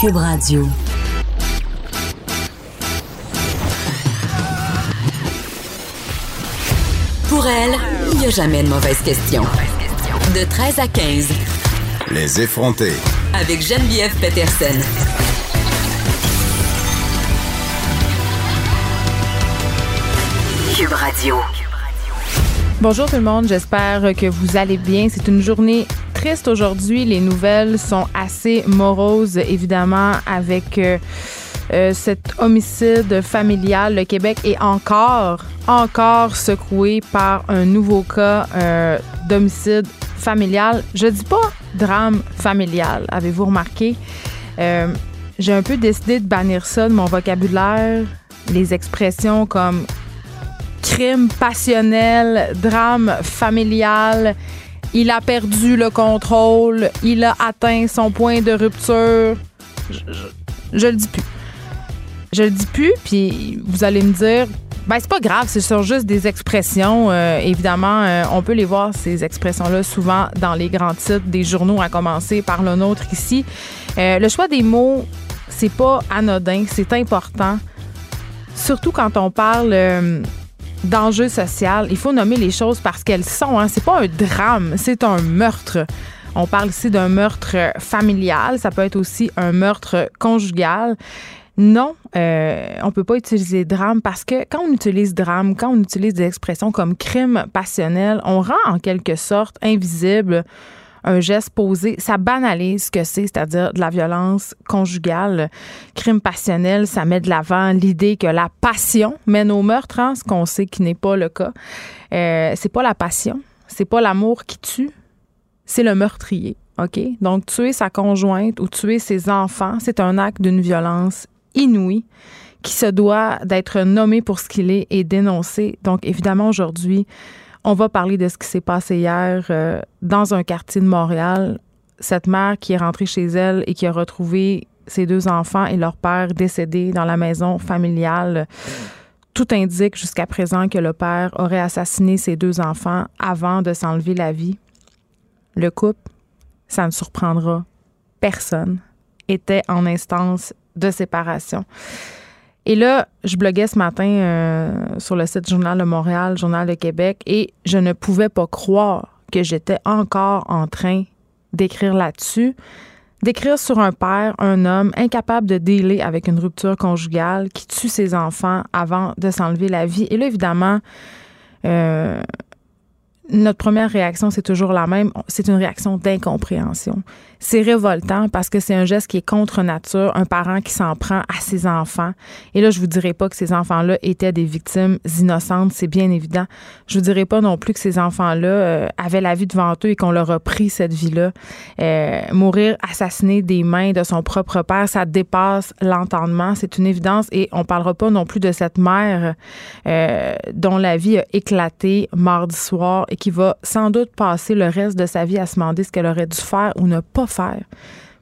Cube Radio. Pour elle, il n'y a jamais de mauvaise question. De 13 à 15. Les effronter. Avec Geneviève Peterson. Cube Radio. Bonjour tout le monde, j'espère que vous allez bien. C'est une journée aujourd'hui. Les nouvelles sont assez moroses, évidemment, avec euh, euh, cet homicide familial. Le Québec est encore, encore secoué par un nouveau cas euh, d'homicide familial. Je dis pas drame familial, avez-vous remarqué? J'ai un peu décidé de bannir ça de mon vocabulaire. Les expressions comme crime passionnel, drame familial. Il a perdu le contrôle. Il a atteint son point de rupture. Je, le dis plus. Je le dis plus, puis vous allez me dire, ben c'est pas grave, ce sont juste des expressions. Euh, évidemment, euh, on peut les voir ces expressions-là souvent dans les grands titres des journaux, à commencer par le nôtre ici. Euh, le choix des mots, c'est pas anodin, c'est important. Surtout quand on parle d'enjeux social, il faut nommer les choses parce qu'elles sont. Hein. C'est pas un drame, c'est un meurtre. On parle ici d'un meurtre familial, ça peut être aussi un meurtre conjugal. Non, euh, on peut pas utiliser drame parce que quand on utilise drame, quand on utilise des expressions comme crime passionnel, on rend en quelque sorte invisible un geste posé, ça banalise ce que c'est, c'est-à-dire de la violence conjugale, crime passionnel, ça met de l'avant l'idée que la passion mène au meurtre, hein, ce qu'on sait qui n'est pas le cas. Euh, c'est pas la passion, c'est pas l'amour qui tue, c'est le meurtrier. OK? Donc, tuer sa conjointe ou tuer ses enfants, c'est un acte d'une violence inouïe qui se doit d'être nommé pour ce qu'il est et dénoncé. Donc, évidemment, aujourd'hui, on va parler de ce qui s'est passé hier euh, dans un quartier de Montréal. Cette mère qui est rentrée chez elle et qui a retrouvé ses deux enfants et leur père décédés dans la maison familiale. Tout indique jusqu'à présent que le père aurait assassiné ses deux enfants avant de s'enlever la vie. Le couple, ça ne surprendra personne, était en instance de séparation. Et là, je bloguais ce matin euh, sur le site Journal de Montréal, Journal de Québec, et je ne pouvais pas croire que j'étais encore en train d'écrire là-dessus, d'écrire sur un père, un homme incapable de dealer avec une rupture conjugale, qui tue ses enfants avant de s'enlever la vie. Et là, évidemment, euh, notre première réaction, c'est toujours la même. C'est une réaction d'incompréhension. C'est révoltant parce que c'est un geste qui est contre nature, un parent qui s'en prend à ses enfants. Et là, je vous dirai pas que ces enfants-là étaient des victimes innocentes, c'est bien évident. Je vous dirai pas non plus que ces enfants-là euh, avaient la vie devant eux et qu'on leur a pris cette vie-là. Euh, mourir assassiné des mains de son propre père, ça dépasse l'entendement, c'est une évidence. Et on parlera pas non plus de cette mère euh, dont la vie a éclaté mardi soir et qui va sans doute passer le reste de sa vie à se demander ce qu'elle aurait dû faire ou ne pas faire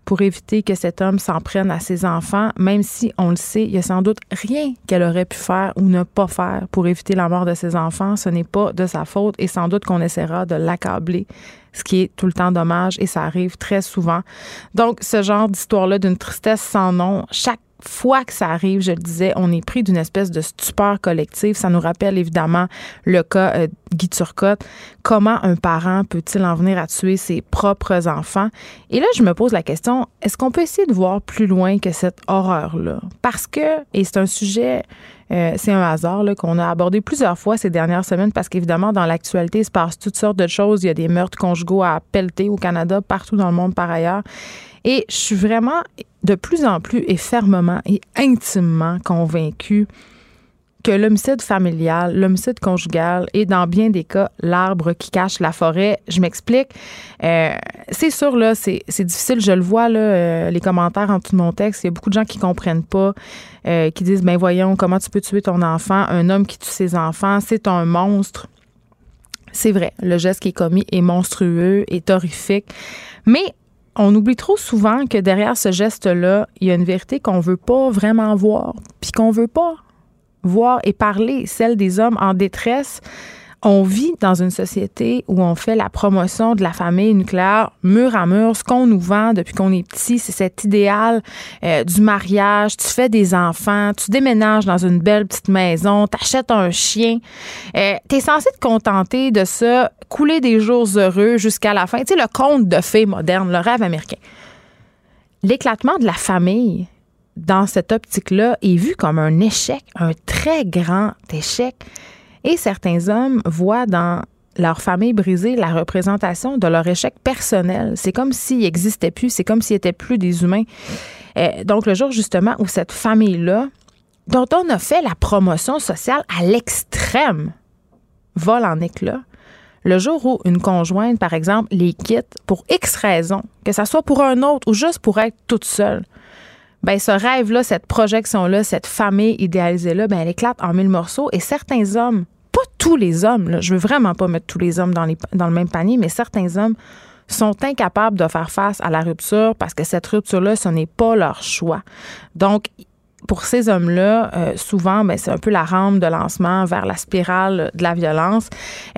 pour éviter que cet homme s'en prenne à ses enfants, même si on le sait, il y a sans doute rien qu'elle aurait pu faire ou ne pas faire pour éviter la mort de ses enfants. Ce n'est pas de sa faute et sans doute qu'on essaiera de l'accabler, ce qui est tout le temps dommage et ça arrive très souvent. Donc, ce genre d'histoire-là d'une tristesse sans nom, chaque fois que ça arrive, je le disais, on est pris d'une espèce de stupeur collective. Ça nous rappelle évidemment le cas euh, Guy Turcotte. Comment un parent peut-il en venir à tuer ses propres enfants? Et là, je me pose la question, est-ce qu'on peut essayer de voir plus loin que cette horreur-là? Parce que, et c'est un sujet euh, c'est un hasard qu'on a abordé plusieurs fois ces dernières semaines parce qu'évidemment, dans l'actualité, il se passe toutes sortes de choses. Il y a des meurtres conjugaux à pelleter au Canada, partout dans le monde par ailleurs. Et je suis vraiment de plus en plus et fermement et intimement convaincue que l'homicide familial, l'homicide conjugal est dans bien des cas l'arbre qui cache la forêt. Je m'explique. Euh, c'est sûr, là, c'est difficile. Je le vois, là, euh, les commentaires en tout mon texte. Il y a beaucoup de gens qui comprennent pas, euh, qui disent, ben voyons, comment tu peux tuer ton enfant? Un homme qui tue ses enfants, c'est un monstre. C'est vrai, le geste qui est commis est monstrueux, est horrifique. Mais on oublie trop souvent que derrière ce geste-là, il y a une vérité qu'on veut pas vraiment voir, puis qu'on veut pas voir et parler, celle des hommes en détresse. On vit dans une société où on fait la promotion de la famille nucléaire mur à mur. Ce qu'on nous vend depuis qu'on est petit, c'est cet idéal euh, du mariage. Tu fais des enfants, tu déménages dans une belle petite maison, t'achètes un chien. Euh, tu es censé te contenter de ça, couler des jours heureux jusqu'à la fin. Tu le conte de fées moderne, le rêve américain. L'éclatement de la famille, dans cette optique-là, est vu comme un échec, un très grand échec. Et certains hommes voient dans leur famille brisée la représentation de leur échec personnel. C'est comme s'ils n'existaient plus, c'est comme s'ils n'étaient plus des humains. Euh, donc, le jour justement où cette famille-là, dont on a fait la promotion sociale à l'extrême, vole en éclats, le jour où une conjointe, par exemple, les quitte pour X raisons, que ce soit pour un autre ou juste pour être toute seule, ben ce rêve-là, cette projection-là, cette famille idéalisée-là, ben elle éclate en mille morceaux. Et certains hommes, pas tous les hommes, là, je veux vraiment pas mettre tous les hommes dans, les, dans le même panier, mais certains hommes sont incapables de faire face à la rupture parce que cette rupture-là, ce n'est pas leur choix. Donc, pour ces hommes-là, euh, souvent, ben, c'est un peu la rampe de lancement vers la spirale de la violence.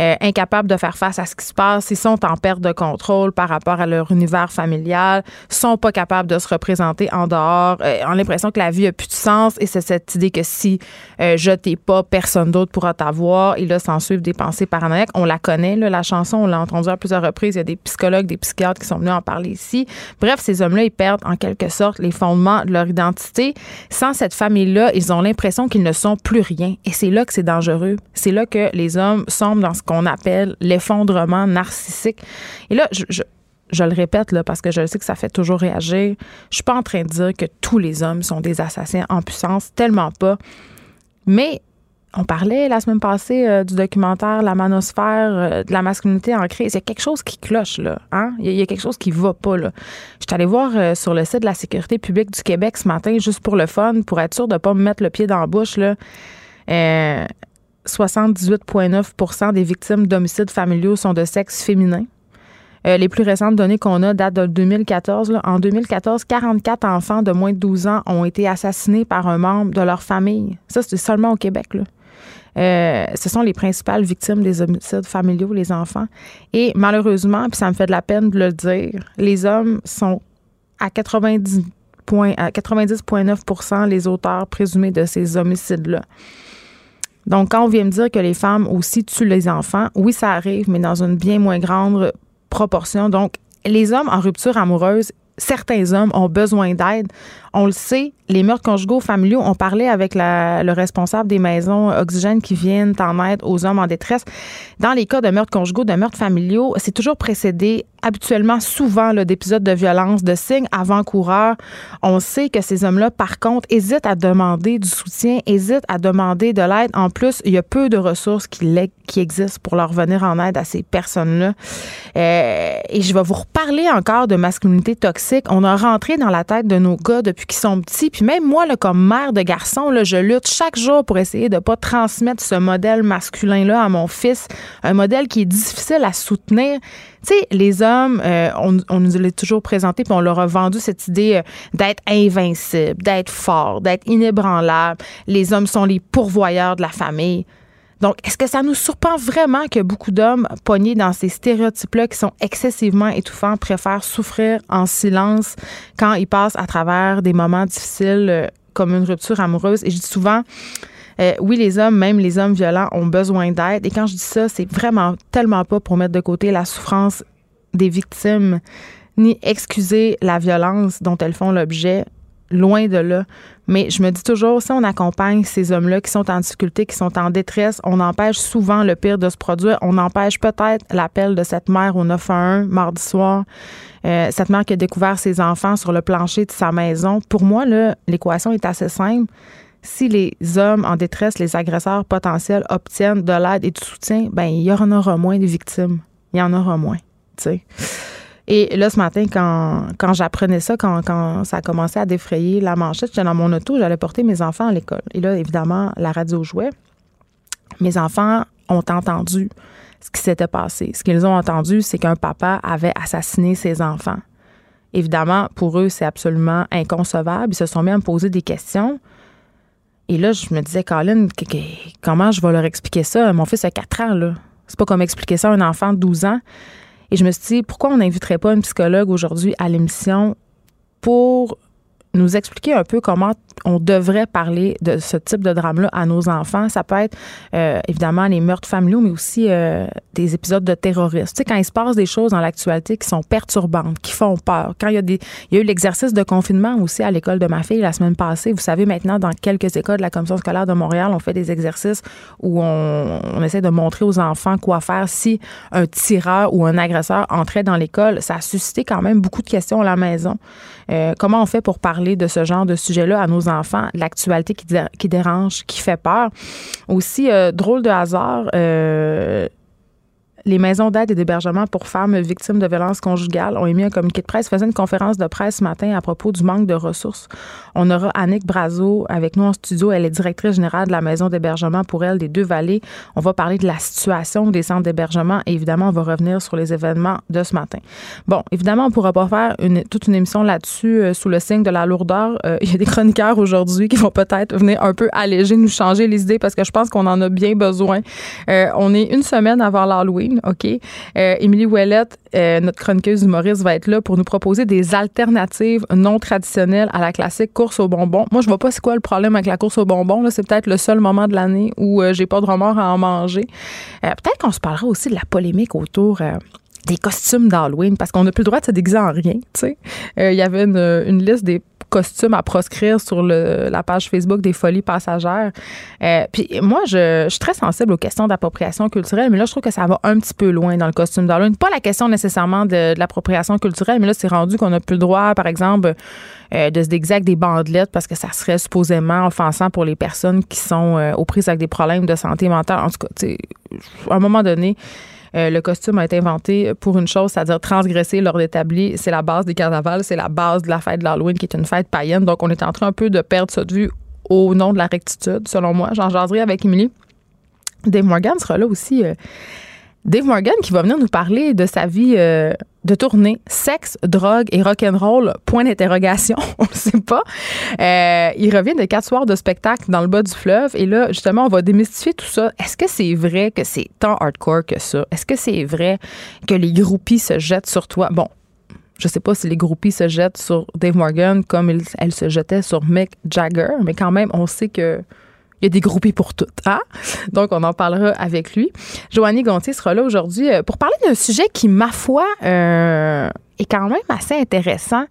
Euh, incapables de faire face à ce qui se passe, ils sont en perte de contrôle par rapport à leur univers familial, sont pas capables de se représenter en dehors, euh, ont l'impression que la vie a plus de sens et c'est cette idée que si euh, je t'ai pas, personne d'autre pourra t'avoir. Et là, s'en suivent des pensées paranoïaques. On la connaît, là, la chanson, on l'a entendue à plusieurs reprises. Il y a des psychologues, des psychiatres qui sont venus en parler ici. Bref, ces hommes-là, ils perdent en quelque sorte les fondements de leur identité cette famille-là, ils ont l'impression qu'ils ne sont plus rien. Et c'est là que c'est dangereux. C'est là que les hommes sombrent dans ce qu'on appelle l'effondrement narcissique. Et là, je, je le répète là, parce que je sais que ça fait toujours réagir. Je suis pas en train de dire que tous les hommes sont des assassins en puissance, tellement pas. Mais on parlait la semaine passée euh, du documentaire La manosphère euh, de la masculinité en crise. Il y a quelque chose qui cloche, là. Hein? Il, y a, quelque chose qui va pas, là. Je suis allée voir euh, sur le site de la Sécurité publique du Québec ce matin, juste pour le fun, pour être sûr de pas me mettre le pied dans la bouche, là. 78,9% des victimes d'homicides familiaux sont de sexe féminin. les plus récentes données qu'on a datent de 2014. Là. En 2014, 44 enfants de moins de 12 ans ont été assassinés par un membre de leur famille. Ça, c'est seulement au Québec. Là. Euh, ce sont les principales victimes des homicides familiaux, les enfants. Et malheureusement, puis ça me fait de la peine de le dire, les hommes sont à 90 à 90,9% les auteurs présumés de ces homicides-là. Donc, quand on vient me dire que les femmes aussi tuent les enfants, oui, ça arrive, mais dans une bien moins grande proportion. Donc, les hommes en rupture amoureuse, certains hommes ont besoin d'aide. On le sait, les meurtres conjugaux familiaux, on parlait avec le responsable des maisons Oxygène qui viennent en aide aux hommes en détresse. Dans les cas de meurtres conjugaux, de meurtres familiaux, c'est toujours précédé habituellement souvent d'épisodes de violence, de signes avant-coureurs. On sait que ces hommes-là, par contre, hésitent à demander du soutien, hésitent à demander de l'aide. En plus, il y a peu de ressources qui, qui existent pour leur venir en aide à ces personnes-là. Euh, et je vais vous reparler encore de masculinité toxique. On a rentré dans la tête de nos gars depuis qu'ils sont petits. Puis même moi, là, comme mère de garçon, là, je lutte chaque jour pour essayer de pas transmettre ce modèle masculin-là à mon fils. Un modèle qui est difficile à soutenir. Tu sais, les hommes, euh, on, nous l'a toujours présenté, puis on leur a vendu cette idée euh, d'être invincible, d'être fort, d'être inébranlable. Les hommes sont les pourvoyeurs de la famille. Donc, est-ce que ça nous surprend vraiment que beaucoup d'hommes pognés dans ces stéréotypes-là qui sont excessivement étouffants préfèrent souffrir en silence quand ils passent à travers des moments difficiles euh, comme une rupture amoureuse? Et je dis souvent, euh, oui, les hommes, même les hommes violents, ont besoin d'aide. Et quand je dis ça, c'est vraiment tellement pas pour mettre de côté la souffrance des victimes, ni excuser la violence dont elles font l'objet. Loin de là. Mais je me dis toujours, si on accompagne ces hommes-là qui sont en difficulté, qui sont en détresse, on empêche souvent le pire de se produire. On empêche peut-être l'appel de cette mère au 911 mardi soir. Euh, cette mère qui a découvert ses enfants sur le plancher de sa maison. Pour moi, l'équation est assez simple si les hommes en détresse, les agresseurs potentiels obtiennent de l'aide et du soutien, ben il y en aura moins de victimes. Il y en aura moins. Et là, ce matin, quand, j'apprenais ça, quand, quand ça a commencé à défrayer la manchette, j'étais dans mon auto, j'allais porter mes enfants à l'école. Et là, évidemment, la radio jouait. Mes enfants ont entendu ce qui s'était passé. Ce qu'ils ont entendu, c'est qu'un papa avait assassiné ses enfants. Évidemment, pour eux, c'est absolument inconcevable. Ils se sont mis à me poser des questions. Et là, je me disais, Colin, comment je vais leur expliquer ça? Mon fils a 4 ans, là. C'est pas comme expliquer ça à un enfant de 12 ans. Et je me suis dit, pourquoi on n'inviterait pas une psychologue aujourd'hui à l'émission pour nous expliquer un peu comment on devrait parler de ce type de drame-là à nos enfants. Ça peut être euh, évidemment les meurtres familiaux, mais aussi euh, des épisodes de terrorisme. Tu sais, quand il se passe des choses dans l'actualité qui sont perturbantes, qui font peur. Quand il y a des, il y a eu l'exercice de confinement aussi à l'école de ma fille la semaine passée. Vous savez maintenant, dans quelques écoles de la Commission scolaire de Montréal, on fait des exercices où on, on essaie de montrer aux enfants quoi faire si un tireur ou un agresseur entrait dans l'école. Ça a suscité quand même beaucoup de questions à la maison. Euh, comment on fait pour parler de ce genre de sujet-là à nos enfants, l'actualité qui, dérange, qui fait peur? Aussi, euh, drôle de hasard, euh, les maisons d'aide et d'hébergement pour femmes victimes de violences conjugales ont émis un communiqué de presse, faisait une conférence de presse ce matin à propos du manque de ressources. On aura Annick Brazo avec nous en studio. Elle est directrice générale de la maison d'hébergement pour elle des Deux-Vallées. On va parler de la situation des centres d'hébergement et évidemment, on va revenir sur les événements de ce matin. Bon, évidemment, on ne pourra pas faire une, toute une émission là-dessus euh, sous le signe de la lourdeur. Euh, il y a des chroniqueurs aujourd'hui qui vont peut-être venir un peu alléger, nous changer les idées parce que je pense qu'on en a bien besoin. Euh, on est une semaine avant l'Halloween. OK? Euh, Émilie euh, notre chroniqueuse humoriste, va être là pour nous proposer des alternatives non traditionnelles à la classique course aux bonbons. Moi, je vois pas c'est quoi le problème avec la course aux bonbons. C'est peut-être le seul moment de l'année où euh, j'ai pas de remords à en manger. peut-être qu'on se parlera aussi de la polémique autour des costumes d'Halloween parce qu'on n'a plus le droit de se déguiser en rien. Il y avait une, une, liste des costumes à proscrire sur la page Facebook des Folies Passagères. Euh, puis moi, je, suis très sensible aux questions d'appropriation culturelle, mais là, je trouve que ça va un petit peu loin dans le costume d'Halloween. Pas la question nécessairement de, l'appropriation culturelle, mais là, c'est rendu qu'on n'a plus le droit, par exemple, euh, de se déguiser avec des bandelettes parce que ça serait supposément offensant pour les personnes qui sont euh, aux prises avec des problèmes de santé mentale. En tout cas, à un moment donné, euh, le costume a été inventé pour une chose, c'est-à-dire transgresser l'ordre établi. C'est la base des carnavals, c'est la base de la fête de l'Halloween, qui est une fête païenne. Donc, on est en train un peu de perdre ça de vue au nom de la rectitude, selon moi. J'en jaserai avec Émilie. Dave Morgan sera là aussi. Euh, Dave Morgan qui va venir nous parler de sa vie euh, de tournée, sexe, drogue et rock'n'roll, point d'interrogation, on ne sait pas. Euh, il revient de quatre soirs de spectacle dans le bas du fleuve et là, justement, on va démystifier tout ça. Est-ce que c'est vrai que c'est tant hardcore que ça? Est-ce que c'est vrai que les groupies se jettent sur toi? Bon, je sais pas si les groupies se jettent sur Dave Morgan comme elles se jetaient sur Mick Jagger, mais quand même, on sait que il y a des groupies pour toutes. Hein? Donc, on en parlera avec lui. Joannie Gontier sera là aujourd'hui euh, pour parler d'un sujet qui, ma foi, euh, est quand même assez intéressant.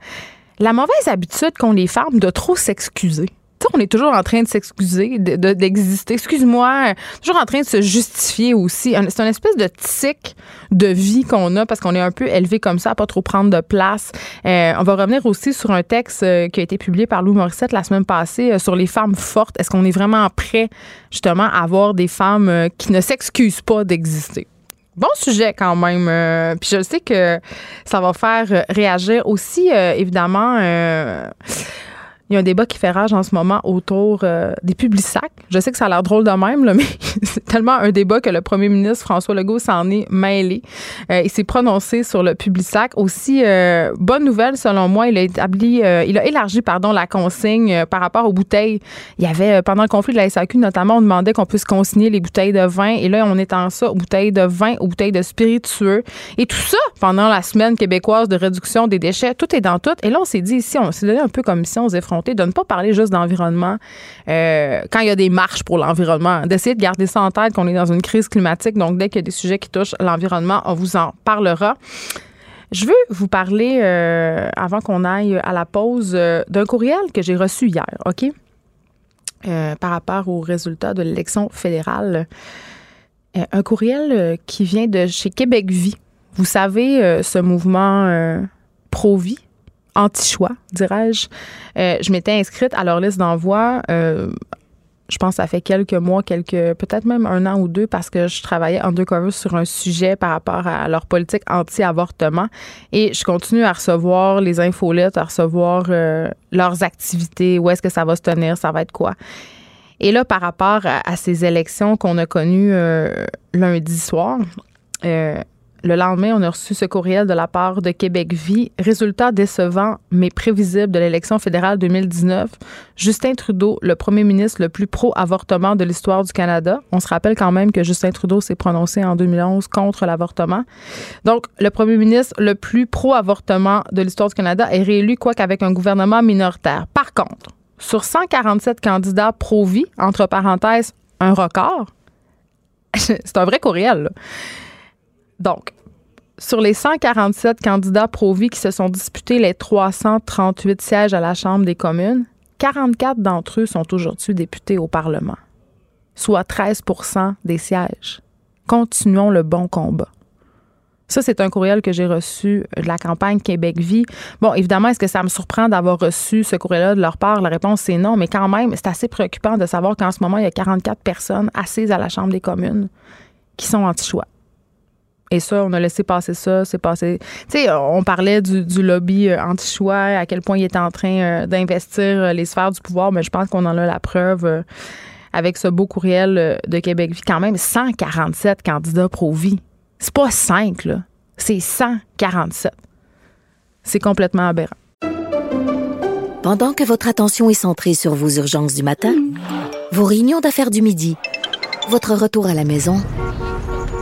La mauvaise habitude qu'ont les femmes de trop s'excuser on est toujours en train de s'excuser, d'exister. Excuse-moi, toujours en train de se justifier aussi. C'est une espèce de tic de vie qu'on a parce qu'on est un peu élevé comme ça, à pas trop prendre de place. Euh, on va revenir aussi sur un texte euh, qui a été publié par Lou Morissette la semaine passée euh, sur les femmes fortes. Est-ce qu'on est vraiment prêt, justement, à avoir des femmes qui ne s'excusent pas d'exister? Bon sujet quand même. puis je sais que ça va faire réagir aussi, évidemment. Il y a un débat qui fait rage en ce moment autour euh, des publics sacs. Je sais que ça a l'air drôle de même, mais c'est tellement un débat que le premier ministre François Legault s'en est mêlé. Euh, il s'est prononcé sur le public sac. Aussi, euh, bonne nouvelle selon moi, il a établi, il a élargi pardon la consigne par rapport aux bouteilles. Il y avait pendant le conflit de la SAQ notamment, on demandait qu'on puisse consigner les bouteilles de vin et là on étend ça aux bouteilles de vin, aux bouteilles de spiritueux et tout ça pendant la semaine québécoise de réduction des déchets. Tout est dans tout. Et là on s'est dit ici, on s'est donné un peu comme mission aux de ne pas parler juste d'environnement euh, quand il y a des marches pour l'environnement, d'essayer de garder ça en tête qu'on est dans une crise climatique. Donc, dès qu'il y a des sujets qui touchent l'environnement, on vous en parlera. Je veux vous parler, euh, avant qu'on aille à la pause, euh, d'un courriel que j'ai reçu hier, OK? par rapport aux résultats de l'élection fédérale. un courriel qui vient de chez Québec Vie. Vous savez, ce mouvement pro-vie? Anti-choix, dirais-je. Euh, je m'étais inscrite à leur liste d'envoi euh, je pense ça fait quelques mois, quelques peut-être même un an ou deux parce que je travaillais undercover sur un sujet par rapport à leur politique anti-avortement et je continue à recevoir les infolettes, à recevoir euh, leurs activités, où est-ce que ça va se tenir, ça va être quoi. Et là, par rapport à, ces élections qu'on a connues lundi soir, le lendemain, on a reçu ce courriel de la part de Québec Vie. Résultat décevant mais prévisible de l'élection fédérale 2019. Justin Trudeau, le premier ministre le plus pro-avortement de l'histoire du Canada. On se rappelle quand même que Justin Trudeau s'est prononcé en 2011 contre l'avortement. Donc, le premier ministre le plus pro-avortement de l'histoire du Canada est réélu, quoi qu'avec un gouvernement minoritaire. Par contre, sur 147 candidats pro-vie, entre parenthèses, un record, c'est un vrai courriel. Donc, sur les 147 candidats pro-vie qui se sont disputés les 338 sièges à la Chambre des communes, 44 d'entre eux sont aujourd'hui députés au Parlement, soit 13% des sièges. Continuons le bon combat. Ça, c'est un courriel que j'ai reçu de la campagne Québec Vie. Bon, évidemment, est-ce que ça me surprend d'avoir reçu ce courriel-là de leur part? La réponse, c'est non, mais quand même, c'est assez préoccupant de savoir qu'en ce moment, il y a 44 personnes assises à la Chambre des communes qui sont anti-choix. Et ça, on a laissé passer ça. C'est passé. Tu sais, on parlait du, lobby euh, anti-choix, à quel point il était en train euh, d'investir euh, les sphères du pouvoir, mais je pense qu'on en a la preuve avec ce beau courriel de Québec Vie. Quand même, 147 candidats pro-vie. C'est pas 5, là. C'est 147. C'est complètement aberrant. Pendant que votre attention est centrée sur vos urgences du matin, vos réunions d'affaires du midi, votre retour à la maison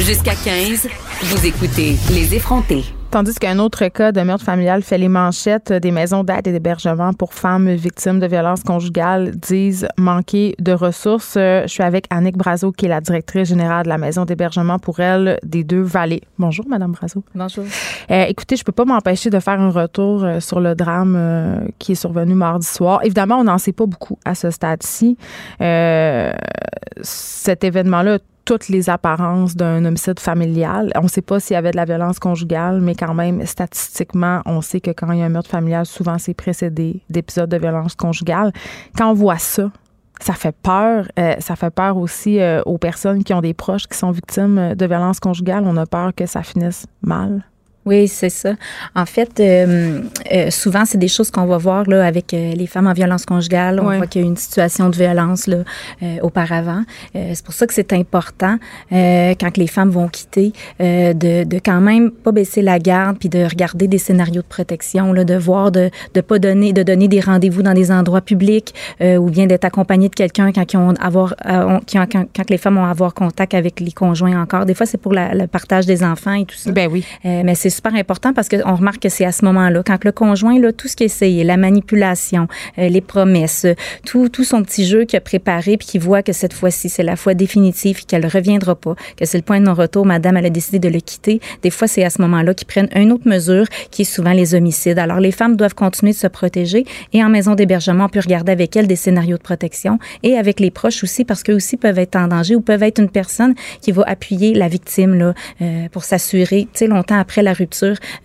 Jusqu'à 15, vous écoutez Les effrontés. Tandis qu'un autre cas de meurtre familial fait les manchettes des maisons d'aide et d'hébergement pour femmes victimes de violences conjugales disent manquer de ressources. Je suis avec Annick Brazo, qui est la directrice générale de la maison d'hébergement pour elle des deux vallées. Bonjour, Madame Brazo. Bonjour. Euh, écoutez, je peux pas m'empêcher de faire un retour euh, sur le drame euh, qui est survenu mardi soir. Évidemment, on n'en sait pas beaucoup à ce stade-ci. cet événement-là toutes les apparences d'un homicide familial. On ne sait pas s'il y avait de la violence conjugale, mais quand même, statistiquement, on sait que quand il y a un meurtre familial, souvent c'est précédé d'épisodes de violence conjugale. Quand on voit ça, ça fait peur. Euh, ça fait peur aussi euh, aux personnes qui ont des proches qui sont victimes de violence conjugale. On a peur que ça finisse mal. Oui, c'est ça. En fait, euh, euh, souvent, c'est des choses qu'on va voir là, avec euh, les femmes en violence conjugale. On voit qu'il y a une situation de violence là, auparavant. c'est pour ça que c'est important, quand les femmes vont quitter, de, de quand même pas baisser la garde puis de regarder des scénarios de protection, là, de voir, de de pas donner, de donner des rendez-vous dans des endroits publics ou bien d'être accompagné de quelqu'un quand, ils ont avoir, quand, quand, les femmes ont à avoir contact avec les conjoints encore. Des fois, c'est pour le partage des enfants et tout ça. Ben oui. mais c'est super important parce qu'on remarque que c'est à ce moment-là, quand le conjoint, là, tout ce qui est essayé, la manipulation, euh, les promesses, tout, tout son petit jeu qu'il a préparé, puis qu'il voit que cette fois-ci, c'est la fois définitive, qu'elle ne reviendra pas, que c'est le point de non-retour, madame, elle a décidé de le quitter. Des fois, c'est à ce moment-là qu'ils prennent une autre mesure, qui est souvent les homicides. Alors, les femmes doivent continuer de se protéger et en maison d'hébergement, on peut regarder avec elles des scénarios de protection et avec les proches aussi, parce qu'eux aussi peuvent être en danger ou peuvent être une personne qui va appuyer la victime là, euh, pour s'assurer, tu sais, longtemps après la rupture,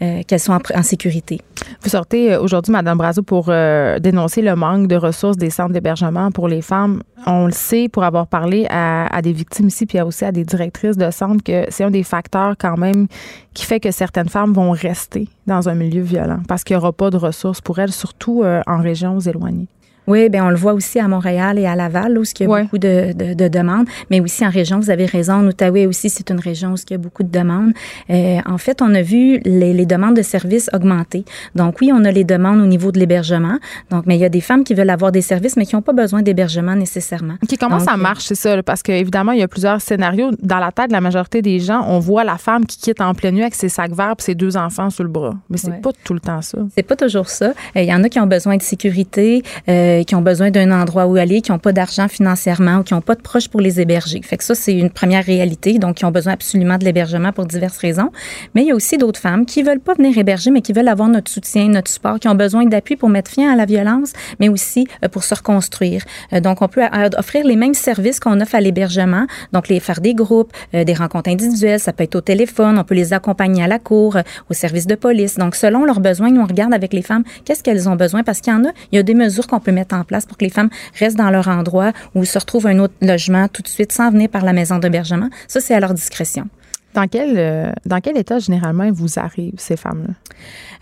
euh, qu'elles sont en, sécurité. Vous sortez euh, aujourd'hui, Madame Brazo, pour euh, dénoncer le manque de ressources des centres d'hébergement pour les femmes. On le sait pour avoir parlé à, des victimes ici, puis aussi à des directrices de centres, que c'est un des facteurs quand même qui fait que certaines femmes vont rester dans un milieu violent parce qu'il n'y aura pas de ressources pour elles, surtout en régions éloignées. Oui, bien, on le voit aussi à Montréal et à Laval, où il y a beaucoup de, de, demandes, mais aussi en région, vous avez raison, en Outaouais aussi, c'est une région où il y a beaucoup de demandes. Euh, en fait, on a vu les, les, demandes de services augmenter. Donc oui, on a les demandes au niveau de l'hébergement, donc mais il y a des femmes qui veulent avoir des services, mais qui n'ont pas besoin d'hébergement nécessairement. OK, comment ça euh, marche, c'est ça? Parce qu'évidemment, il y a plusieurs scénarios. Dans la tête de la majorité des gens, on voit la femme qui quitte en pleine nuit avec ses sacs verts et ses deux enfants sous le bras. Mais c'est pas tout le temps ça. C'est pas toujours ça. Euh, il y en a qui ont besoin de sécurité. Euh, euh, qui ont besoin d'un endroit où aller, qui n'ont pas d'argent financièrement ou qui n'ont pas de proches pour les héberger. Fait que ça, c'est une première réalité. Donc, qui ont besoin absolument de l'hébergement pour diverses raisons. Mais il y a aussi d'autres femmes qui veulent pas venir héberger, mais qui veulent avoir notre soutien, notre support, qui ont besoin d'appui pour mettre fin à la violence, mais aussi euh, pour se reconstruire. Euh, donc, on peut offrir les mêmes services qu'on offre à l'hébergement. Donc, les faire des groupes, des rencontres individuelles, ça peut être au téléphone, on peut les accompagner à la cour, au service de police. Donc, selon leurs besoins, on regarde avec les femmes qu'est-ce qu'elles ont besoin? Parce qu'il y en a, il y a des mesures qu'on peut mettre en place pour que les femmes restent dans leur endroit ou se retrouvent un autre logement tout de suite sans venir par la maison d'hébergement. Ça, c'est à leur discrétion. Dans quel, euh, dans quel état généralement vous arrivent, ces femmes-là?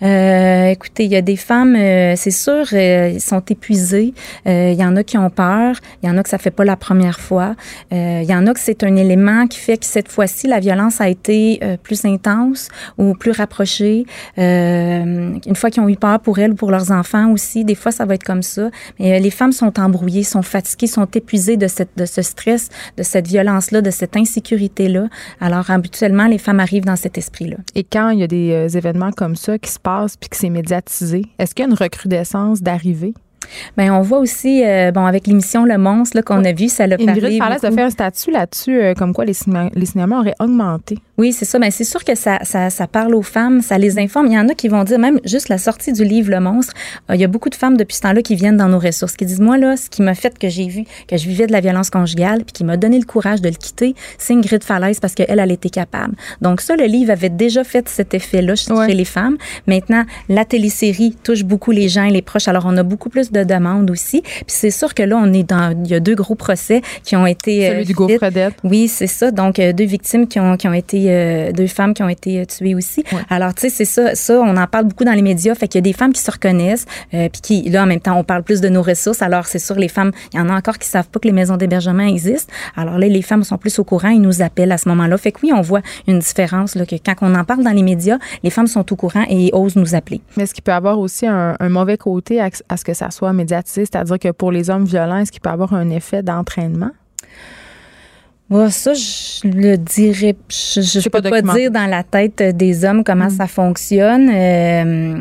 Euh, écoutez, il y a des femmes, euh, c'est sûr, euh, ils sont épuisés. Euh, Il y en a qui ont peur. Il y en a que ça fait pas la première fois. Il y en a que c'est un élément qui fait que cette fois-ci, la violence a été plus intense ou plus rapprochée. Une fois qu'ils ont eu peur pour elles ou pour leurs enfants aussi, des fois, ça va être comme ça. Mais les femmes sont embrouillées, sont fatiguées, sont épuisées de, cette, de ce stress, de cette violence-là, de cette insécurité-là. Alors, les femmes arrivent dans cet esprit-là. Et quand il y a des euh, événements comme ça qui se passent puis que c'est médiatisé, est-ce qu'il y a une recrudescence d'arrivée? Ben, on voit aussi, euh, bon, avec l'émission Le Monstre qu'on a vu, ça l'a Ingrid parlé. Falaise a fait un statut là-dessus, euh, comme quoi les, cinéma- les cinémas auraient augmenté. Oui, c'est ça. Ben, c'est sûr que ça, ça, ça parle aux femmes, ça les informe. Il y en a qui vont dire, même juste la sortie du livre Le Monstre, euh, il y a beaucoup de femmes depuis ce temps-là qui viennent dans nos ressources, qui disent, moi, là, ce qui m'a fait que j'ai vu que je vivais de la violence conjugale, puis qui m'a donné le courage de le quitter, c'est Ingrid Falaise parce qu'elle, elle était capable. Donc ça, le livre avait déjà fait cet effet-là chez Ouais. les femmes. Maintenant, la télésérie touche beaucoup les gens et les proches. Alors, on a beaucoup plus de demandes aussi. Puis c'est sûr que là, on est dans, il y a deux gros procès qui ont été Celui euh, du. Gaufredette. Oui, c'est ça. Donc, euh, deux victimes qui ont, qui ont été, euh, deux femmes qui ont été euh, tuées aussi. Ouais. Alors, tu sais, c'est ça, ça, on en parle beaucoup dans les médias. Fait qu'il y a des femmes qui se reconnaissent, euh, puis qui, là, en même temps, on parle plus de nos ressources. Alors, c'est sûr, les femmes, il y en a encore qui savent pas que les maisons d'hébergement existent. Alors là, les femmes sont plus au courant, ils nous appellent à ce moment-là. Fait que oui, on voit une différence, là, que quand on en parle dans les médias, les femmes sont au courant et osent nous appeler. Mais est-ce qu'il peut avoir aussi un, un mauvais côté à, à ce que ça soit médiatisé? C'est-à-dire que pour les hommes violents, est-ce qu'il peut avoir un effet d'entraînement? Ouais, ça, je le dirais. Je, je, peux pas dire dans la tête des hommes comment Mm. ça fonctionne. Euh,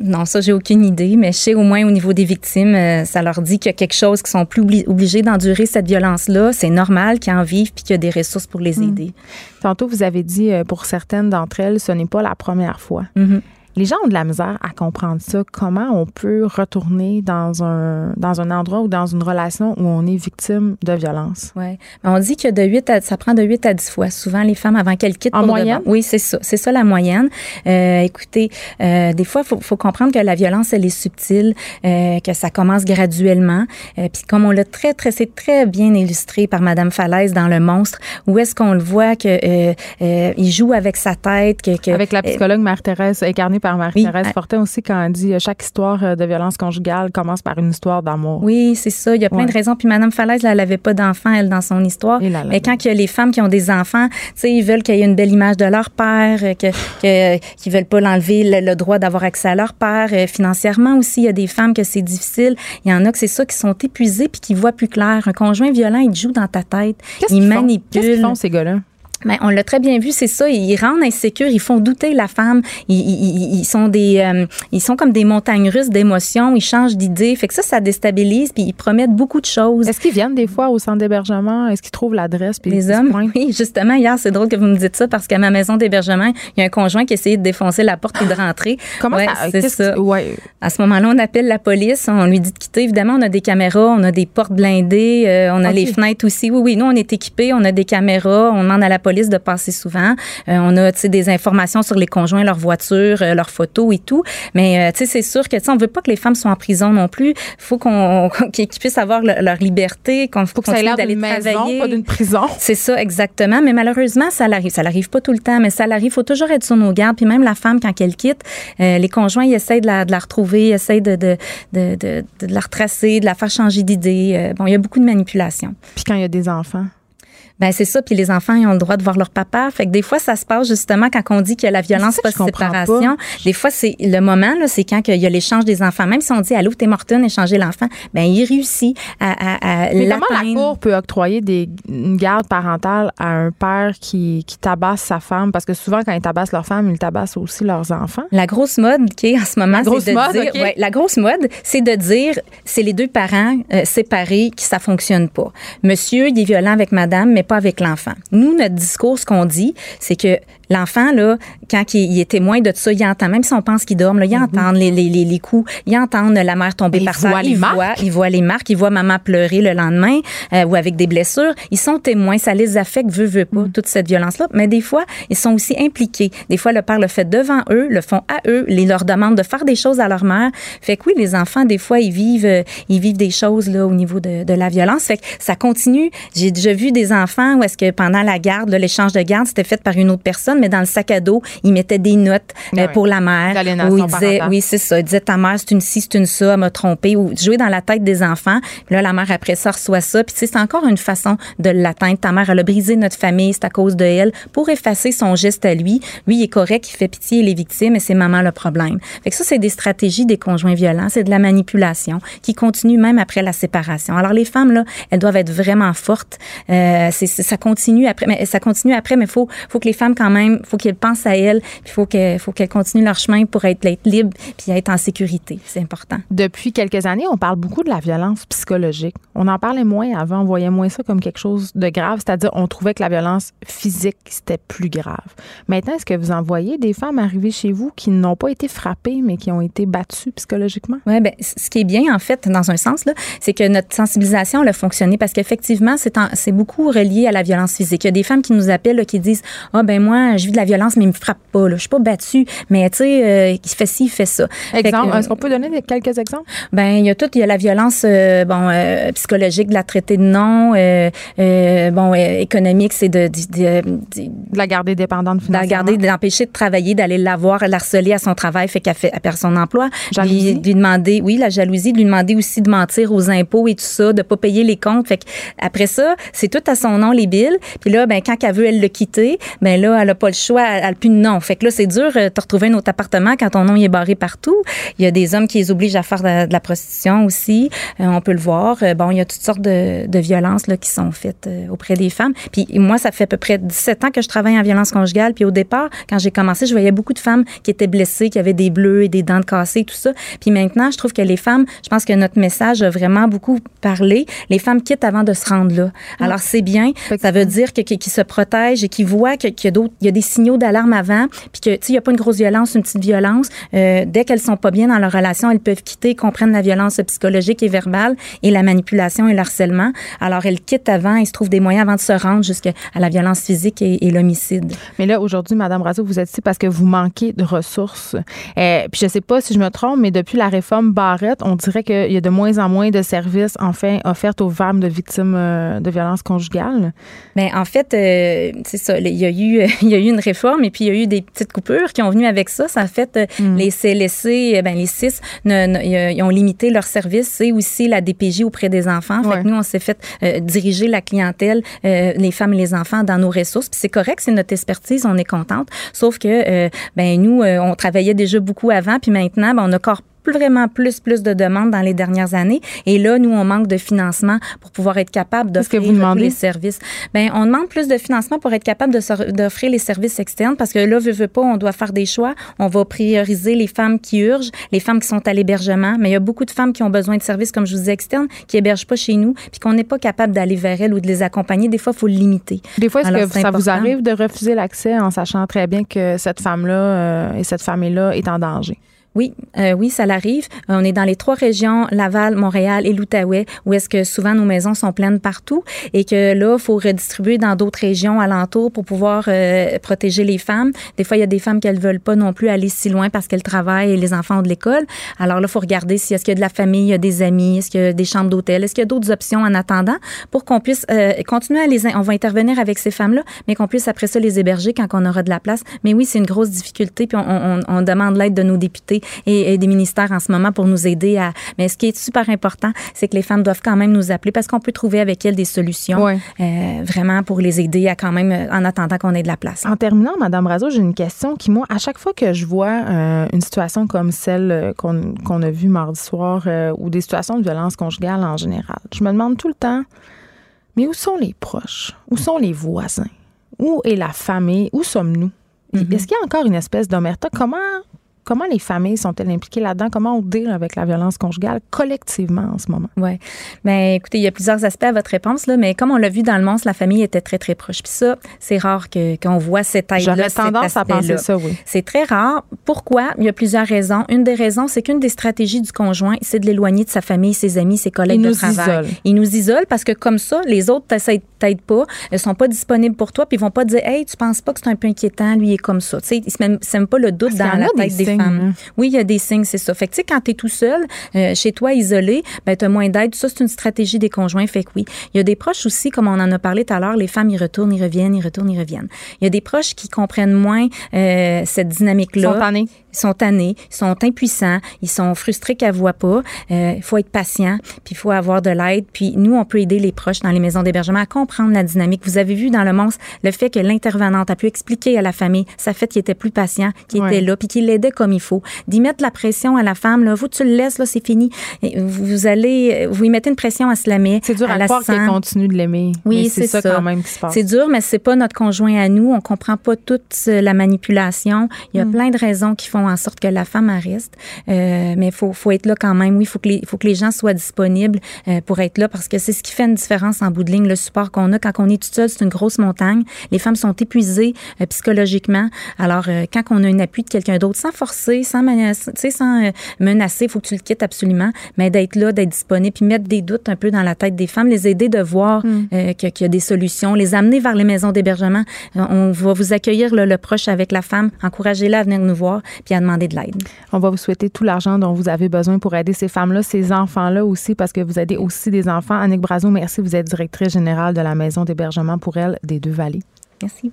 non, ça, j'ai aucune idée, mais je sais au moins au niveau des victimes, euh, ça leur dit qu'il y a quelque chose qui sont plus obli- obligés d'endurer cette violence-là. C'est normal qu'ils en vivent puis qu'il y a des ressources pour les Mm. aider. Tantôt, vous avez dit, euh, pour certaines d'entre elles, ce n'est pas la première fois. Mhm. Les gens ont de la misère à comprendre ça. Comment on peut retourner dans un, dans un endroit ou dans une relation où on est victime de violence? Mais On dit que de 8 à, ça prend de 8 à 10 fois, souvent les femmes avant qu'elles quittent. En pour moyenne? Oui, c'est ça. C'est ça la moyenne. Euh, écoutez, euh, des fois, il faut, faut comprendre que la violence, elle est subtile, euh, que ça commence graduellement. Euh, Puis comme on l'a très, très, c'est très bien illustré par Madame Falaise dans Le Monstre, où est-ce qu'on le voit que euh, euh, il joue avec sa tête, que, que Avec la psychologue Marie-Thérèse, incarnée par Marie-Thérèse Oui. Fortin aussi, quand elle dit euh, chaque histoire euh, de violence conjugale commence par une histoire d'amour. Oui, c'est ça. Il y a plein Ouais. de raisons. Puis Madame Falaise, là, elle avait pas d'enfant, elle, dans son histoire. Là, là, Mais quand il y a les femmes qui ont des enfants, tu sais, ils veulent qu'il y ait une belle image de leur père, euh, que, que qu'ils veulent pas l'enlever le, le droit d'avoir accès à leur père. Financièrement aussi, il y a des femmes que c'est difficile. Il y en a que c'est ça qui sont épuisées puis qui voient plus clair. Un conjoint violent, il joue dans ta tête, Qu'est-ce il qu'ils font? manipule. Qu'est-ce qu'ils font, ces gars-là? Ben, on l'a très bien vu, c'est ça. Ils rendent insécure, ils font douter la femme. Ils, ils- ils sont des, euh, ils sont comme des montagnes russes d'émotions. Ils changent d'idées. Fait que ça, ça déstabilise. Puis ils promettent beaucoup de choses. Est-ce qu'ils viennent des fois au centre d'hébergement? Est-ce qu'ils trouvent l'adresse? puis Les hommes, pointent? oui, justement, hier, c'est drôle que vous me dites ça parce qu'à ma maison d'hébergement, il y a un conjoint qui essayait de défoncer la porte et de rentrer. Comment Ouais, ça? c'est qu'est-ce ça. que- ouais. À ce moment-là, on appelle la police, on lui dit de quitter. Évidemment, on a des caméras, on a des portes blindées, euh, on a les fenêtres aussi. Oui, oui, nous, on est équipés, on a des caméras, on demande à la police de passer souvent. Euh, on a, des informations sur les conjoints, leurs voitures, euh, leurs photos et tout. Mais, euh, c'est sûr que, on veut pas que les femmes soient en prison non plus. faut qu'on qu'ils puissent avoir le- leur liberté, qu'on Faut que ça ait l'air d'aller d'une maison, travailler. pas d'une prison. C'est ça, exactement. Mais malheureusement, ça l'arrive. Ça l'arrive pas tout le temps, mais ça l'arrive. faut toujours être sur nos gardes. Puis même la femme, quand elle quitte, euh, les conjoints, ils essayent de la, de la retrouver, ils essayent de, de, de, de, de la retracer, de la faire changer d'idée. Euh, bon, il y a beaucoup de manipulation. Puis quand il y a des enfants. Ben c'est ça. Puis les enfants, ils ont le droit de voir leur papa. Fait que des fois, ça se passe justement quand on dit qu'il y a la violence post-séparation. Des fois, c'est le moment, là, c'est quand il y a l'échange des enfants. Même si on dit, allô, t'es Morton, échanger l'enfant, ben il réussit à, à, à Mais comment la. Cour peut octroyer des, une garde parentale à un père qui, qui tabasse sa femme? Parce que souvent, quand ils tabassent leur femme, ils tabassent aussi leurs enfants. La grosse mode qui est en ce moment, La c'est de mode, dire, OK. ouais, la grosse mode, c'est de dire, c'est les deux parents euh, séparés qui ça fonctionne pas. Monsieur, il est violent avec madame, mais pas avec l'enfant. Nous, notre discours, ce qu'on dit, c'est que l'enfant, là, quand il, il est témoin de ça, il entend, même si on pense qu'il dorme, là, il entend les, les, les, les coups, il entend la mère tomber Mais par il terre, voit les il marques. voit, il voit les marques, il voit maman pleurer le lendemain euh, ou avec des blessures. Ils sont témoins, ça les affecte, veut, veut pas, toute cette violence-là. Mais des fois, ils sont aussi impliqués. Des fois, le père le fait devant eux, le font à eux, les leur demandent de faire des choses à leur mère. Fait que oui, les enfants, des fois, ils vivent, euh, ils vivent des choses là au niveau de, de la violence. Fait que ça continue. J'ai déjà vu des enfants où est-ce que pendant la garde, l'échange de garde, c'était fait par une autre personne, mais dans le sac à dos, ils mettaient des notes euh, Ah ouais. pour la mère. Où disaient, parentale. oui, c'est ça. Il disait ta mère, c'est une ci, c'est une ça, elle m'a trompé. Ou jouer dans la tête des enfants. Puis là, la mère, après ça, reçoit ça. Puis tu sais, c'est encore une façon de l'atteindre. Ta mère, elle a brisé notre famille, c'est à cause de elle. Pour effacer son geste à lui, lui, il est correct, il fait pitié, il est victime, et c'est maman le problème. Fait que ça, c'est des stratégies des conjoints violents. C'est de la manipulation qui continue même après la séparation. Alors, les femmes, là, elles doivent être vraiment fortes. Euh, c'est- ça continue après, mais ça continue après, mais faut, faut que les femmes, quand même, faut qu'elles pensent à elles, puis faut que, faut qu'elles continuent leur chemin pour être, être libres, puis être en sécurité. C'est important. Depuis quelques années, on parle beaucoup de la violence psychologique. On en parlait moins avant, on voyait moins ça comme quelque chose de grave, c'est-à-dire on trouvait que la violence physique, c'était plus grave. Maintenant, est-ce que vous en voyez des femmes arriver chez vous qui n'ont pas été frappées, mais qui ont été battues psychologiquement? Ouais, ben, ce qui est bien, en fait, dans un sens, là, c'est que notre sensibilisation, elle a fonctionné parce qu'effectivement, c'est, beaucoup relié à la violence physique. Il y a des femmes qui nous appellent, là, qui disent, ah, ben, moi, je vis de la violence, mais il me frappe pas, là. Je suis pas battue, mais, tu sais, euh, il fait ci, il fait ça. Exemple, euh, est-ce qu'on peut donner des- quelques exemples? ben, il y a tout, il y a la violence, euh, bon, euh, psychologique, de la traiter de non, bon, économique, c'est de, de, de- de- De la garder dépendante de la financièrement? garder, de l'empêcher de travailler, d'aller la voir, l'harceler à son travail, fait qu'elle fait, elle perd son emploi. Jalousie? Lui, lui demander, oui, la jalousie, de lui demander aussi de mentir aux impôts et tout ça, de pas payer les comptes. Fait que après ça, c'est tout à son nom les billes. Puis là, ben quand elle veut elle le quitter, ben là, elle a pas le choix, de nom. Fait que là, c'est dur euh, de retrouver un autre appartement quand ton nom il est barré partout. Il y a des hommes qui les obligent à faire de, de la prostitution aussi. Euh, on peut le voir. Euh, bon, il y a toutes sortes de, de violences là qui sont faites auprès des femmes. Puis moi, ça fait à peu près 17 ans que je travaille en violence conjugale. Puis au départ, quand j'ai commencé, je voyais beaucoup de femmes qui étaient blessées, qui avaient des bleus et des dents de cassées, tout ça. Puis maintenant, je trouve que les femmes, je pense que notre message a vraiment beaucoup parlé. Les femmes quittent avant de se rendre là. Alors c'est bien. Ça veut dire qu'ils se protègent et qu'ils voient qu'il y a d'autres, il y a des signaux d'alarme avant, puis que tu sais, il y a pas une grosse violence, une petite violence. Euh, dès qu'elles sont pas bien dans leur relation, elles peuvent quitter, comprennent la violence psychologique et verbale et la manipulation et le harcèlement. Alors elles quittent avant, ils se trouvent des moyens avant de se rendre jusqu'à la violence physique et, et l'homicide. Mais là, aujourd'hui, Madame Brazo, vous êtes ici parce que vous manquez de ressources. Euh, puis je sais pas si je me trompe, mais depuis la réforme Barrette, on dirait qu'il y a de moins en moins de services, enfin, offerts aux femmes de victimes euh, de violences conjugales. Mais en fait, euh, c'est ça. Il y a eu, il y a eu une réforme et puis il y a eu des petites coupures qui ont venu avec ça. Ça a fait euh, les CLSC, euh, ben les six, ne- ne- ils ont limité leurs services. C'est aussi la DPJ auprès des enfants. Fait Ouais. que nous, on s'est fait euh, diriger la clientèle, euh, les femmes et les enfants dans nos ressources. Puis c'est correct, c'est notre expertise, on est contente. Sauf que, euh, ben nous, on travaillait déjà beaucoup avant, puis maintenant, ben, on a encore plus- vraiment plus plus de demandes dans les dernières années et là nous on manque de financement pour pouvoir être capable d'offrir les services. Ben on demande plus de financement pour être capable d'offrir les services externes parce que là veut, veut pas on doit faire des choix, on va prioriser les femmes qui urgent, les femmes qui sont à l'hébergement, mais il y a beaucoup de femmes qui ont besoin de services comme je vous disais externes qui hébergent pas chez nous puis qu'on n'est pas capable d'aller vers elles ou de les accompagner, des fois il faut le limiter. Des fois, est-ce que ça vous arrive de refuser l'accès en sachant très bien que cette femme-là euh, et cette famille-là est en danger? Oui, euh, oui, ça l'arrive. On est dans les trois régions, Laval, Montréal et l'Outaouais, où est-ce que souvent nos maisons sont pleines partout et que là, il faut redistribuer dans d'autres régions alentours pour pouvoir euh, protéger les femmes. Des fois, il y a des femmes ne veulent pas non plus aller si loin parce qu'elles travaillent et les enfants ont de l'école. Alors là, il faut regarder si est-ce qu'il y a de la famille, il y a des amis, est-ce qu'il y a des chambres d'hôtel, est-ce qu'il y a d'autres options en attendant pour qu'on puisse euh, continuer à les... On va intervenir avec ces femmes-là, mais qu'on puisse après ça les héberger quand on aura de la place. Mais oui, c'est une grosse difficulté, puis on, on- on demande l'aide de nos députés et, des ministères en ce moment pour nous aider à. Mais ce qui est super important, c'est que les femmes doivent quand même nous appeler parce qu'on peut trouver avec elles des solutions euh, vraiment pour les aider à quand même en attendant qu'on ait de la place. En terminant, Madame Razo, j'ai une question qui moi, à chaque fois que je vois euh, une situation comme celle qu'on a vue mardi soir ou des situations de violence conjugale en général, je me demande tout le temps, mais où sont les proches? Où sont les voisins? Où est la famille? Où sommes-nous? Mm-hmm. Est-ce qu'il y a encore une espèce d'omerta? Comment Comment les familles sont-elles impliquées là-dedans? Comment on deal avec la violence conjugale collectivement en ce moment? Oui. Bien, écoutez, il y a plusieurs aspects à votre réponse, là, mais comme on l'a vu dans le monstre, la famille était très, très proche. Puis ça, c'est rare que, qu'on voit cette aide-là. J'aurais tendance à penser ça, oui. C'est très rare. Pourquoi? Il y a plusieurs raisons. Une des raisons, c'est qu'une des stratégies du conjoint, c'est de l'éloigner de sa famille, ses amis, ses collègues de travail. Isole. Il nous isole parce que comme ça, les autres t'aident pas, elles sont pas disponibles pour toi, puis ils vont pas dire, hey, tu penses pas que c'est un peu inquiétant, lui est comme ça. Tu sais, ils ne sèment pas le doute dans la tête des, femmes. Hein. Oui, y a des signes, c'est ça. Fait que, tu sais, quand tu es tout seul, euh, chez toi, isolé, ben, tu as moins d'aide. Ça, c'est une stratégie des conjoints. Fait que oui. Il y a des proches aussi, comme on en a parlé tout à l'heure, les femmes, ils retournent, ils reviennent, ils retournent, ils reviennent. Il y a des proches qui comprennent moins euh, cette dynamique-là. Ils sont Ils sont tannés, ils sont impuissants, ils sont frustrés qu'elle voient pas. Euh, il faut être patient, puis il faut avoir de l'aide. Puis nous, on peut aider les proches dans les maisons d'hébergement à comprendre la dynamique. Vous avez vu dans le monstre le fait que l'intervenante a pu expliquer à la famille sa fait qu'il était plus patient, qu'il était là, puis qu'il l'aidait comme il faut. D'y mettre la pression à la femme, là, vous, tu le laisses, là, c'est fini. vous allez, vous y mettez une pression à se l'aimer. C'est dur à, croire qu'elle continue de l'aimer. Oui, c'est ça, quand même qui se passe. C'est dur, mais c'est pas notre conjoint à nous. On comprend pas toute la manipulation. Il y a mm. plein de raisons qui font en sorte que la femme reste. Euh, mais il faut, faut être là quand même. Oui, il faut que les, faut que les gens soient disponibles euh, pour être là parce que c'est ce qui fait une différence en bout de ligne. Le support qu'on a quand on est tout seul, c'est une grosse montagne. Les femmes sont épuisées euh, psychologiquement. Alors, quand on a un appui de quelqu'un d'autre, sans forcer, sans, sans euh, menacer, il faut que tu le quittes absolument, mais d'être là, d'être disponible, puis mettre des doutes un peu dans la tête des femmes, les aider de voir mm. euh, qu'il y a des solutions, les amener vers les maisons d'hébergement. Euh, on va vous accueillir le, proche avec la femme, encouragez-la à venir nous voir, puis à demander de l'aide. On va vous souhaiter tout l'argent dont vous avez besoin pour aider ces femmes-là, ces enfants-là aussi, parce que vous aidez aussi des enfants. Annick Brazo, merci. Vous êtes directrice générale de la maison d'hébergement pour elles des Deux-Vallées. Merci.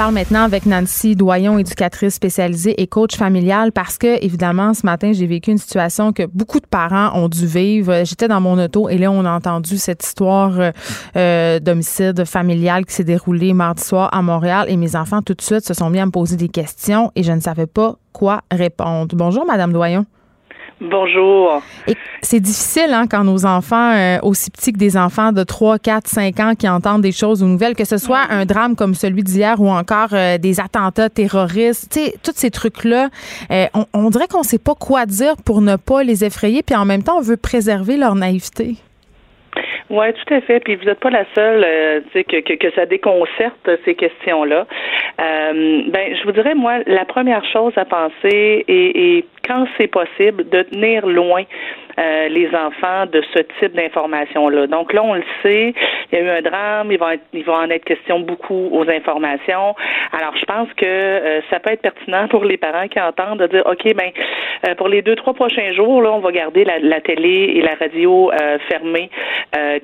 Je parle maintenant avec Nancy Doyon, éducatrice spécialisée et coach familial, parce que, évidemment, ce matin, j'ai vécu une situation que beaucoup de parents ont dû vivre. J'étais dans mon auto et là, on a entendu cette histoire euh, euh, d'homicide familial qui s'est déroulée mardi soir à Montréal et mes enfants, tout de suite, se sont mis à me poser des questions et je ne savais pas quoi répondre. Bonjour, Madame Doyon. Bonjour. C'est difficile hein, quand nos enfants, euh, aussi petits que des enfants de 3, 4, 5 ans qui entendent des choses ou nouvelles, que ce soit un drame comme celui d'hier ou encore euh, des attentats terroristes, tu sais, tous ces trucs-là, euh, on, on, dirait qu'on ne sait pas quoi dire pour ne pas les effrayer, puis en même temps, on veut préserver leur naïveté. Oui, tout à fait. Puis vous n'êtes pas la seule, euh, que, que, que, ça déconcerte ces questions-là. Euh, ben, je vous dirais, moi, la première chose à penser, et quand c'est possible, de tenir loin euh, les enfants de ce type d'informations-là. Donc là, on le sait, il y a eu un drame, il va, être, il va en être question beaucoup aux informations. Alors, je pense que euh, ça peut être pertinent pour les parents qui entendent de dire, OK, ben, euh, pour les deux, trois prochains jours, là, on va garder la, la télé et la radio fermées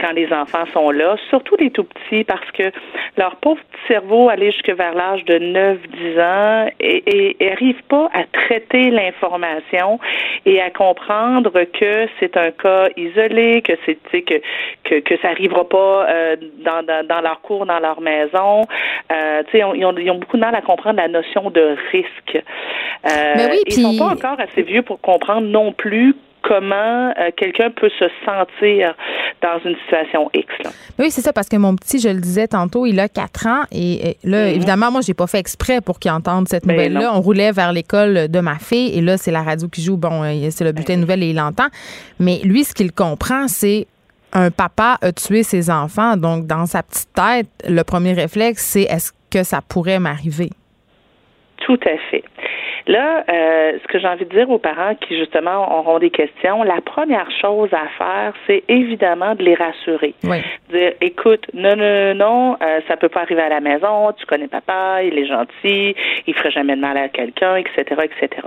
quand les enfants sont là, surtout les tout petits, parce que leur pauvre petit cerveau, aller jusque vers l'âge de 9-10 ans, et, et, arrive pas à traiter l'information et à comprendre que c'est un cas isolé, que c'est que, que que ça arrivera pas euh, dans, dans, dans leur cours, dans leur maison. Euh, ils, ont, ils, ont, beaucoup de mal à comprendre la notion de risque. Euh, Mais oui, Ils sont pas encore assez vieux pour comprendre non plus comment euh, quelqu'un peut se sentir dans une situation X. Oui, c'est ça, parce que mon petit, je le disais tantôt, il a quatre ans et, là, mhm. évidemment, moi, j'ai pas fait exprès pour qu'il entende cette ben nouvelle-là. On roulait vers l'école de ma fille et là, c'est la radio qui joue. Bon, euh, c'est le bulletin de nouvelles et il l'entend. Mais lui, ce qu'il comprend, c'est un papa a tué ses enfants. Donc, dans sa petite tête, le premier réflexe, c'est est-ce que ça pourrait m'arriver? Tout à fait. Là, euh, ce que j'ai envie de dire aux parents qui justement auront des questions, la première chose à faire, c'est évidemment de les rassurer. Oui. Dire, écoute, non, non, non, euh, ça peut pas arriver à la maison. Tu connais papa, il est gentil, il ferait jamais de mal à quelqu'un, etc., etc.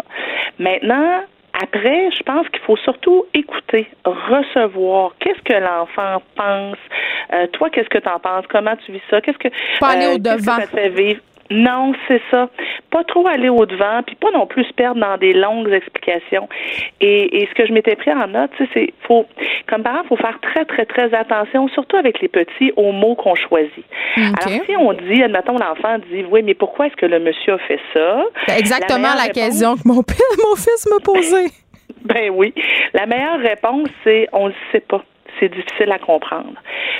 Maintenant, après, je pense qu'il faut surtout écouter, recevoir. Qu'est-ce que l'enfant pense? Euh, toi, qu'est-ce que tu en penses? Comment tu vis ça? Qu'est-ce que, Pas aller euh, que ça te fait vivre? Non, c'est ça. Pas trop aller au devant, puis pas non plus se perdre dans des longues explications. Et, et ce que je m'étais pris en note, c'est faut, comme parent, faut faire très très très attention, surtout avec les petits, aux mots qu'on choisit. Alors si on dit, admettons, l'enfant dit, oui, mais pourquoi est-ce que le monsieur a fait ça? C'est exactement meilleure la, réponse- question que mon, père- mon fils me posait. Ben oui. La meilleure réponse, c'est on ne sait pas. C'est difficile à comprendre.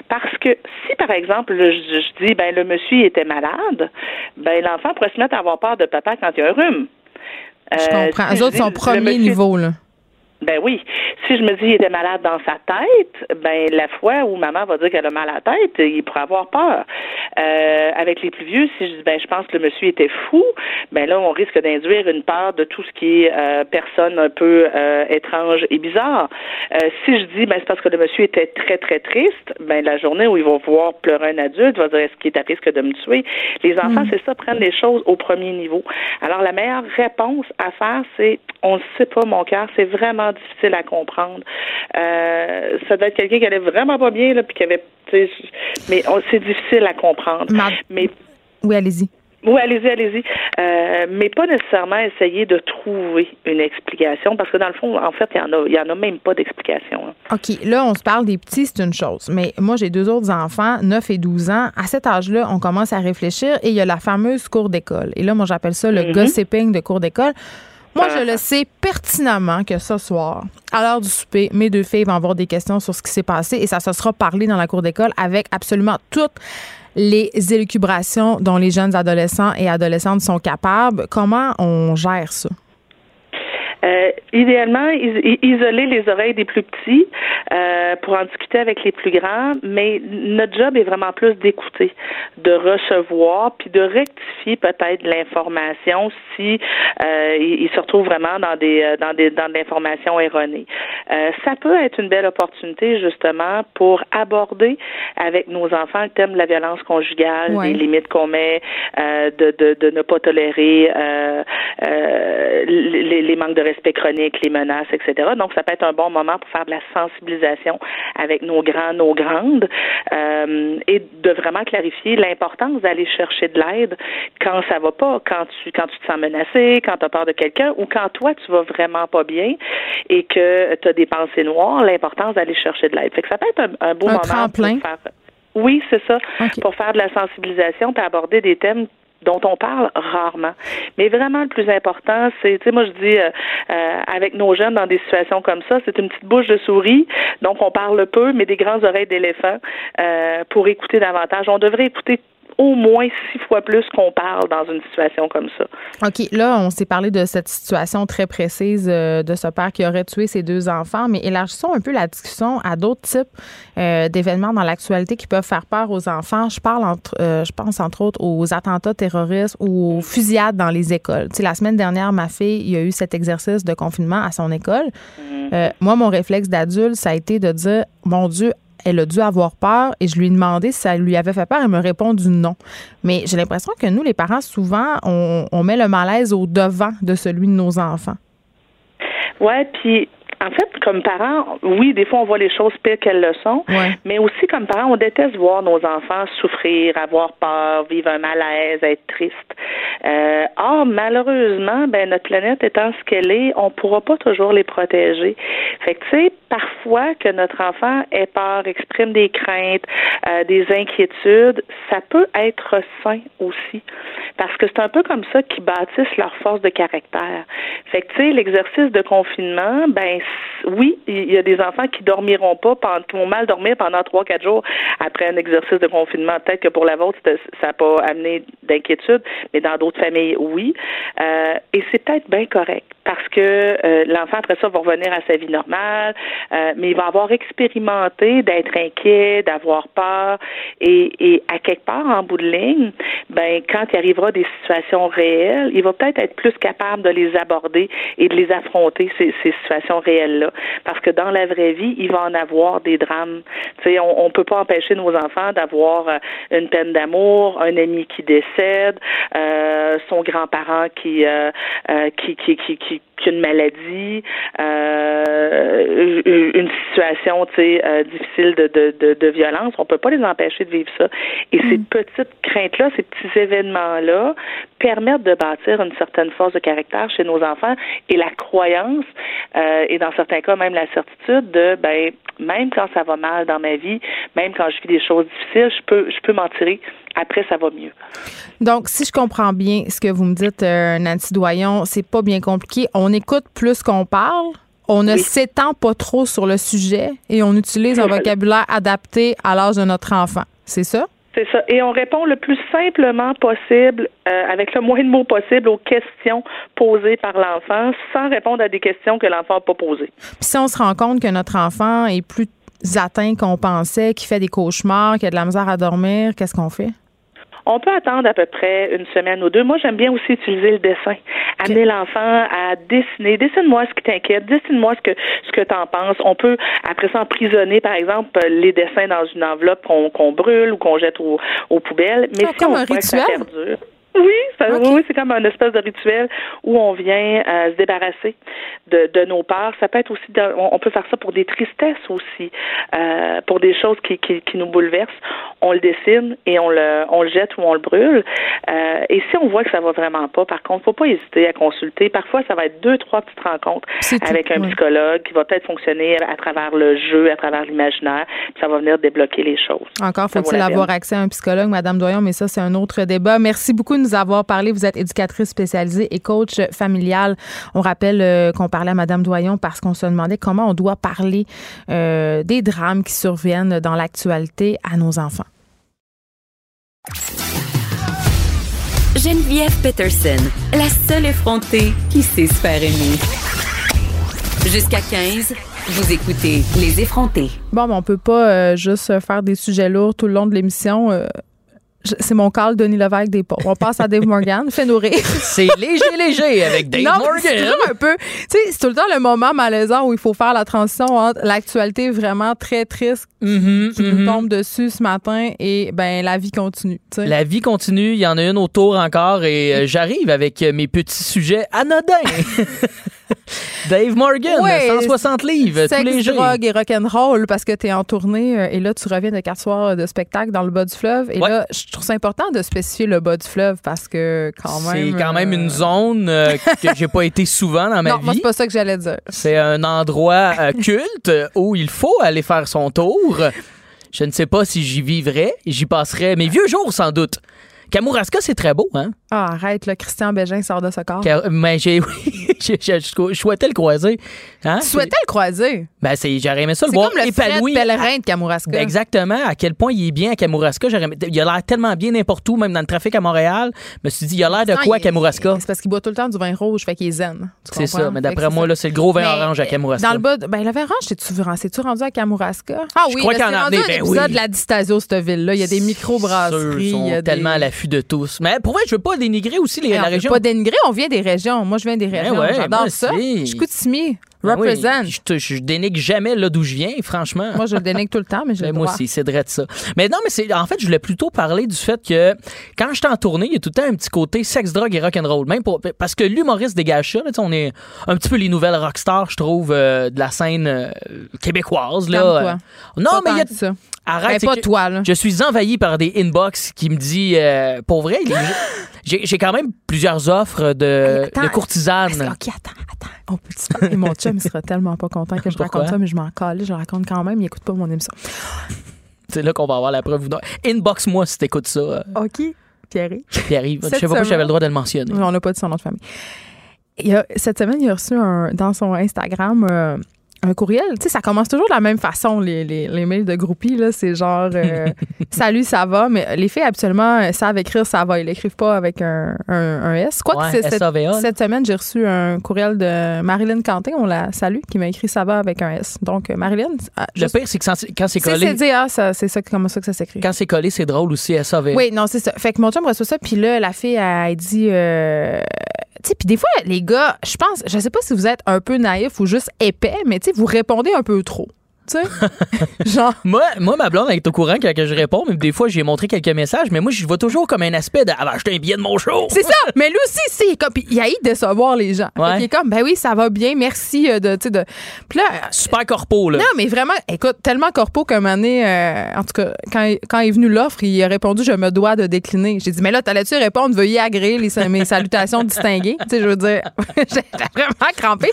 Parce que si, par exemple, je, je dis, ben le monsieur était malade, ben l'enfant pourrait se mettre à avoir peur de papa quand il y a un rhume. Je Euh, comprends. je autres sont le premier monsieur- niveau, là. Ben oui. Si je me dis il était malade dans sa tête, ben la fois où maman va dire qu'elle a mal à la tête, il pourrait avoir peur. Euh, avec les plus vieux, si je dis ben je pense que le monsieur était fou, ben là on risque d'induire une peur de tout ce qui est euh, personne un peu euh, étrange et bizarre. Euh, si je dis ben c'est parce que le monsieur était très très triste, ben la journée où il va voir pleurer un adulte, il va dire est-ce qu'il est à risque de me tuer? Les enfants c'est ça prennent les choses au premier niveau. Alors la meilleure réponse à faire c'est on ne sait pas mon cœur, c'est vraiment difficile à comprendre. Euh, ça doit être quelqu'un qui allait vraiment pas bien là puis qui avait mais c'est difficile à comprendre. Ma- Mais Oui, allez-y. oui, allez-y, allez-y. Euh, mais pas nécessairement essayer de trouver une explication, parce que dans le fond, en fait, il y en a, il y en a même pas d'explication. hein. OK, là, on se parle des petits, c'est une chose. Mais moi, j'ai deux autres enfants, 9 et 12 ans. À cet âge-là, on commence à réfléchir et il y a la fameuse cour d'école. Et là, moi, j'appelle ça le gossiping de cour d'école. Moi, je le sais pertinemment que ce soir, à l'heure du souper, mes deux filles vont avoir des questions sur ce qui s'est passé et ça se sera parlé dans la cour d'école avec absolument toutes les élucubrations dont les jeunes adolescents et adolescentes sont capables. Comment on gère ça? Euh, idéalement, is- isoler les oreilles des plus petits euh, pour en discuter avec les plus grands, mais notre job est vraiment plus d'écouter, de recevoir, puis de rectifier peut-être l'information si euh, il, il se retrouve vraiment dans des euh, dans des dans de l'information erronée. Euh, ça peut être une belle opportunité justement pour aborder avec nos enfants le thème de la violence conjugale, Ouais. des limites qu'on met, euh, de, de, de ne pas tolérer euh, euh, les, les manques de respect chroniques, les menaces, etc. Donc, ça peut être un bon moment pour faire de la sensibilisation avec nos grands, nos grandes, euh, et de vraiment clarifier l'importance d'aller chercher de l'aide quand ça va pas, quand tu quand tu te sens menacé, quand tu as peur de quelqu'un, ou quand toi tu vas vraiment pas bien et que tu as des pensées noires, l'importance d'aller chercher de l'aide. Fait que ça peut être un, un beau Un moment tremplin. pour faire oui, c'est ça. Pour faire de la sensibilisation puis aborder des thèmes dont on parle rarement. Mais vraiment, le plus important, c'est, tu moi je dis, euh, euh, avec nos jeunes dans des situations comme ça, c'est une petite bouche de souris, donc on parle peu, mais des grandes oreilles d'éléphant euh, pour écouter davantage. On devrait écouter au moins six fois plus qu'on parle dans une situation comme ça. OK, là, on s'est parlé de cette situation très précise euh, de ce père qui aurait tué ses deux enfants, mais élargissons un peu la discussion à d'autres types euh, d'événements dans l'actualité qui peuvent faire peur aux enfants. Je parle entre, euh, je pense entre autres aux attentats terroristes ou aux fusillades dans les écoles. Tu sais, la semaine dernière, ma fille, il y a eu cet exercice de confinement à son école. Euh, moi, mon réflexe d'adulte, ça a été de dire, mon Dieu, elle a dû avoir peur et je lui ai demandé si ça lui avait fait peur. Elle me répondu non. Mais j'ai l'impression que nous, les parents, souvent, on, on met le malaise au devant de celui de nos enfants. Ouais, puis en fait, comme parents, oui, des fois on voit les choses pires qu'elles le sont, Ouais. mais aussi comme parents, on déteste voir nos enfants souffrir, avoir peur, vivre un malaise, être triste. Euh, or, malheureusement, ben notre planète étant ce qu'elle est, on pourra pas toujours les protéger. Fait que tu sais, parfois que notre enfant ait peur, exprime des craintes, euh, des inquiétudes, ça peut être sain aussi, parce que c'est un peu comme ça qu'ils bâtissent leur force de caractère. Fait que tu sais, l'exercice de confinement, ben oui, il y a des enfants qui dormiront pas, qui vont mal dormir pendant trois, quatre jours après un exercice de confinement. Peut-être que pour la vôtre, ça n'a pas amené d'inquiétude, mais dans d'autres familles, oui. Euh, et c'est peut-être bien correct parce que euh, l'enfant après ça va revenir à sa vie normale, euh, mais il va avoir expérimenté d'être inquiet, d'avoir peur, et, à quelque part en bout de ligne, ben quand il arrivera des situations réelles, il va peut-être être plus capable de les aborder et de les affronter ces situations réelles Parce que dans la vraie vie, il va en avoir des drames. Tu sais, on, on peut pas empêcher nos enfants d'avoir euh, une peine d'amour, un ami qui décède, euh, son grand-parent qui, euh, euh, qui, qui, qui, qui qui a une maladie, euh, une situation euh, difficile de, de, de, de, violence, on peut pas les empêcher de vivre ça. Et ces petites craintes-là, ces petits événements-là permettent de bâtir une certaine force de caractère chez nos enfants et la croyance, euh, et dans certains cas même la certitude de ben même quand ça va mal dans ma vie, même quand je vis des choses difficiles, je peux je peux m'en tirer. Après, ça va mieux. Donc, si je comprends bien ce que vous me dites, euh, Nancy Doyon, c'est pas bien compliqué. On écoute plus qu'on parle. On ne Oui. s'étend pas trop sur le sujet et on utilise un vocabulaire adapté à l'âge de notre enfant. C'est ça? C'est ça. Et on répond le plus simplement possible, euh, avec le moins de mots possible, aux questions posées par l'enfant, sans répondre à des questions que l'enfant n'a pas posées. Puis si on se rend compte que notre enfant est plus atteint qu'on pensait, qu'il fait des cauchemars, qu'il a de la misère à dormir, qu'est-ce qu'on fait? On peut attendre à peu près une semaine ou deux. Moi, j'aime bien aussi utiliser le dessin. Amener l'enfant à dessiner. Dessine-moi ce qui t'inquiète. Dessine-moi ce que ce que t'en penses. On peut après ça emprisonner, par exemple, les dessins dans une enveloppe qu'on brûle ou qu'on jette au- aux poubelles. Mais Ah, si comme on un voit que ça rituel? perdure. Oui, ça, oui, c'est comme un espèce de rituel où on vient euh, se débarrasser de, de nos peurs. Ça peut être aussi, dans- on, on peut faire ça pour des tristesses aussi, euh, pour des choses qui, qui, qui nous bouleversent. On le dessine et on le, on le jette ou on le brûle. Euh, et si on voit que ça va vraiment pas, par contre, faut pas hésiter à consulter. Parfois, ça va être deux, trois petites rencontres tout, avec un ouais. psychologue qui va peut-être fonctionner à travers le jeu, à travers l'imaginaire. puis Ça va venir débloquer les choses. Encore faut-il avoir accès à un psychologue, Madame Doyon, mais ça, c'est un autre débat. Merci beaucoup de nous avoir parlé. Vous êtes éducatrice spécialisée et coach familial. On rappelle euh, qu'on parlait à Madame Doyon parce qu'on se demandait comment on doit parler euh, des drames qui surviennent dans l'actualité à nos enfants. Geneviève Peterson, la seule effrontée qui sait se faire aimer. Jusqu'à 15, vous écoutez Les effrontés. Bon, mais on peut pas euh, juste faire des sujets lourds tout le long de l'émission. Euh, c'est mon call, Denis Lévesque des pauvres. On passe à Dave Morgan. Fais nourrir. C'est léger, léger avec Dave non, c'est Morgan. toujours un peu. Tu sais, c'est tout le temps le moment malaisant où il faut faire la transition entre l'actualité vraiment très triste Mhm, qui mhm. nous tombe dessus ce matin et ben la vie continue. La vie continue, il y en a une autour encore et euh, j'arrive avec mes petits sujets anodins. Dave Morgan, Ouais, 160 livres tous les Sexe, jours. drogue et rock'n'roll parce que tu es en tournée euh, et là, tu reviens de quatre soirs de spectacle dans le bas du fleuve. Et Ouais. là, je trouve ça important de spécifier le bas du fleuve parce que quand même. C'est quand même euh, une zone euh, que j'ai pas été souvent dans ma Non, vie. c'est pas ça que j'allais dire. C'est un endroit euh, culte où il faut aller faire son tour. Je ne sais pas si j'y vivrais. J'y passerais mes vieux jours sans doute. Kamouraska, c'est très beau, hein? Ah, arrête, là, Christian Bégin sort de ce corps. Car- mais j'ai, oui, je souhaitais le croiser. Hein? Tu souhaitais le croiser? Ben, c'est, j'aurais aimé ça le C'est voir comme le Fred épanoui. pèlerin de Kamouraska. Ben, exactement. À quel point il est bien à Kamouraska. J'aurais aimé- il a l'air tellement bien n'importe où, même dans le trafic à Montréal. Je me suis dit, il a l'air de Non, quoi il- à Kamouraska? C'est parce qu'il boit tout le temps du vin rouge, fait qu'il est zen. Tu C'est comprends? ça. Mais Fait d'après moi, c'est là, c'est le gros vin Mais, orange à Kamouraska. Dans le bas, de- ben le vin orange, c'est-tu c'est-tu rendu à Kamouraska? Ah Je oui, crois là, qu'il y c'est en a rendu amené, un ben épisode oui. de la Distasio, cette ville-là. Il y a des micro-brasseries. sont il y a tellement à l'affût de tous. Mais pour vrai, je veux pas dénigrer aussi les, la région. pas dénigrer, on vient des régions. Moi, je viens des régions. ouais, J'adore ça. Je Chicoutimi, Ben oui. Je, je dénigre jamais là d'où je viens, franchement. Moi, je le dénigre tout le temps, mais j'ai Ben, le moi aussi, c'est vrai de ça. Mais non, mais c'est en fait, je voulais plutôt parler du fait que quand je suis en tournée, il y a tout le temps un petit côté sexe, drogue et rock'n'roll. Même pour, parce que l'humoriste dégage ça. là, on est un petit peu les nouvelles rockstars, je trouve, euh, de la scène euh, québécoise. Là. Non, Pas mais il y a. Arrête, Ben, c'est pas toi, là. Je suis envahi par des inbox qui me disent, euh, pour vrai, les- j'ai quand même plusieurs offres de, Hey, attends. de courtisanes. OK, attends, attends. On peut parler? Mon chum, il sera tellement pas content que je Pourquoi? raconte ça, mais je m'en calais. Je le raconte quand même. Il écoute pas mon émission. C'est là qu'on va avoir la preuve. ou non. Inbox-moi si t'écoutes ça, euh, OK. Pierre. Pierre-Yves. Je sais pas si j'avais le droit de le mentionner. On n'a pas dit son nom de famille. Il a- cette semaine, il a reçu un, dans son Instagram euh, un courriel. Tu sais, ça commence toujours de la même façon, les, les, les mails de groupies. là. C'est genre euh, Salut, ça va? Mais les filles, habituellement, savent écrire ça va. Ils l'écrivent pas avec un, un, un S. Quoi Ouais, que c'est cette, cette semaine, j'ai reçu un courriel de Marilyn Canté, on la salue, qui m'a écrit ça va avec un S. Donc, euh, Marilyn, ah, Le juste- pire, c'est que quand c'est- collé, c'est ah, ça, c'est ça, comme ça que ça s'écrit? quand c'est collé, c'est drôle aussi, SAV. Oui, non, c'est ça. Fait que mon chum reçoit ça, puis là, la fille, elle, elle dit, euh, tu sais, puis des fois, les gars, je pense, je sais pas si vous êtes un peu naïf ou juste épais, mais tu sais, vous répondez un peu trop. Tu sais? Genre. Moi, moi, ma blonde elle est au courant quand que je réponds, mais des fois, j'ai montré quelques messages, mais moi, je vois toujours comme un aspect de. Ah, ben, acheter un billet de mon show. C'est ça. Mais lui aussi, c'est comme. puis Il a de décevoir les gens. Fait qu'il est comme, ben oui, ça va bien, merci euh, de. tu sais, de... Puis là. Super corpo, là. Non, mais vraiment, écoute, tellement corpo qu'un moment donné, euh, en tout cas, quand, il- quand est venu l'offre, il a répondu Je me dois de décliner. J'ai dit Mais là, t'allais-tu répondre Veuillez agréer les, mes salutations distinguées? Tu sais, je veux dire, j'ai vraiment crampé.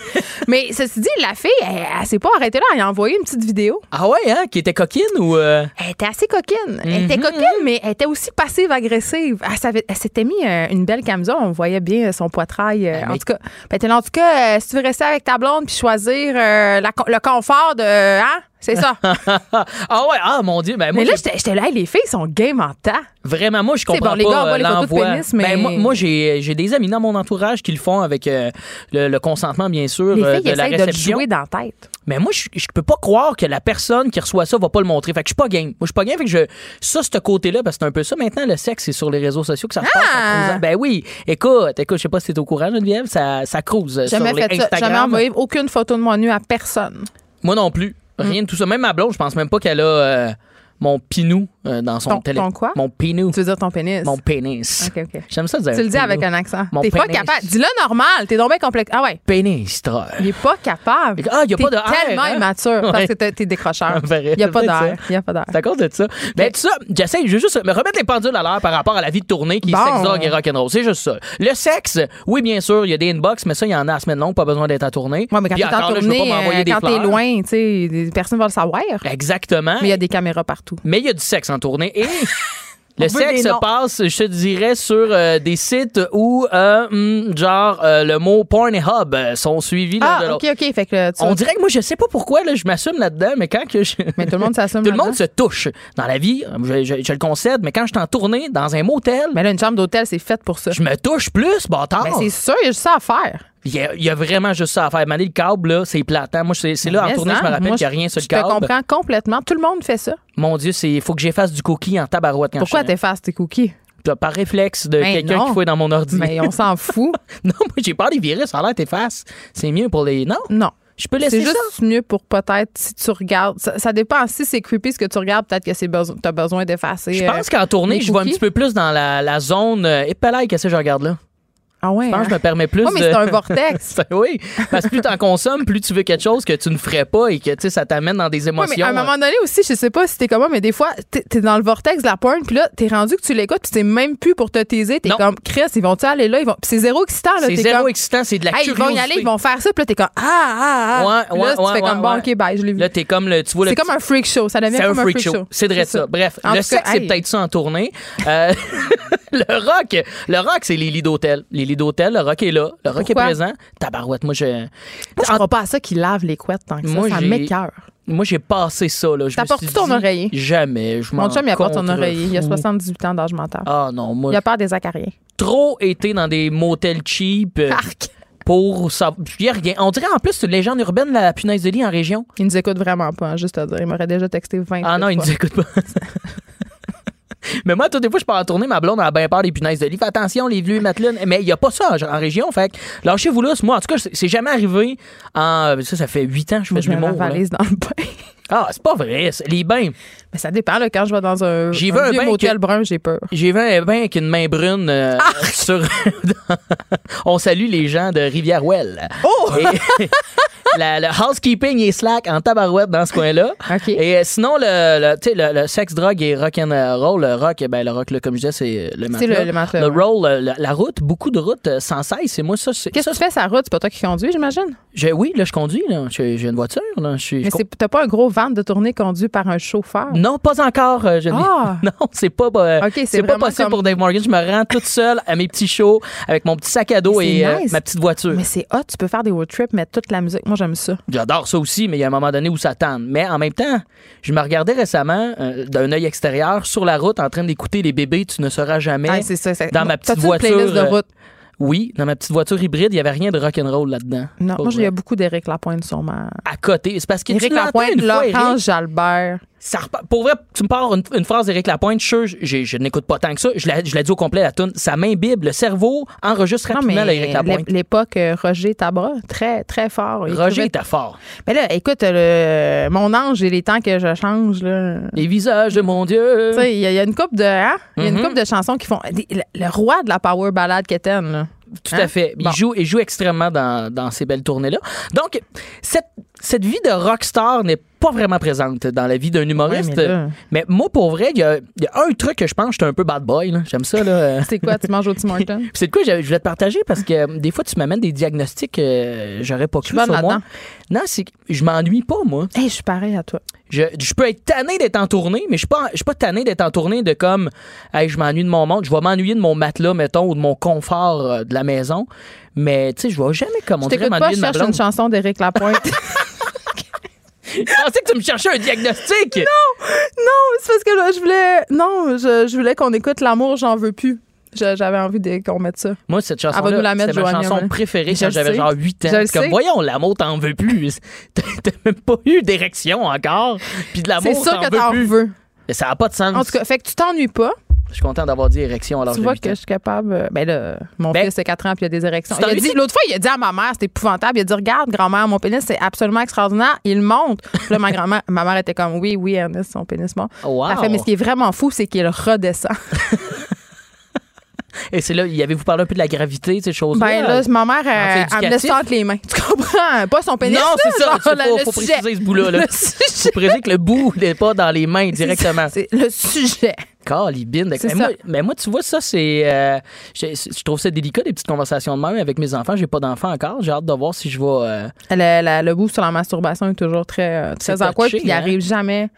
Mais ceci dit, la fille, elle, elle s'est pas arrêtée là. Elle a envoyé une petite vidéo. Ah ouais, hein? Qui était coquine ou. euh, Elle était assez coquine. Elle était coquine, mais elle était aussi passive-agressive. Elle, s'était mis euh, une belle camisole. On voyait bien euh, son poitrail. euh, Ah, en mais- tout cas, Ben, en tout cas, si tu veux rester avec ta blonde puis choisir euh, la le confort de. Hein? C'est ça. ah ouais, ah mon Dieu. Ben, moi, mais là, j'étais là, Hey, les filles sont game en temps. Vraiment, moi, je comprends bon, les gars pas envoient euh, l'envoi. pénis, mais- Ben, moi, moi, j'ai j'ai des amis dans mon entourage qui le font avec euh, le, le consentement, bien sûr, Les euh, filles de la essayent de le réception. jouer dans la tête. Mais moi, je, je peux pas croire que la personne qui reçoit ça va pas le montrer. Fait que je suis pas game. Moi, je suis pas game. Fait que je, ça, ce côté-là, parce que c'est un peu ça. Maintenant, le sexe, c'est sur les réseaux sociaux que ça se. Ah! Ben oui. Écoute, écoute, je sais pas si t'es au courant, Geneviève, ça, ça cruise euh, sur les fait ça. Jamais Instagram. envoyé aucune photo de moi nue à personne. Moi non plus. Rien de tout ça. Même ma blonde, je pense même pas qu'elle a euh, mon pinou euh, dans son Ton- téléphone. ton quoi? Mon pinou. Tu veux dire ton pénis? Mon pénis. OK, OK. J'aime ça dire. Tu le dis avec un accent. Mon T'es pas pénis. capable. Dis-le normal. T'es donc bien complexe. Ah ouais. Pénis. Il est pas capable. Ah, il y a pas de tellement hein? immature parce que t'es t'es décrocheur. Il y a pas d'air. Il y a pas d'air. C'est à cause de ça. Mais tout ça, j'essaie, je veux juste me remettre les pendules à l'heure par rapport à la vie de tournée qui est Bon. sex, drogue et rock'n'roll. C'est juste ça. Le sexe, oui, bien sûr, il y a des inbox, mais ça, il y en a à semaine longue, pas besoin d'être à tournée. Ouais, mais quand t'es en tournée, euh, quand t'es loin, tu sais, des personnes vont le savoir. Exactement. Mais il y a des caméras partout. Mais il y a du sexe en tournée et le sexe se passe, je te dirais, sur euh, des sites où, euh, hum, genre, euh, le mot porn et hub euh, sont suivis Ah. OK, OK. Fait que tu- On dirait que moi, je sais pas pourquoi, là, je m'assume là-dedans, mais quand que je... Mais tout le monde s'assume. Tout le monde se touche. Dans la vie, je, je- je le concède, mais quand je suis en tournée, dans un motel, Mais là, une chambre d'hôtel, c'est fait pour ça. je me touche plus, bâtard. Ben, c'est sûr, il y a juste ça à faire. Il y, a, il y a vraiment juste ça à faire. Maner le câble, là, c'est platant. Moi, c'est c'est là, en tournée, je me rappelle qu'il n'y a rien sur le Je te câble. comprends complètement. Tout le monde fait ça. Mon Dieu, il faut que j'efface du cookie en tabarouette quand Pourquoi t'effaces tes cookies? Par réflexe de quelqu'un qui fouille dans mon ordi. Mais on s'en fout. non, moi, j'ai peur des virus. Ça a l'air t'effaces. C'est mieux pour les... Non, Non. je peux laisser C'est ça? juste mieux pour peut-être si tu regardes. Ça, ça dépend. Si c'est creepy ce que tu regardes, peut-être que c'est besoin, t'as besoin d'effacer. Je euh, pense qu'en tournée, je vais un petit peu plus dans la, la zone... Euh, épelaille, qu'est-ce que je regarde là? Ah ouais. Je pense que hein? je me permets plus Ouais, mais de... c'est un vortex. Oui, parce que plus t'en consommes, plus tu veux quelque chose que tu ne ferais pas et que tu sais, ça t'amène dans des Ouais, émotions. mais à un moment donné aussi, je sais pas si t'es comment, mais des fois, t'es dans le vortex de la porn, puis là, t'es rendu que tu l'écoutes, puis c'est même plus pour te taiser. T'es comme, Chris, ils vont-tu aller là? Ils vont... C'est zéro excitant, là. c'est zéro comme, excitant, c'est de la Hey, ils vont y aller, ils vont faire ça, puis là, t'es comme, ah, ah, ah. Ouais, là, ouais, tu fais comme, bon. OK, bye, je l'ai vu. Là, t'es comme le, tu C'est comme un freak show. Ça devient C'est un comme freak show. C'est vrai ça. Bref, En le sexe, c'est peut-être ça en tournée. Euh, le rock, le rock, c'est les lits d'hôtel. Les lits d'hôtel, le rock est là. Le rock Pourquoi? est présent. Tabarouette, moi, je, Moi, je crois pas à ça qu'ils lavent les couettes tant que ça. Moi, ça m'écœure. moi, j'ai passé ça, là. Je T'apportes-tu ton oreiller? Jamais. Je Mon chum, il apporte contrefous. oreiller. Il a 78 ans d'âge mental. Ah non, moi, Il a peur des acariens. trop été dans des motels cheap. euh, Arc! pour ça. Il y a rien. On dirait en plus c'est une légende urbaine la punaise de lit en région. Il nous écoute vraiment pas, hein, juste à dire. Il m'aurait déjà texté 20 Ah non, il nous écoute pas. Mais moi, toutes les fois, je pars en tournée, ma blonde a bien peur des punaises de lit. Fais attention, les vieux matelas. Mais il n'y a pas ça en, région. Fait lâchez-vous là. Moi, en tout cas, c'est- jamais arrivé. En, ça, ça fait huit ans que je fais je de l'humour. valise dans le bain. Ah, c'est pas vrai. Les bains. Mais ça dépend, là, quand je vais dans un, J'ai vu un vieux bain motel que- brun, j'ai peur. J'ai vu un bain avec une main brune euh, sur. On salue les gens de Rivière-Ouelle. Oh! Et- la- le housekeeping est slack en tabarouette dans ce coin-là. Et euh, sinon, le, le, tu sais, le, le sexe, drogue et rock and roll, le rock, ben, le rock, là, comme je disais, c'est le C'est matelas. le- le matelas, ouais. roll, le- la, la route, beaucoup de routes euh, sans cesse. Et moi, ça, c'est. Qu'est-ce que tu fais sa route? C'est pas toi qui conduis, j'imagine? je- oui, là, je conduis. Là. J'ai une voiture. Là. Mais c'est- t'as pas un gros van de tournée conduit par un chauffeur? Non, pas encore. euh, je Ah! Non, c'est pas, euh, OK, c'est c'est pas possible comme- pour Dave Morgan. Je me rends toute seule à mes petits shows avec mon petit sac à dos et c'est euh, nice. ma petite voiture. Mais c'est hot, tu peux faire des road trips, mettre toute la musique. Moi, j'aime ça. J'adore ça aussi, mais il y a un moment donné où ça tente. Mais en même temps, je me regardais récemment euh, d'un œil extérieur sur la route en train d'écouter les bébés Tu ne seras jamais. Ah, c'est ça. dans ma petite une voiture, playlist de euh, route? Oui, dans ma petite voiture hybride, il n'y avait rien de rock'n'roll là-dedans. Non, moi, il y vrai. a beaucoup d'Éric Lapointe sur ma. À côté. C'est parce que Éric tu Lapointe, une fois, Éric. Laurent Jalbert. Ça repart- pour vrai, tu me parles une, une phrase d'Éric Lapointe, je, j'ai- je n'écoute pas tant que ça. Je l'ai je dit au complet, la tune. Ça m'imbibe. Le cerveau enregistre rapidement l'Éric Lapointe. l'ép- l'époque euh, Roger Tabra, très, très fort. Il Roger était fort. Mais là, écoute, le, mon ange, j'ai les temps que je change, là. Les visages de mon Dieu. Tu sais, il y, a- il y a une coupe de, hein? Il y a une Mhm. couple de chansons qui font. le, le roi de la power ballade Keten, là. Tout Hein? à fait. Il, Bon. joue, il joue extrêmement dans, dans ces belles tournées-là. Donc, cette, cette vie de rockstar n'est pas vraiment présente dans la vie d'un humoriste. Ouais, mais là- mais moi, pour vrai, il y y a un truc que je pense, j'étais un peu bad boy. J'aime ça. Là. C'est quoi, tu manges au Tim Hortons? C'est de quoi je, je voulais te partager parce que euh, des fois, tu m'amènes des diagnostics que j'aurais pas suis cru sur moi. Non, c'est que je m'ennuie pas, moi. Hey, je suis pareil à toi. Je, je peux être tanné d'être en tournée, mais je suis pas, je suis pas tanné d'être en tournée de comme, hey, je m'ennuie de mon monde. Je vais m'ennuyer de mon matelas, mettons, ou de mon confort euh, de la maison. Mais, tu sais, je vais jamais, comme on Je dirait, m'ennuyer je de ma cherche une blonde. chanson d'Éric Lapointe. Je pensais que tu me cherchais un diagnostic? non, c'est parce que là, je voulais. Non, je, je voulais qu'on écoute L'amour, j'en veux plus. Je- J'avais envie de- qu'on mette ça. Moi, cette Elle va nous la mettre, c'est ma chanson ouais. préférée Je quand le j'avais sais. genre 8 ans. Je le C'est comme, sais. voyons, l'amour, t'en veux plus. T'as t'as même pas eu d'érection encore. Puis de l'amour, C'est sûr t'en que veux t'en plus. veux. Mais Ça n'a pas de sens. En tout cas, fait que tu t'ennuies pas. Je suis content d'avoir dit érection alors tu vois que je suis capable. euh, Ben là, mon Ben, fils a 4 ans puis il a des érections. Il a dit, l'autre fois, il a dit à ma mère, c'était épouvantable. Il a dit, regarde, grand-mère, mon pénis, c'est absolument extraordinaire. Il monte. Puis là, ma grand-mère, ma mère était comme, oui, oui, Ernest, son pénis monte. Wow. Fait, mais ce qui est vraiment fou, c'est qu'il redescend. Et c'est là, y avez-vous parlé un peu de la gravité, ces choses-là? Ben là, ma mère, elle, elle me laisse entre les mains. Tu comprends? Pas son pénis. non, c'est ça. Il faut, faut sujet. préciser ce bout-là. Là. Faut préciser que le bout n'est pas dans les mains directement. C'est le sujet. Calibine. Mais moi, mais moi, tu vois, ça, c'est. euh, je, je trouve ça délicat, des petites conversations de même avec mes enfants. J'ai pas d'enfants encore. J'ai hâte de voir si je vais. euh, Le, la- le bout sur la masturbation est toujours très, euh, très awkward, touché, puis il hein? arrive jamais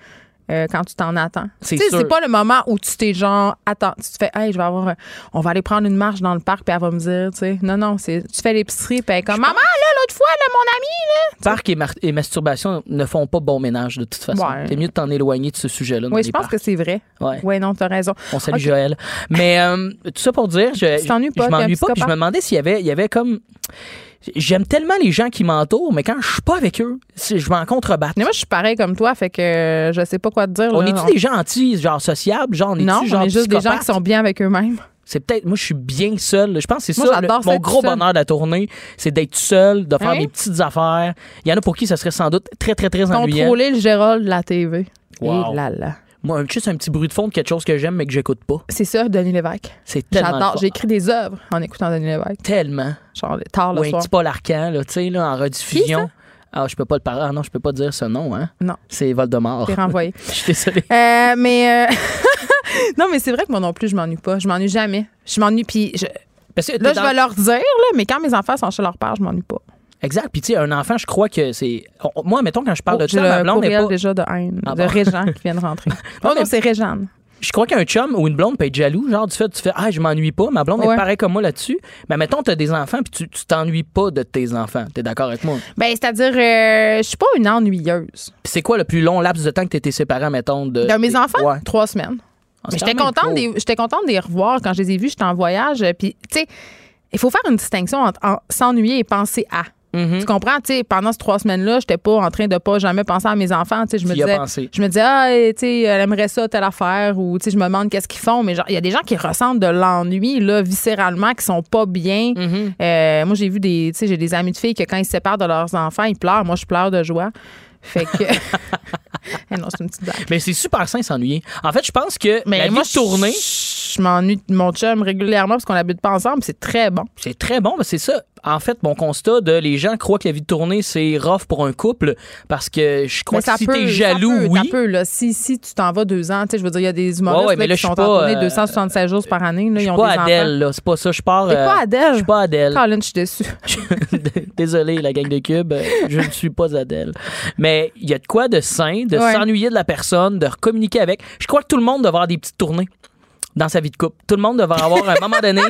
euh, quand tu t'en attends. C'est Tu sais, sûr. c'est pas le moment où tu t'es genre, attends, tu te fais, hey, je vais avoir, un- on va aller prendre une marche dans le parc, puis elle va me dire, tu sais, non, non, c'est, tu fais l'épicerie, puis elle est comme, maman, là, l'autre fois, là, mon ami, là. Parc et, masturbation ne font pas bon ménage de toute façon. Ouais. C'est mieux de t'en éloigner de ce sujet-là. Oui, je pense parcs. que c'est vrai. Ouais. Oui, non, t'as raison. On salue. Joël. Mais euh, tout ça pour dire, je, Tu t'ennuies pas, je m'ennuie pas. Puis je me demandais s'il y avait, il y avait comme. J'aime tellement les gens qui m'entourent, mais quand je suis pas avec eux, je m'en contrebatte. Mais moi, je suis pareil comme toi, fait que je sais pas quoi te dire. On est-tu des gens anti, genre sociables, genre on est-tu genre on est juste des gens qui sont bien avec eux-mêmes. C'est peut-être, moi, je suis bien seul. Je pense que c'est ça. le- mon gros bonheur de la tournée, c'est d'être seul, de faire mes petites affaires. Il y en a pour qui ça serait sans doute très, très, très ennuyant. Contrôler le Gérald de la TV. Wow. Et là là. Moi, juste un petit bruit de fond de quelque chose que j'aime mais que j'écoute pas. C'est ça, Denis Lévesque. C'est tellement. J'adore. J'ai écrit des œuvres en écoutant Denis Lévesque. Tellement. Genre tard le Ou un soir. petit Paul là, tu sais, là, en Qui, rediffusion. Ah, je peux pas le parler. Ah non, je peux pas dire ce nom, hein. Non. C'est Voldemort. T'es renvoyé. Je suis désolé. Euh, mais euh, non, mais c'est vrai que moi non plus, je m'ennuie pas. Je m'ennuie jamais. Je m'ennuie, puis je- Parce que là, je vais leur dire, là, mais quand mes enfants sont chez leur père, je m'ennuie pas. Exact. Puis, tu sais, un enfant, je crois que c'est. Moi, mettons, quand je parle Oh, de ça, ma blonde n'est pas. déjà de haine, Ah de bon? Régent qui vient de rentrer. Mais- non, c'est Régane. Je crois qu'un chum ou une blonde peut être jaloux, genre du fait, tu fais Ah, je m'ennuie pas. Ma blonde Ouais. est pareil comme moi là-dessus. Mais mettons, tu as des enfants, puis tu t'ennuies pas de tes enfants. T'es d'accord avec moi? Ben, c'est-à-dire, euh, je suis pas une ennuyeuse. Puis c'est quoi le plus long laps de temps que tu étais séparé, mettons, de. De mes enfants, Ouais. trois semaines. Ah, j'étais contente, des- j'étais contente de les revoir quand je les ai vus. J'étais en voyage. euh, Puis, tu sais, il faut faire une distinction entre en- s'ennuyer et penser à. Mhm. Tu comprends? Pendant ces trois semaines-là, j'étais pas en train de pas jamais penser à mes enfants. Je me disais, je me disais, ah, elle aimerait ça, telle affaire, ou je me demande qu'est-ce qu'ils font. Mais il y a des gens qui ressentent de l'ennui, là, viscéralement, qui sont pas bien. Mhm. Euh, moi, j'ai vu des, j'ai des amis de filles que quand ils se séparent de leurs enfants, ils pleurent. Moi, je pleure de joie. Fait que. Eh non, c'est une petite blague. Mais c'est super sain s'ennuyer. En fait, je pense que Mais la vie moi, de tournée, je, m'ennuie de mon chum régulièrement parce qu'on n'habite pas ensemble. C'est très bon. c'est très bon. mais C'est ça. En fait, mon constat de les gens croient que la vie de tournée, c'est rough pour un couple parce que je crois ça que si peut, t'es ça jaloux, peut, oui. ça peut, là. Si, si tu t'en vas deux ans, tu sais, je veux dire, il y a des humoristes Ouais, ouais, mais là, là, qui sont suis en pas, tournée euh, 276 jours par année. Là, Je ils suis ont pas des Adèle, là. C'est pas ça. Je pars. Euh, pas Adèle? Je suis pas Adèle. Colin, je suis déçue. Désolé, la gang de Cube, je ne suis pas Adèle. Mais il y a de quoi de sain, de Ouais. s'ennuyer de la personne, de communiquer avec. Je crois que tout le monde devrait avoir des petites tournées dans sa vie de couple. Tout le monde devrait avoir à un moment donné.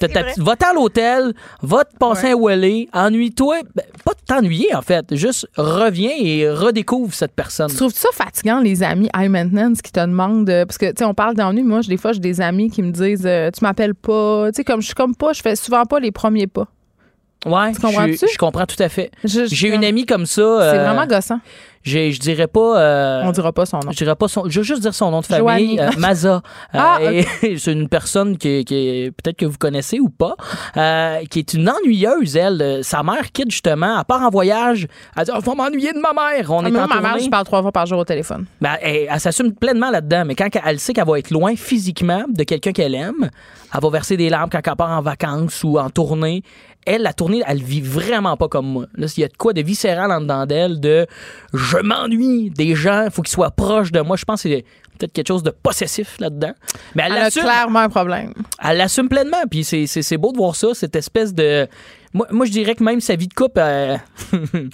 de ta petite- Va à l'hôtel, va te passer un Wally, ennuie-toi. Ben, pas de t'ennuyer, en fait. Juste reviens et redécouvre cette personne. Tu trouves ça fatigant, les amis high maintenance qui te demandent. euh, parce que, tu sais, on parle d'ennui. Moi, des fois, j'ai des amis qui me disent euh, Tu m'appelles pas. Tu sais, comme je suis comme pas, je fais souvent pas les premiers pas. Ouais, Tu je, je comprends tout à fait. J'ai une amie comme ça. C'est euh, vraiment gossant. Je, dirais pas. euh, On dira pas son nom. je dirais pas son. Je veux juste dire son nom de famille. Euh, Maza. Euh, Ah, et c'est une personne qui, qui est peut-être que vous connaissez ou pas, euh, qui est une ennuyeuse, elle. Euh, Sa mère quitte justement, à part en voyage. Elle dit, oh, faut m'ennuyer de ma mère. On Ah, est mais en moi, ma mère, je parle trois fois par jour au téléphone. Ben, elle, elle s'assume pleinement là-dedans, mais quand elle sait qu'elle va être loin physiquement de quelqu'un qu'elle aime, elle va verser des larmes quand elle part en vacances ou en tournée. Elle, la tournée, elle vit vraiment pas comme moi. Là, il y a de quoi de viscéral en dedans d'elle, de je m'ennuie des gens, il faut qu'ils soient proches de moi. Je pense que c'est peut-être quelque chose de possessif là-dedans. Mais elle Elle a clairement un problème. Elle l'assume pleinement, puis c'est beau de voir ça, cette espèce de... Moi, moi je dirais que même sa vie de couple... euh,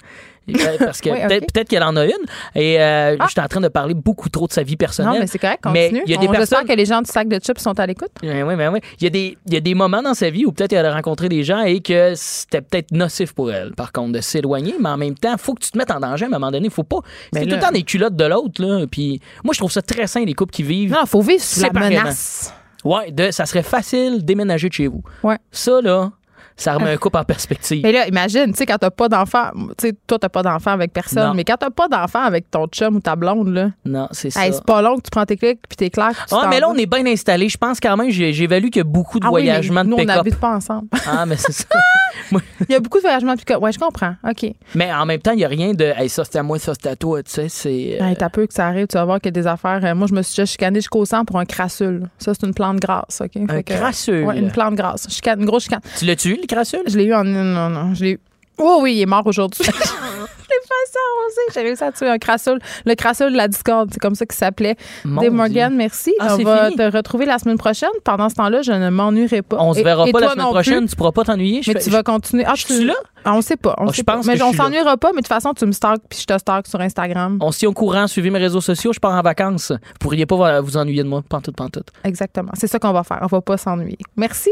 parce que Oui, peut-être, qu'elle en a une. Et euh, Ah. je suis en train de parler beaucoup trop de sa vie personnelle. Non, mais c'est correct, continue. il y a des On- personnes- que les gens du sac de chips sont à l'écoute. Oui, oui, oui. Il y, a des, il y a des moments dans sa vie où peut-être elle a rencontré des gens et que c'était peut-être nocif pour elle, par contre, de s'éloigner. Mais en même temps, il faut que tu te mettes en danger à un moment donné. faut pas. C'est tout le temps des culottes de l'autre. Là. Puis moi, je trouve ça très sain, les couples qui vivent. Non, il faut vivre sous la menace. Ouais, de, ça serait facile déménager de chez vous. Ouais. Ça, là, ça remet un couple en perspective. Mais là, imagine, tu sais, quand t'as pas d'enfant, tu sais, toi, t'as pas d'enfant avec personne, Non. mais quand t'as pas d'enfant avec ton chum ou ta blonde, là, Non, c'est ça. hey, c'est pas long que tu prends tes clics puis t'es clair. que tu Ah, mais là, on est bien installé. Je pense quand même, évalué qu'il y a beaucoup de Ah oui, mais voyagements nous, de on n'habite pas ensemble. Ah, mais c'est ça. Il y a beaucoup de voyagements de pick-up. Ouais, je comprends. OK. mais en même temps, il n'y a rien de hey, ça c'était à moi, ça c'était à toi. Tu sais, c'est. euh, Hey, t'as peu que ça arrive, tu vas voir qu'il y a des affaires. euh, moi, je me suis déjà chicanée jusqu'au sang pour un crassule. Ça, c'est une plante grasse, OK? un que- crassule? Ouais, une plante grasse. Chicane, une grosse chicane. Tu l'as tué, le crassule? Je l'ai eu en. Non, non, je l'ai eu. Oh oui, il est mort aujourd'hui. J'ai réussi à tuer un crassule. Le crassule de la discorde, c'est comme ça qu'il s'appelait. Dave Dieu. Morgan, merci. Ah, On va fini? te retrouver la semaine prochaine. Pendant ce temps-là, je ne m'ennuierai pas. On se verra et pas la semaine prochaine. plus. Tu pourras pas t'ennuyer. Mais fais- tu vas continuer. Ah, je suis là? Ah, on sait pas. On Ah, sait je pas. pense Mais que on s'ennuiera pas, mais de toute façon, tu me stalks puis je te stalk sur Instagram. On se tient au courant, suivez mes réseaux sociaux, je pars en vacances. Vous pourriez pas vous ennuyer de moi, pantoute, pantoute. Exactement. C'est ça qu'on va faire. On va pas s'ennuyer. Merci.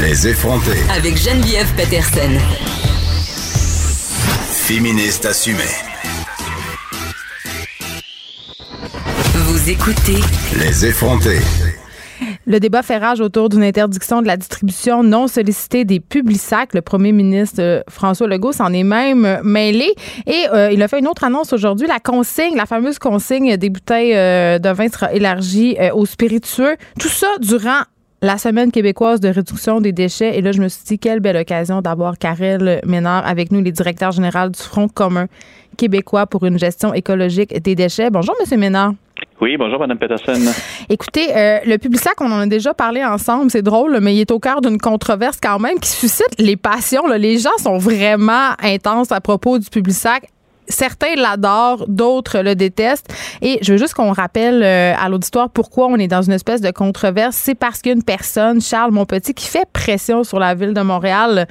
Les effronter. Avec Geneviève Peterson. Féministe assumée. Vous écoutez Les effronter. Le débat fait rage autour d'une interdiction de la distribution non sollicitée des publics-sacs. Le premier ministre euh, François Legault s'en est même euh, mêlé et euh, il a fait une autre annonce aujourd'hui. La consigne, la fameuse consigne des bouteilles euh, de vin sera élargie euh, aux spiritueux. Tout ça durant la semaine québécoise de réduction des déchets. Et là, je me suis dit, quelle belle occasion d'avoir Karel Ménard avec nous, les directeurs généraux du Front commun québécois pour une gestion écologique des déchets. Bonjour, Monsieur Ménard. Oui, bonjour, Mme Peterson. Écoutez, euh, le Publisac, on en a déjà parlé ensemble, c'est drôle, mais il est au cœur d'une controverse quand même qui suscite les passions. là. Les gens sont vraiment intenses à propos du Publisac. Certains l'adorent, d'autres le détestent. Et je veux juste qu'on rappelle euh, à l'auditoire pourquoi on est dans une espèce de controverse. C'est parce qu'il y a une personne, Charles Monpetit, qui fait pression sur la ville de Montréal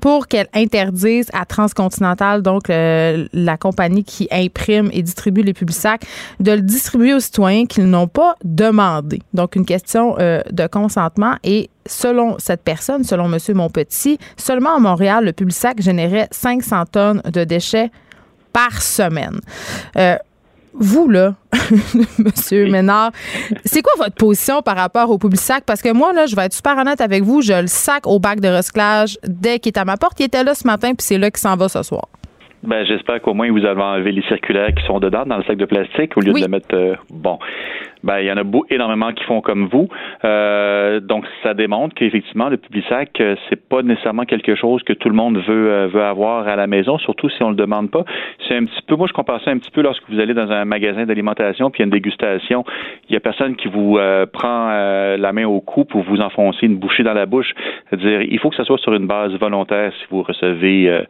pour qu'elle interdise à Transcontinental, donc la compagnie qui imprime et distribue les Publisacs, de le distribuer aux citoyens qu'ils n'ont pas demandé. Donc une question euh, de consentement et selon cette personne, selon M. Monpetit, seulement à Montréal, le Publisac générait 500 tonnes de déchets par semaine. Euh, vous, là, Monsieur Ménard, c'est quoi votre position par rapport au Publisac? Parce que moi, là, je vais être super honnête avec vous, je le sac au bac de recyclage dès qu'il est à ma porte. Il était là ce matin, puis c'est là qu'il s'en va ce soir. Ben, j'espère qu'au moins vous avez enlevé les circulaires qui sont dedans dans le sac de plastique au lieu Oui. de le mettre. euh, bon, ben il y en a beau, énormément qui font comme vous. Euh, donc ça démontre qu'effectivement le public sac euh, c'est pas nécessairement quelque chose que tout le monde veut euh, veut avoir à la maison, surtout si on le demande pas. C'est un petit peu, moi je compare ça un petit peu lorsque vous allez dans un magasin d'alimentation puis il y a une dégustation, il y a personne qui vous euh, prend euh, la main au cou pour vous enfoncer une bouchée dans la bouche. C'est-à-dire il faut que ça soit sur une base volontaire si vous recevez euh,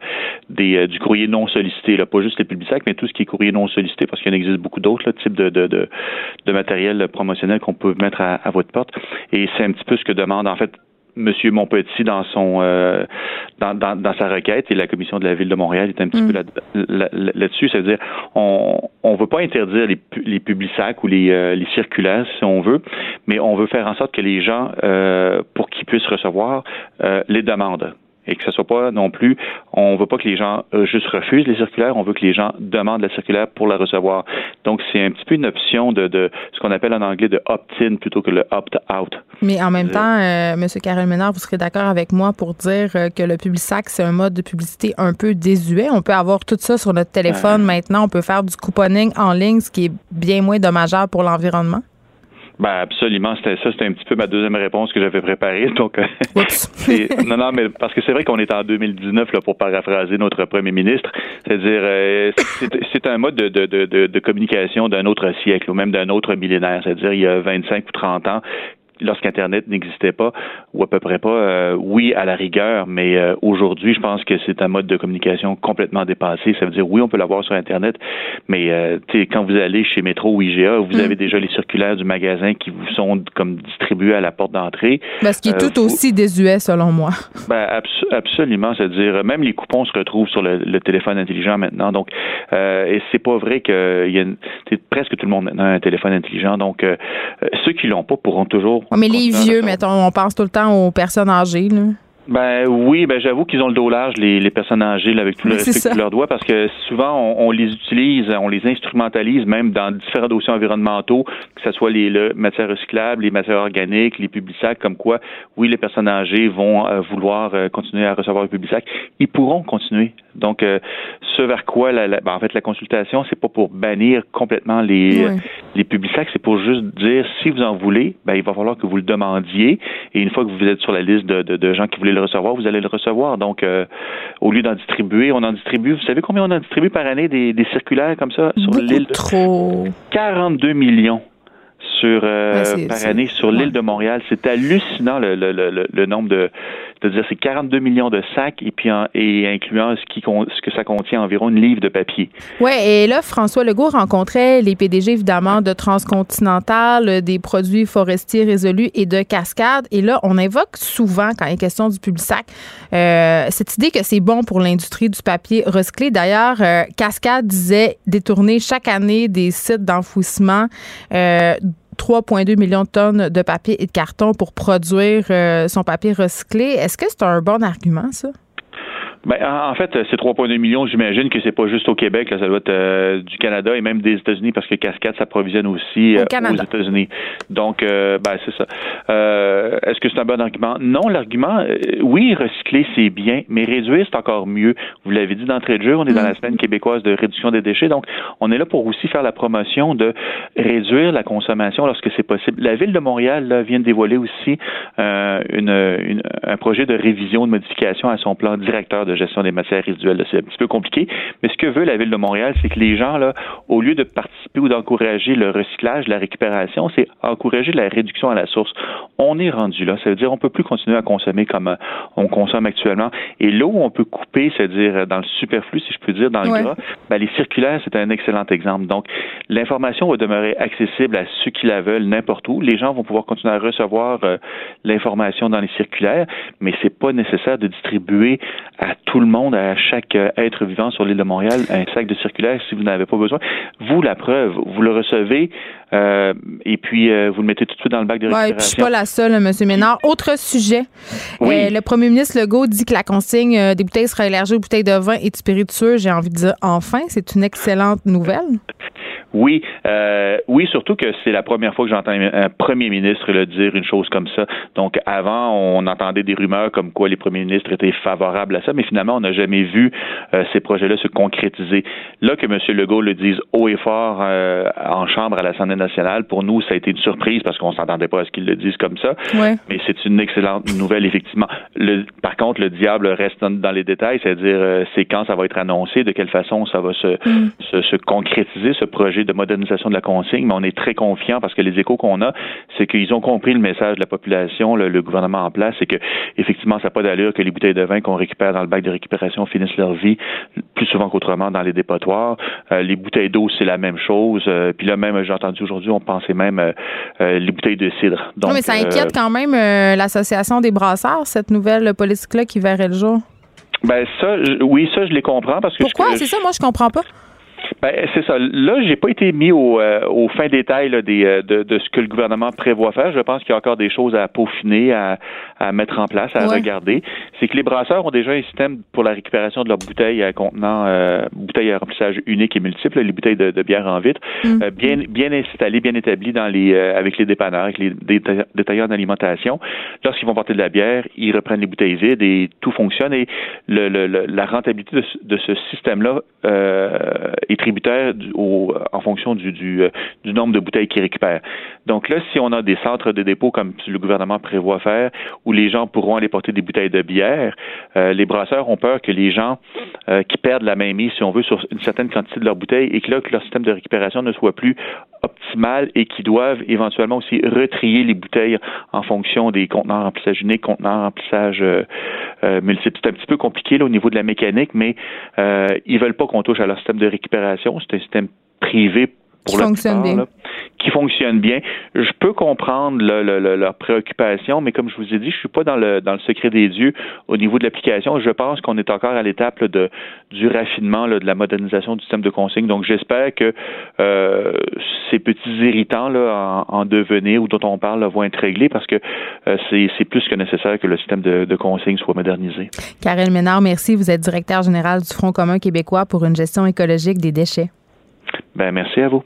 des du courrier non sollicité, là, pas juste les publics sacs, mais tout ce qui est courrier non sollicité, parce qu'il en existe beaucoup d'autres types de, de, de, de matériel promotionnel qu'on peut mettre à, à votre porte. Et c'est un petit peu ce que demande en fait Monsieur Montpetit dans son euh, dans, dans, sa requête et la commission de la ville de Montréal est un petit peu mm. là, là-dessus. C'est-à-dire, on on veut pas interdire les, les publics sacs ou les, euh, les circulaires si on veut, mais on veut faire en sorte que les gens, euh, pour qu'ils puissent recevoir, les demandent et que ce soit pas non plus, on veut pas que les gens euh, juste refusent les circulaires, on veut que les gens demandent la circulaire pour la recevoir. Donc c'est un petit peu une option de, de ce qu'on appelle en anglais de opt-in plutôt que le opt-out. Mais en même temps, euh, M. Carole Ménard, vous serez d'accord avec moi pour dire euh, que le sac c'est un mode de publicité un peu désuet. On peut avoir tout ça sur notre téléphone maintenant. On peut faire du couponing en ligne, ce qui est bien moins dommageable pour l'environnement. Ben absolument, c'était ça, c'était un petit peu ma deuxième réponse que j'avais préparée. Donc, euh, non, non, mais parce que c'est vrai qu'on est en 2019 là pour paraphraser notre premier ministre, c'est-à-dire euh, c'est un mode de, de, de, de communication d'un autre siècle ou même d'un autre millénaire, c'est-à-dire il y a 25 ou 30 ans lorsqu'Internet n'existait pas, ou à peu près pas, euh, oui, à la rigueur, mais euh, aujourd'hui, je pense que c'est un mode de communication complètement dépassé. Ça veut dire, oui, on peut l'avoir sur Internet, mais euh, quand vous allez chez Métro ou IGA, vous mm. avez déjà les circulaires du magasin qui vous sont comme distribués à la porte d'entrée. Ben, ce qui est tout aussi désuet, selon moi. Ben, absolument, c'est-à-dire, même les coupons se retrouvent sur le, téléphone intelligent maintenant. Donc, et c'est pas vrai que y a presque tout le monde maintenant a un téléphone intelligent. Donc, ceux qui l'ont pas pourront toujours mais les vieux, mettons, on pense tout le temps aux personnes âgées. Là. Ben oui, ben j'avoue qu'ils ont le dos large, les, les personnes âgées, avec tout le respect qu'ils leur doit, parce que souvent on, les utilise, on les instrumentalise même dans différents dossiers environnementaux, que ce soit les, matières recyclables, les matières organiques, les publics-sacs, comme quoi, oui, les personnes âgées vont euh, vouloir euh, continuer à recevoir le public-sac. Ils pourront continuer. Donc, euh, ce vers quoi, la, ben, en fait, la consultation, c'est pas pour bannir complètement les, les publics-sacs, c'est pour juste dire, si vous en voulez, ben, il va falloir que vous le demandiez, et une fois que vous êtes sur la liste de, de, de gens qui voulaient le recevoir, vous allez le recevoir. Donc, euh, au lieu d'en distribuer, on en distribue. Vous savez combien on en distribue par année des, circulaires comme ça sur l'île? Trop. 42 millions sur euh, par année sur l'île de Montréal. C'est hallucinant le, le, le, le nombre de, c'est-à-dire c'est 42 millions de sacs et puis et incluant ce, qui, ce que ça contient environ une livre de papier. Oui, et là, François Legault rencontrait les PDG évidemment de Transcontinental, des produits forestiers résolus et de Cascade. Et là, on évoque souvent, quand il est question du public sac, euh, cette idée que c'est bon pour l'industrie du papier recyclé. D'ailleurs, euh, Cascade disait détourner chaque année des sites d'enfouissement euh, 3,2 millions de tonnes de papier et de carton pour produire euh, son papier recyclé. Est-ce que c'est un bon argument, ça? Ben, en fait, ces 3,2 millions, j'imagine que c'est pas juste au Québec, là, ça doit être euh, du Canada et même des États-Unis parce que Cascade s'approvisionne aussi euh, aux États-Unis. Donc, euh, ben, c'est ça. Est-ce que c'est un bon argument? Non, l'argument, oui, recycler, c'est bien, mais réduire, c'est encore mieux. Vous l'avez dit d'entrée de jeu, on est dans la mm. semaine québécoise de réduction des déchets, donc on est là pour aussi faire la promotion de réduire la consommation lorsque c'est possible. La Ville de Montréal là, vient de dévoiler aussi une, un projet de révision, de modification à son plan directeur de gestion des matières résiduelles. C'est un petit peu compliqué, mais ce que veut la Ville de Montréal, c'est que les gens, là, au lieu de participer ou d'encourager le recyclage, la récupération, c'est encourager la réduction à la source. On est rendu là. Ça veut dire on peut plus continuer à consommer comme euh, on consomme actuellement. Et là où on peut couper, c'est-à-dire euh, dans le superflu, si je peux dire, dans le gras, ben, les circulaires, c'est un excellent exemple. Donc, l'information va demeurer accessible à ceux qui la veulent n'importe où. Les gens vont pouvoir continuer à recevoir euh, l'information dans les circulaires, mais c'est pas nécessaire de distribuer à tout le monde, à chaque euh, être vivant sur l'île de Montréal, un sac de circulaire si vous n'avez pas besoin. Vous, la preuve, vous le recevez euh, et puis euh, vous le mettez tout de suite dans le bac de récupération. Ouais, je suis pas la seule, M. Ménard. Autre sujet. le premier ministre Legault dit que la consigne des bouteilles sera élargie aux bouteilles de vin et de spiritueux. J'ai envie de dire enfin, c'est une excellente nouvelle. Oui, euh, oui, surtout que c'est la première fois que j'entends un premier ministre le dire une chose comme ça. Donc avant, on entendait des rumeurs comme quoi les premiers ministres étaient favorables à ça, mais finalement, on n'a jamais vu euh, ces projets-là se concrétiser. Là que M. Legault le dise haut et fort euh, en chambre à l'Assemblée nationale, pour nous, ça a été une surprise parce qu'on s'entendait pas à ce qu'il le dise comme ça. Mais c'est une excellente nouvelle, effectivement. Le, par contre, le diable reste dans, les détails, c'est-à-dire c'est quand ça va être annoncé, de quelle façon ça va se, mm. se, se concrétiser ce projet projet de modernisation de la consigne, mais on est très confiant parce que les échos qu'on a, c'est qu'ils ont compris le message de la population, le, gouvernement en place, c'est que effectivement, ça n'a pas d'allure que les bouteilles de vin qu'on récupère dans le bac de récupération finissent leur vie plus souvent qu'autrement dans les dépotoirs. Euh, les bouteilles d'eau, c'est la même chose. Euh, puis là, même, j'ai entendu aujourd'hui, on pensait même euh, les bouteilles de cidre. Donc, mais ça inquiète quand même l'association des brasseurs, cette nouvelle politique-là qui verrait le jour. Ben ça, oui, ça je les comprends parce que pourquoi? c'est ça moi je comprends pas. Ben, c'est ça. Là, j'ai pas été mis au, euh, au fin détail là, des, euh, de, de, ce que le gouvernement prévoit faire. Je pense qu'il y a encore des choses à peaufiner, à, à mettre en place, à regarder. C'est que les brasseurs ont déjà un système pour la récupération de leurs bouteilles à contenant euh, bouteilles à remplissage unique et multiple, les bouteilles de, de bière en vitre, mm. euh, bien bien installées, bien établies dans les avec les dépanneurs, avec les détaillants d'alimentation. Lorsqu'ils vont porter de la bière, ils reprennent les bouteilles vides et tout fonctionne. Et le, le, la rentabilité de, de ce système-là est tributaire au, en fonction du, du, euh, du, nombre de bouteilles qu'ils récupèrent. Donc là, si on a des centres de dépôt comme le gouvernement prévoit faire, où les gens pourront aller porter des bouteilles de bière, euh, les brasseurs ont peur que les gens euh, qui perdent la mainmise, si on veut, sur une certaine quantité de leurs bouteilles et que là, que leur système de récupération ne soit plus optimal et qui doivent éventuellement aussi retrier les bouteilles en fonction des contenants remplissage unique, contenants remplissage euh, multiple. C'est un petit peu compliqué là, au niveau de la mécanique, mais euh, ils veulent pas qu'on touche à leur système de récupération. C'est un système privé pour qui fonctionne bien. Qui fonctionne bien. Je peux comprendre leur préoccupation, mais comme je vous ai dit, je suis pas dans le dans le secret des dieux au niveau de l'application. Je pense qu'on est encore à l'étape de du raffinement de la modernisation du système de consigne. Donc j'espère que euh, ces petits irritants là en, devenir ou dont on parle vont être réglés parce que euh, c'est plus que nécessaire que le système de, de consigne soit modernisé. Karel Ménard, merci. Vous êtes directeur général du Front commun québécois pour une gestion écologique des déchets. Ben, merci à vous.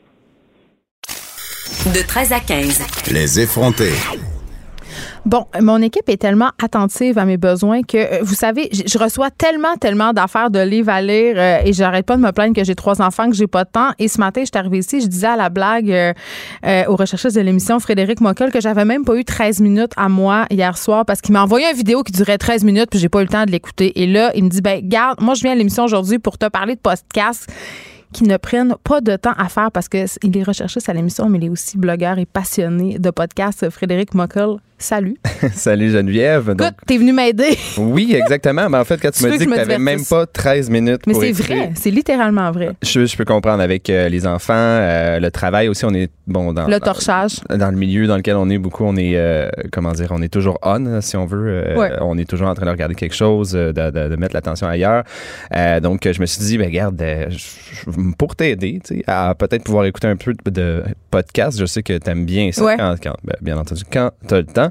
De 13 à 15. Les effrontés. Bon, mon équipe est tellement attentive à mes besoins que, euh, vous savez, je reçois tellement, tellement d'affaires de livres à lire euh, et j'arrête pas de me plaindre que j'ai trois enfants, que j'ai pas de temps. Et ce matin, je suis arrivée ici, je disais à la blague euh, aux recherchistes de l'émission Frédéric Mockel que j'avais même pas eu 13 minutes à moi hier soir parce qu'il m'a envoyé une vidéo qui durait 13 minutes puis j'ai pas eu le temps de l'écouter. Et là, il me dit, ben, garde, moi, je viens à l'émission aujourd'hui pour te parler de podcast qui ne prennent pas de temps à faire parce qu'il est recherchiste à l'émission, mais il est aussi blogueur et passionné de podcast. Frédéric Mockel, salut. salut Geneviève. Écoute, t'es venu m'aider. oui, exactement. Mais en fait, quand tu, me dis que, tu n'avais même pas 13 minutes Mais c'est vrai, c'est littéralement vrai. Je, peux comprendre avec euh, les enfants, euh, le travail aussi, on est bon dans le torchage. Dans, le milieu dans lequel on est beaucoup, on est euh, comment dire, on est toujours on si on veut. On est toujours en train de regarder quelque chose, de, de, mettre l'attention ailleurs. donc je me suis dit, ben regarde, pour t'aider, à peut-être pouvoir écouter un peu de podcast. Je sais que tu aimes bien ça quand, ben, bien entendu quand tu as le temps.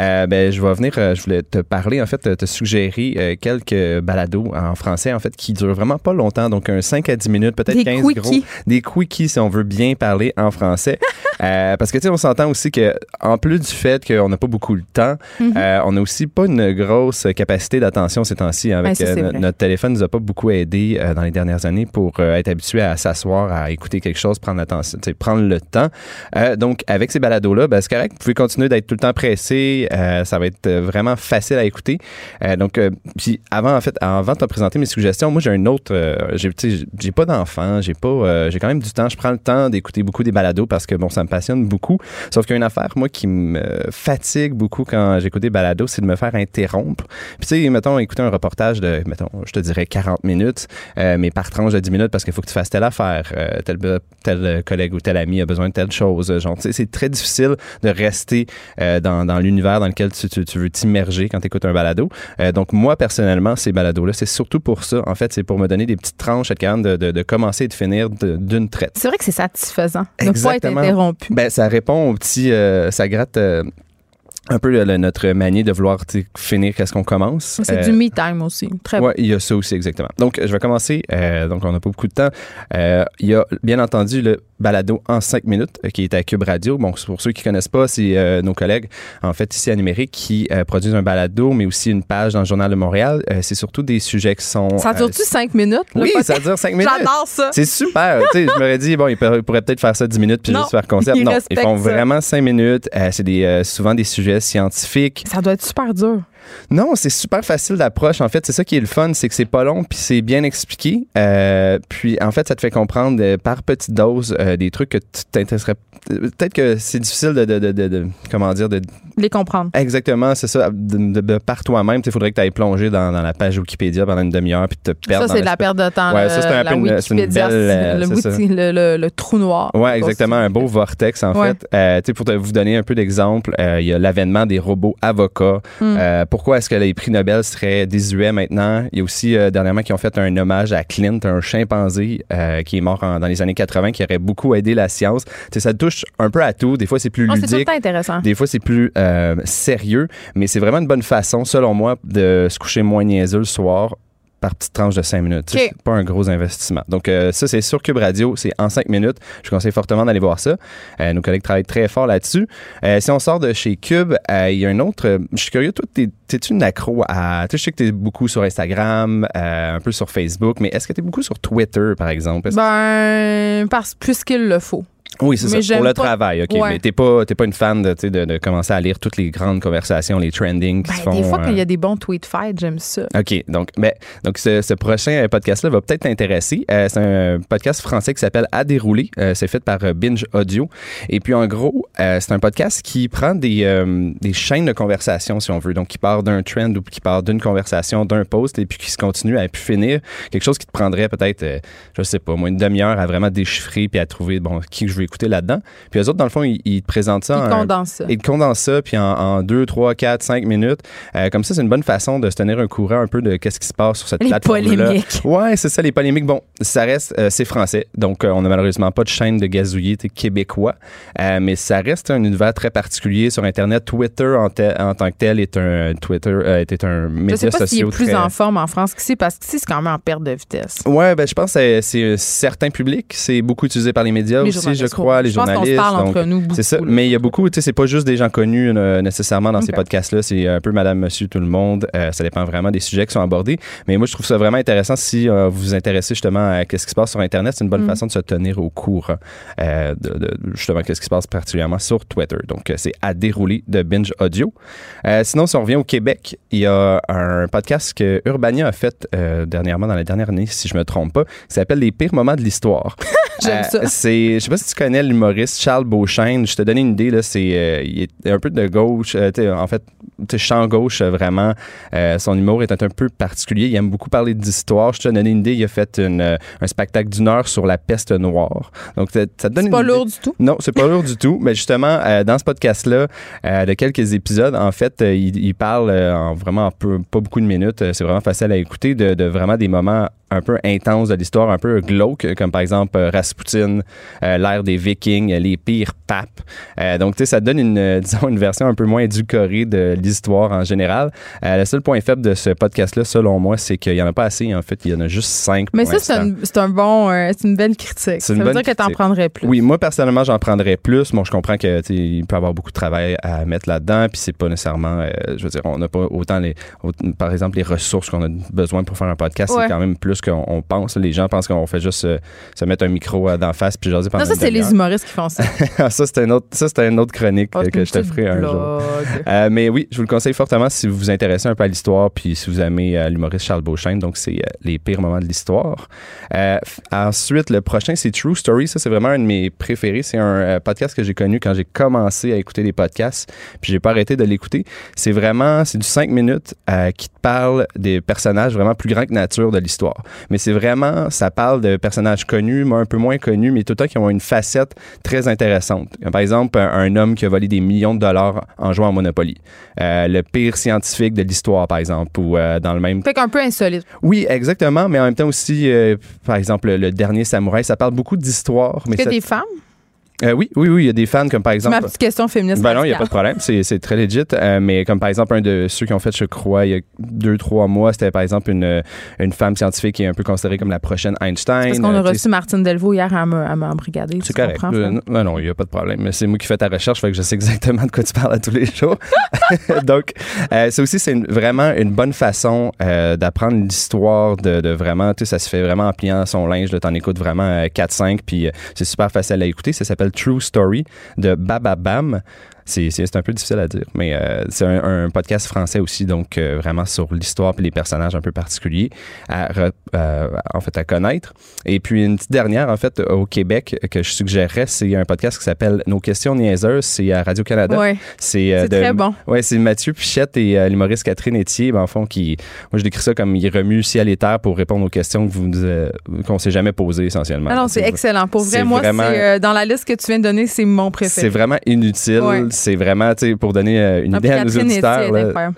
Euh, ben, je vais venir, euh, je voulais te parler, en fait, te suggérer euh, quelques balados en français, en fait, qui durent vraiment pas longtemps, donc un 5 à 10 minutes, peut-être 15 gros. Des quickies, si on veut bien parler en français. parce que, tu sais, on s'entend aussi que, en plus du fait qu'on n'a pas beaucoup de temps, mm-hmm. on n'a aussi pas une grosse capacité d'attention ces temps-ci. Hein, avec notre téléphone nous a pas beaucoup aidé dans les dernières années pour être habitué à s'asseoir, à écouter quelque chose, prendre l'attention, prendre le temps. donc, avec ces balados-là, ben, c'est correct. Vous pouvez continuer d'être tout le temps pressé. Euh, ça va être vraiment facile à écouter. Euh, donc, euh, puis avant, en fait, avant de te présenter mes suggestions, moi, j'ai un autre. j'ai, j'ai pas d'enfant, j'ai pas, j'ai quand même du temps. Je prends le temps d'écouter beaucoup des balados parce que bon, ça me passionne beaucoup. Sauf qu'il y a une affaire, moi, qui me fatigue beaucoup quand j'écoute des balados, c'est de me faire interrompre. Puis tu sais, mettons, écouter un reportage de, mettons, je te dirais 40 minutes, mais par tranche de 10 minutes parce qu'il faut que tu fasses telle affaire, tel, tel collègue ou tel ami a besoin de telle chose. Genre, c'est très difficile de rester dans, dans l'univers dans lequel tu, tu, veux t'immerger quand tu écoutes un balado. Euh, donc, moi, personnellement, ces balados-là, c'est surtout pour ça. En fait, c'est pour me donner des petites tranches, être capable de, de, de commencer et de finir d'une traite. C'est vrai que c'est satisfaisant de ne pas être interrompu. Ben, ça répond au petit... Euh, ça gratte... Euh, un peu notre manier de vouloir finir qu'est-ce qu'on commence. C'est du me time aussi. Très ouais, il y a ça aussi exactement. Donc je vais commencer. donc on n'a pas beaucoup de temps. il y a bien entendu le balado en cinq minutes euh, qui est à Cube Radio. Bon, pour ceux qui connaissent pas, c'est euh, nos collègues, en fait, ici à Numérique, qui euh, produisent un balado, mais aussi une page dans le Journal de Montréal. c'est surtout des sujets qui sont... Ça dure-tu cinq minutes? oui, ça dure cinq minutes. J'adore ça. C'est super. je m'aurais dit, bon, ils, pourraient peut-être faire ça dix minutes puis juste faire concept. Ils non, ils font vraiment cinq minutes. c'est des, souvent des sujets scientifiques. Ça doit être super dur. Non, c'est super facile d'approche. En fait, c'est ça qui est le fun, c'est que c'est pas long puis c'est bien expliqué. Euh, puis en fait, ça te fait comprendre euh, par petites doses euh, des trucs que tu t'intéresserais. Peut-être que c'est difficile de, de, de, de- comment dire de Les comprendre. exactement, c'est ça, par toi-même. Il faudrait que tu ailles plonger dans, dans la page Wikipédia pendant une demi-heure puis te perdre. Ça, c'est de la perte de temps. Ouais, le- ça, c'est un peu une- une belle, euh, le, trou noir. Ouais, exactement, un beau vortex en Ouais. fait. Euh, pour te- vous donner un peu d'exemple, euh, il y a l'avènement des robots avocats. Hmm. Pourquoi est-ce que les prix Nobel seraient désuets maintenant? Il y a aussi euh, dernièrement qui ont fait un hommage à Clint, un chimpanzé euh, qui est mort en- dans les années 80, qui aurait beaucoup aidé la science. Tu sais, ça touche un peu à tout. Des fois, c'est plus c'est le ludique. temps intéressant. Des fois, c'est plus euh, sérieux, mais c'est vraiment une bonne façon, selon moi, de se coucher moins niaiseux le soir par petite tranche de 5 minutes. C'est pas un gros investissement. Donc, euh, ça, c'est sur Cube Radio. C'est en 5 minutes. Je vous conseille fortement d'aller voir ça. Euh, nos collègues travaillent très fort là-dessus. Euh, si on sort de chez Cube, il y a un autre. je suis curieux, toi, t'es- t'es-tu une accro à. Tu sais, je sais que t'es beaucoup sur Instagram, un peu sur Facebook, mais est-ce que t'es beaucoup sur Twitter, par exemple? Ben, parce, puisqu'il le faut. Oui, c'est ça. Pour le pas- travail, OK. Ouais. Mais t'es pas, t'es pas une fan de, de, de commencer à lire toutes les grandes conversations, les trending qui Ben, se font. des fois, quand il y euh, a des bons tweet fights, j'aime ça. OK. Donc, ben, donc ce, ce prochain podcast-là va peut-être t'intéresser. Euh, c'est un podcast français qui s'appelle À dérouler. Euh, c'est fait par euh, Binge Audio. Et puis, en gros, euh, c'est un podcast qui prend des, euh, des chaînes de conversation, si on veut. Donc, qui part d'un trend ou qui part d'une conversation, d'un post, et puis qui se continue à pu finir. Quelque chose qui te prendrait peut-être, euh, je sais pas, moi, une demi-heure à vraiment déchiffrer puis à trouver, bon, qui je veux écouter là-dedans. Puis, eux autres, dans le fond, ils, ils te présentent ça Il en- condense ça. ils condensent ça, puis en, en 2, 3, 4, 5 minutes. Euh, comme ça, c'est une bonne façon de se tenir un courant un peu de qu'est-ce qui se passe sur cette Les plateforme-là. polémiques. Ouais, c'est ça, les polémiques. Bon, ça reste, euh, c'est français, donc euh, on n'a malheureusement pas de chaîne de gazouillis québécois, mais ça reste un univers très particulier sur Internet. Twitter en, te- en tant que tel est un Twitter était un Je média sais pas s'il est social plus très- en forme en France qu'ici, parce qu'ici, c'est quand même en perte de vitesse. Ouais, ben je pense que c'est- c'est certain public, c'est beaucoup utilisé par les médias Les aussi, je ouais. les Je pense journalistes. parle entre nous beaucoup, C'est ça, là. mais il y a beaucoup, tu sais, c'est pas juste des gens connus euh, nécessairement dans ces podcasts-là, c'est un peu Madame, Monsieur, tout le monde. Euh, ça dépend vraiment des sujets qui sont abordés. Mais moi, je trouve ça vraiment intéressant si euh, vous vous intéressez justement à qu'est-ce qui se passe sur Internet. C'est une bonne Mm. façon de se tenir au courant de, de- justement qu'est-ce qui se passe particulièrement sur Twitter. Donc, c'est à dérouler de Binge Audio. Sinon, si on revient au Québec, il y a un podcast que Urbania a fait dernièrement, dans la dernière année, si je me trompe pas, qui s'appelle Les pires moments de l'histoire. J'aime ça. C'est, je sais pas si tu connais l'humoriste Charles Beauchesne. Je te donne une idée là. C'est, euh, il est un peu de gauche. euh, en fait, tu sais, champ gauche euh, vraiment. Son humour est un peu particulier. Il aime beaucoup parler d'histoire. Je te donne une idée. Il a fait une, un spectacle d'une heure sur la peste noire. Donc ça, ça te donne C'est pas idée. lourd du tout? Non, c'est pas lourd du tout. Mais justement, dans ce podcast-là, de quelques épisodes, en fait, il, il parle en vraiment peu, pas beaucoup de minutes. c'est vraiment facile à écouter de, de vraiment des moments un peu intenses de l'histoire, un peu glauques, comme par exemple euh, Rasputin, euh, l'ère des Vikings, euh, les pires papes. Euh, donc, tu sais, ça donne une, disons, une version un peu moins édulcorée de l'histoire en général. Euh, le seul point faible de ce podcast-là, selon moi, c'est qu'il y en a pas assez. En fait, il y en a juste cinq. Mais ça, c'est un, c'est un bon, c'est une belle critique. C'est Ça une veut bonne dire que t'en critique. prendrais plus. Oui, moi personnellement, j'en prendrais plus. Bon, je comprends que tu sais, il peut y avoir beaucoup de travail à mettre là-dedans, puis c'est pas nécessairement, je veux dire, on n'a pas autant les, par exemple, les ressources qu'on a besoin pour faire un podcast, Ouais. c'est quand même plus qu'on on pense. Les gens pensent qu'on fait juste euh, se mettre un micro euh, d'en face puis jaser pendant Non, ça, une c'est les humoristes qui font ça. Ah, ça, c'est un autre, ça, c'est une autre chronique Oh, euh, que une je te ferai un jour. Euh, mais oui, je vous le conseille fortement si vous vous intéressez un peu à l'histoire, puis si vous aimez euh, l'humoriste Charles Beauchesne. Donc, c'est euh, les pires moments de l'histoire. Euh, ensuite, le prochain, c'est True Story. Ça, c'est vraiment un de mes préférés. C'est un euh, podcast que j'ai connu quand j'ai commencé à écouter des podcasts, puis j'ai pas arrêté de l'écouter. C'est vraiment, c'est du 5 minutes euh, qui te parle des personnages vraiment plus grands que nature de l'histoire. Mais c'est vraiment, ça parle de personnages connus, un peu moins connus, mais tout le temps qui ont une facette très intéressante. Par exemple, un, un homme qui a volé des millions de dollars en jouant à Monopoly. Euh, le pire scientifique de l'histoire, par exemple, ou euh, dans le même Fait qu'un peu insolite. oui, exactement, mais en même temps aussi, euh, par exemple, le dernier samouraï, ça parle beaucoup d'histoire. Mais Est-ce ça- des femmes? Euh, oui, oui, oui, il y a des fans comme par exemple. ma petite question féministe. Ben non, il n'y a pas de problème. C'est, c'est très legit. Euh, mais comme par exemple, un de ceux qui ont fait, je crois, il y a deux, trois mois, c'était par exemple une, une femme scientifique qui est un peu considérée comme la prochaine Einstein. Parce qu'on a Euh, sais, reçu Martine Delvaux hier à me- à m'embrigader. c'est correct. Euh, non, non, non, il n'y a pas de problème. Mais c'est moi qui fais ta recherche, fait que je sais exactement de quoi tu parles à tous les jours. Donc, ça aussi, c'est vraiment une bonne façon d'apprendre l'histoire de, de vraiment, tu sais, ça se fait vraiment en pliant son linge. T'en écoutes vraiment euh, 4-5, puis c'est super facile à écouter. Ça s'appelle True Story de Bababam. C'est, c'est un peu difficile à dire, mais euh, c'est un, un, podcast français aussi, donc euh, vraiment sur l'histoire et les personnages un peu particuliers à, euh, en fait, à connaître. Et puis une petite dernière, en fait, au Québec, que je suggérerais, c'est un podcast qui s'appelle Nos questions niaiseuses. C'est à Radio-Canada. Ouais. C'est, très bon. Ouais, c'est Mathieu Pichette et l'humoriste Catherine Etier, ben, en fond, qui, moi, je décris ça comme il remue ciel et terre pour répondre aux questions qu'on s'est jamais posées, essentiellement. Ah non, c'est excellent. Pour vrai, moi, c'est, dans la liste que tu viens de donner, c'est mon préféré. C'est vraiment inutile. C'est vraiment, tu sais, pour donner euh, une idée à nos auditeurs,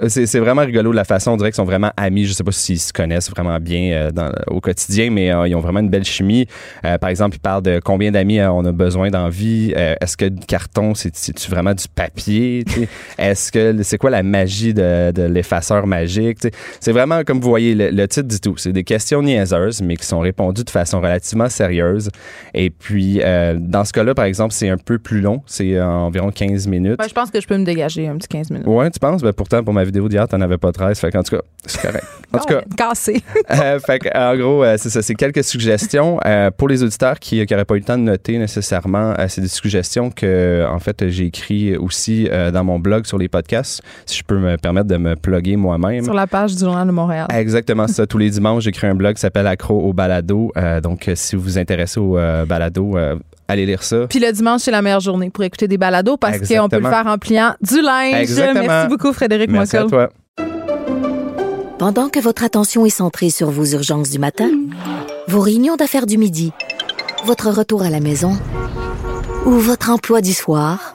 c'est vraiment rigolo la façon. On dirait qu'ils sont vraiment amis. Je sais pas s'ils se connaissent vraiment bien euh, dans, au quotidien, mais euh, ils ont vraiment une belle chimie. par exemple, ils parlent de combien d'amis on a besoin dans vie. Est-ce que du carton, c'est-tu vraiment du papier? Est-ce que c'est quoi la magie de, de l'effaceur magique? C'est vraiment, comme vous voyez, le, titre dit tout. C'est des questions niaiseuses, mais qui sont répondues de façon relativement sérieuse. Et puis, dans ce cas-là, par exemple, c'est un peu plus long. C'est environ 15 minutes. Je pense que je peux me dégager un petit 15 minutes. Ouais, tu penses? Ben, pourtant, pour ma vidéo d'hier, t'en avais pas 13. Fait en tout cas, c'est correct. En tout cas. Cassé. euh, fait en gros, euh, c'est ça. C'est quelques suggestions. Euh, pour les auditeurs qui n'auraient pas eu le temps de noter nécessairement, c'est des suggestions que, en fait, j'ai écrit aussi dans mon blog sur les podcasts. Si je peux me permettre de me plugger moi-même. Sur la page du Journal de Montréal. Exactement ça. Tous les dimanches, j'écris un blog qui s'appelle Accro au balado. donc, si vous vous intéressez au balado, allez lire ça. Puis le dimanche, c'est la meilleure journée pour écouter des balados parce qu'on peut le faire en pliant du linge. Merci beaucoup, Frédéric Merci à toi. Pendant que votre attention est centrée sur vos urgences du matin, vos réunions d'affaires du midi, votre retour à la maison ou votre emploi du soir,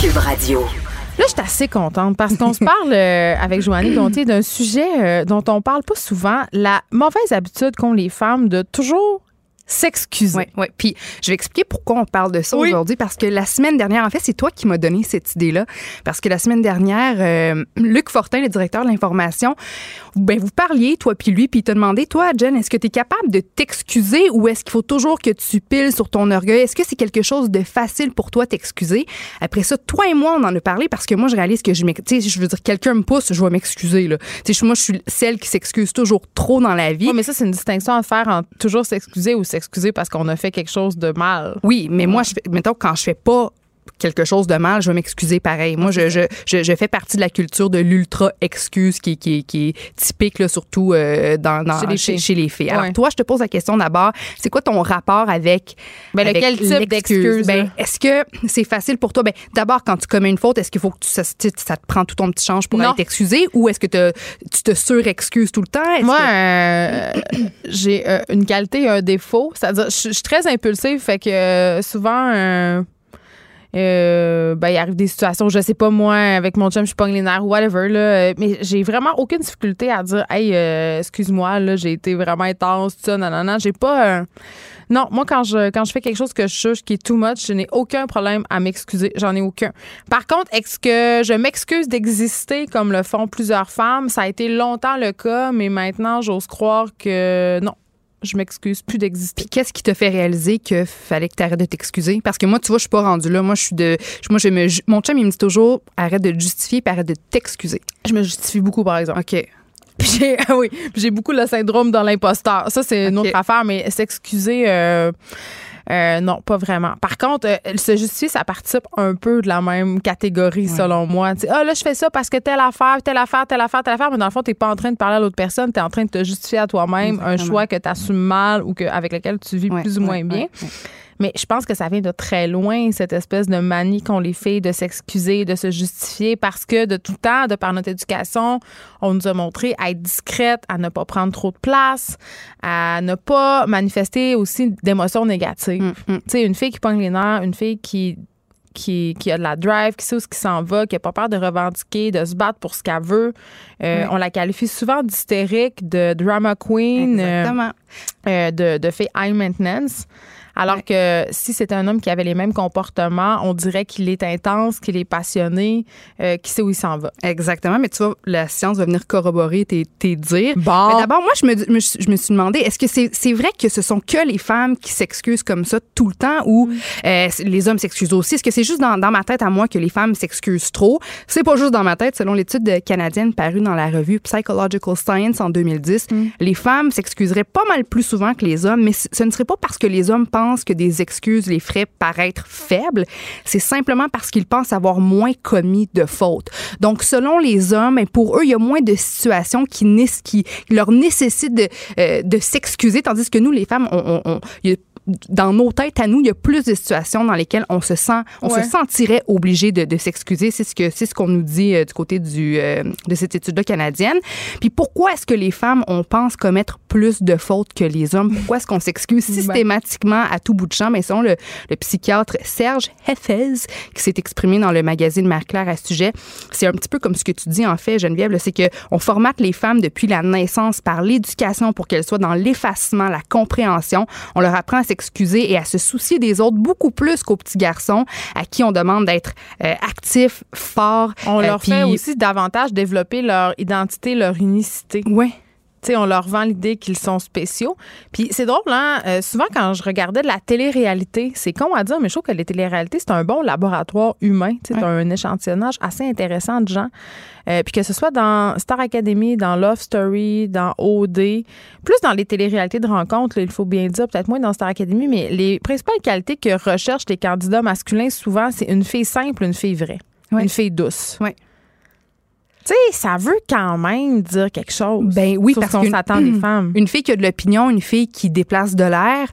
Cube Radio. Là, je suis assez contente parce qu'on se parle euh, avec Joannie Gontier d'un sujet euh, dont on parle pas souvent, la mauvaise habitude qu'ont les femmes de toujours s'excuser. Oui, oui. Puis je vais expliquer pourquoi on parle de ça aujourd'hui parce que la semaine dernière, en fait, c'est toi qui m'as donné cette idée-là parce que la semaine dernière, euh, Luc Fortin, le directeur de l'information, ben vous parliez toi puis lui puis il t'a demandé toi Jen, est-ce que tu es capable de t'excuser ou est-ce qu'il faut toujours que tu piles sur ton orgueil? Est-ce que c'est quelque chose de facile pour toi t'excuser? Après ça, toi et moi on en a parlé parce que moi je réalise que je m'excuse, je veux dire quelqu'un me pousse, je vais m'excuser là. Tu sais moi je suis celle qui s'excuse toujours trop dans la vie. mais ça c'est une distinction à faire entre toujours s'excuser ou s'excuser parce qu'on a fait quelque chose de mal. Oui, mais moi je mettons quand je fais pas quelque chose de mal, je vais m'excuser pareil. Moi, je, je, je, fais partie de la culture de l'ultra-excuse qui, qui, qui, est typique, là, surtout euh, dans, dans chez, les filles. Alors, toi, je te pose la question d'abord, c'est quoi ton rapport avec, ben, lequel type d'excuse? Ben, est-ce que c'est facile pour toi? Ben, d'abord, quand tu commets une faute, est-ce qu'il faut que tu, ça, ça, te prend tout ton petit change pour aller t'excuser ou est-ce que te, tu te surexcuses tout le temps? Moi, euh, j'ai euh, une qualité un défaut. C'est-à-dire, je suis très impulsive, fait que souvent euh, ben, il arrive des situations, je sais pas moi, avec mon chum, je suis pas les nerfs whatever, là, mais j'ai vraiment aucune difficulté à dire, hey, euh, excuse-moi, là, j'ai été vraiment intense, tout ça, non, non, non. J'ai pas. non, moi, quand je, quand je fais quelque chose que je juge qui est too much, je n'ai aucun problème à m'excuser. J'en ai aucun. Par contre, est-ce que je m'excuse d'exister comme le font plusieurs femmes? Ça a été longtemps le cas, mais maintenant, j'ose croire que non je m'excuse plus d'exister. qu'est-ce qui te fait réaliser que fallait que tu arrêtes de t'excuser? Parce que moi, tu vois, je suis pas rendue là. Moi, je suis de. Moi, je me, mon chum, il me dit toujours arrête de te justifier et arrête de t'excuser. Je me justifie beaucoup, par exemple. OK. Puis j'ai, ah oui, j'ai beaucoup le syndrome dans l'imposteur. Ça, c'est une autre affaire, mais s'excuser. Euh, euh, non, pas vraiment. Par contre, euh, se justifier, ça participe un peu de la même catégorie, selon moi. ah, là, je fais ça parce que telle affaire, telle affaire, telle affaire, telle affaire, mais dans le fond, t'es pas en train de parler à l'autre personne, tu es en train de te justifier à toi-même un choix que tu assumes mal ou que, avec lequel tu vis plus ou moins bien. Mais je pense que ça vient de très loin, cette espèce de manie qu'ont les filles de s'excuser, de se justifier, parce que de tout temps, de par notre éducation, on nous a montré à être discrète, à ne pas prendre trop de place, à ne pas manifester aussi d'émotions négatives. Mm, mm. Tu sais, une fille qui pogne les nerfs, une fille qui qui, qui, a de la drive, qui sait où ce qui s'en va, qui n'a pas peur de revendiquer, de se battre pour ce qu'elle veut. Euh, on la qualifie souvent d'hystérique, de drama queen, euh, euh, de, de fait high maintenance. Alors que si c'est un homme qui avait les mêmes comportements, on dirait qu'il est intense, qu'il est passionné, euh, qu'il sait où il s'en va. Exactement, mais tu vois, la science va venir corroborer tes, tes dires. Bon. Mais D'abord, moi, je me, je me suis demandé, est-ce que c'est c'est vrai que ce sont que les femmes qui s'excusent comme ça tout le temps ou euh, les hommes s'excusent aussi? Est-ce que c'est juste dans, dans ma tête à moi que les femmes s'excusent trop? C'est pas juste dans ma tête. Selon l'étude canadienne parue dans la revue Psychological Science en 2010, les femmes s'excuseraient pas mal plus souvent que les hommes, mais ce ne serait pas parce que les hommes que des excuses les feraient paraître faibles, c'est simplement parce qu'ils pensent avoir moins commis de fautes. Donc, selon les hommes, pour eux, il y a moins de situations qui, leur nécessitent de, euh, de s'excuser, tandis que nous, les femmes, on- il y a dans nos têtes à nous, il y a plus de situations dans lesquelles on se sent, on Ouais. se sentirait obligé de, de s'excuser. C'est ce que c'est ce qu'on nous dit euh, du côté du euh, de cette étude-là canadienne. Puis pourquoi est-ce que les femmes on pense commettre plus de fautes que les hommes? Pourquoi est-ce qu'on s'excuse systématiquement à tout bout de champ? Mais selon le, le psychiatre Serge Heffez qui s'est exprimé dans le magazine Mère Claire à ce sujet, c'est un petit peu comme ce que tu dis en fait, Geneviève, c'est que on formate les femmes depuis la naissance par l'éducation pour qu'elles soient dans l'effacement, la compréhension. On leur apprend à s'excuser et à se soucier des autres beaucoup plus qu'aux petits garçons à qui on demande d'être euh, actifs, forts. On euh, leur puis- fait aussi davantage développer leur identité, leur unicité. Ouais. On leur vend l'idée qu'ils sont spéciaux. Puis c'est drôle, hein? euh, souvent, quand je regardais de la télé-réalité, c'est con à dire, mais je trouve que les téléréalités, c'est un bon laboratoire humain. T'as un échantillonnage assez intéressant de gens. Euh, puis que ce soit dans Star Academy, dans Love Story, dans OD, plus dans les téléréalités de rencontres, il faut bien dire, peut-être moins dans Star Academy, mais les principales qualités que recherchent les candidats masculins, souvent, c'est une fille simple, une fille vraie, Ouais. une fille douce. Ouais. Tu sais, ça veut quand même dire quelque chose. Ben oui, parce ce qu'on s'attend des femmes. Une fille qui a de l'opinion, une fille qui déplace de l'air,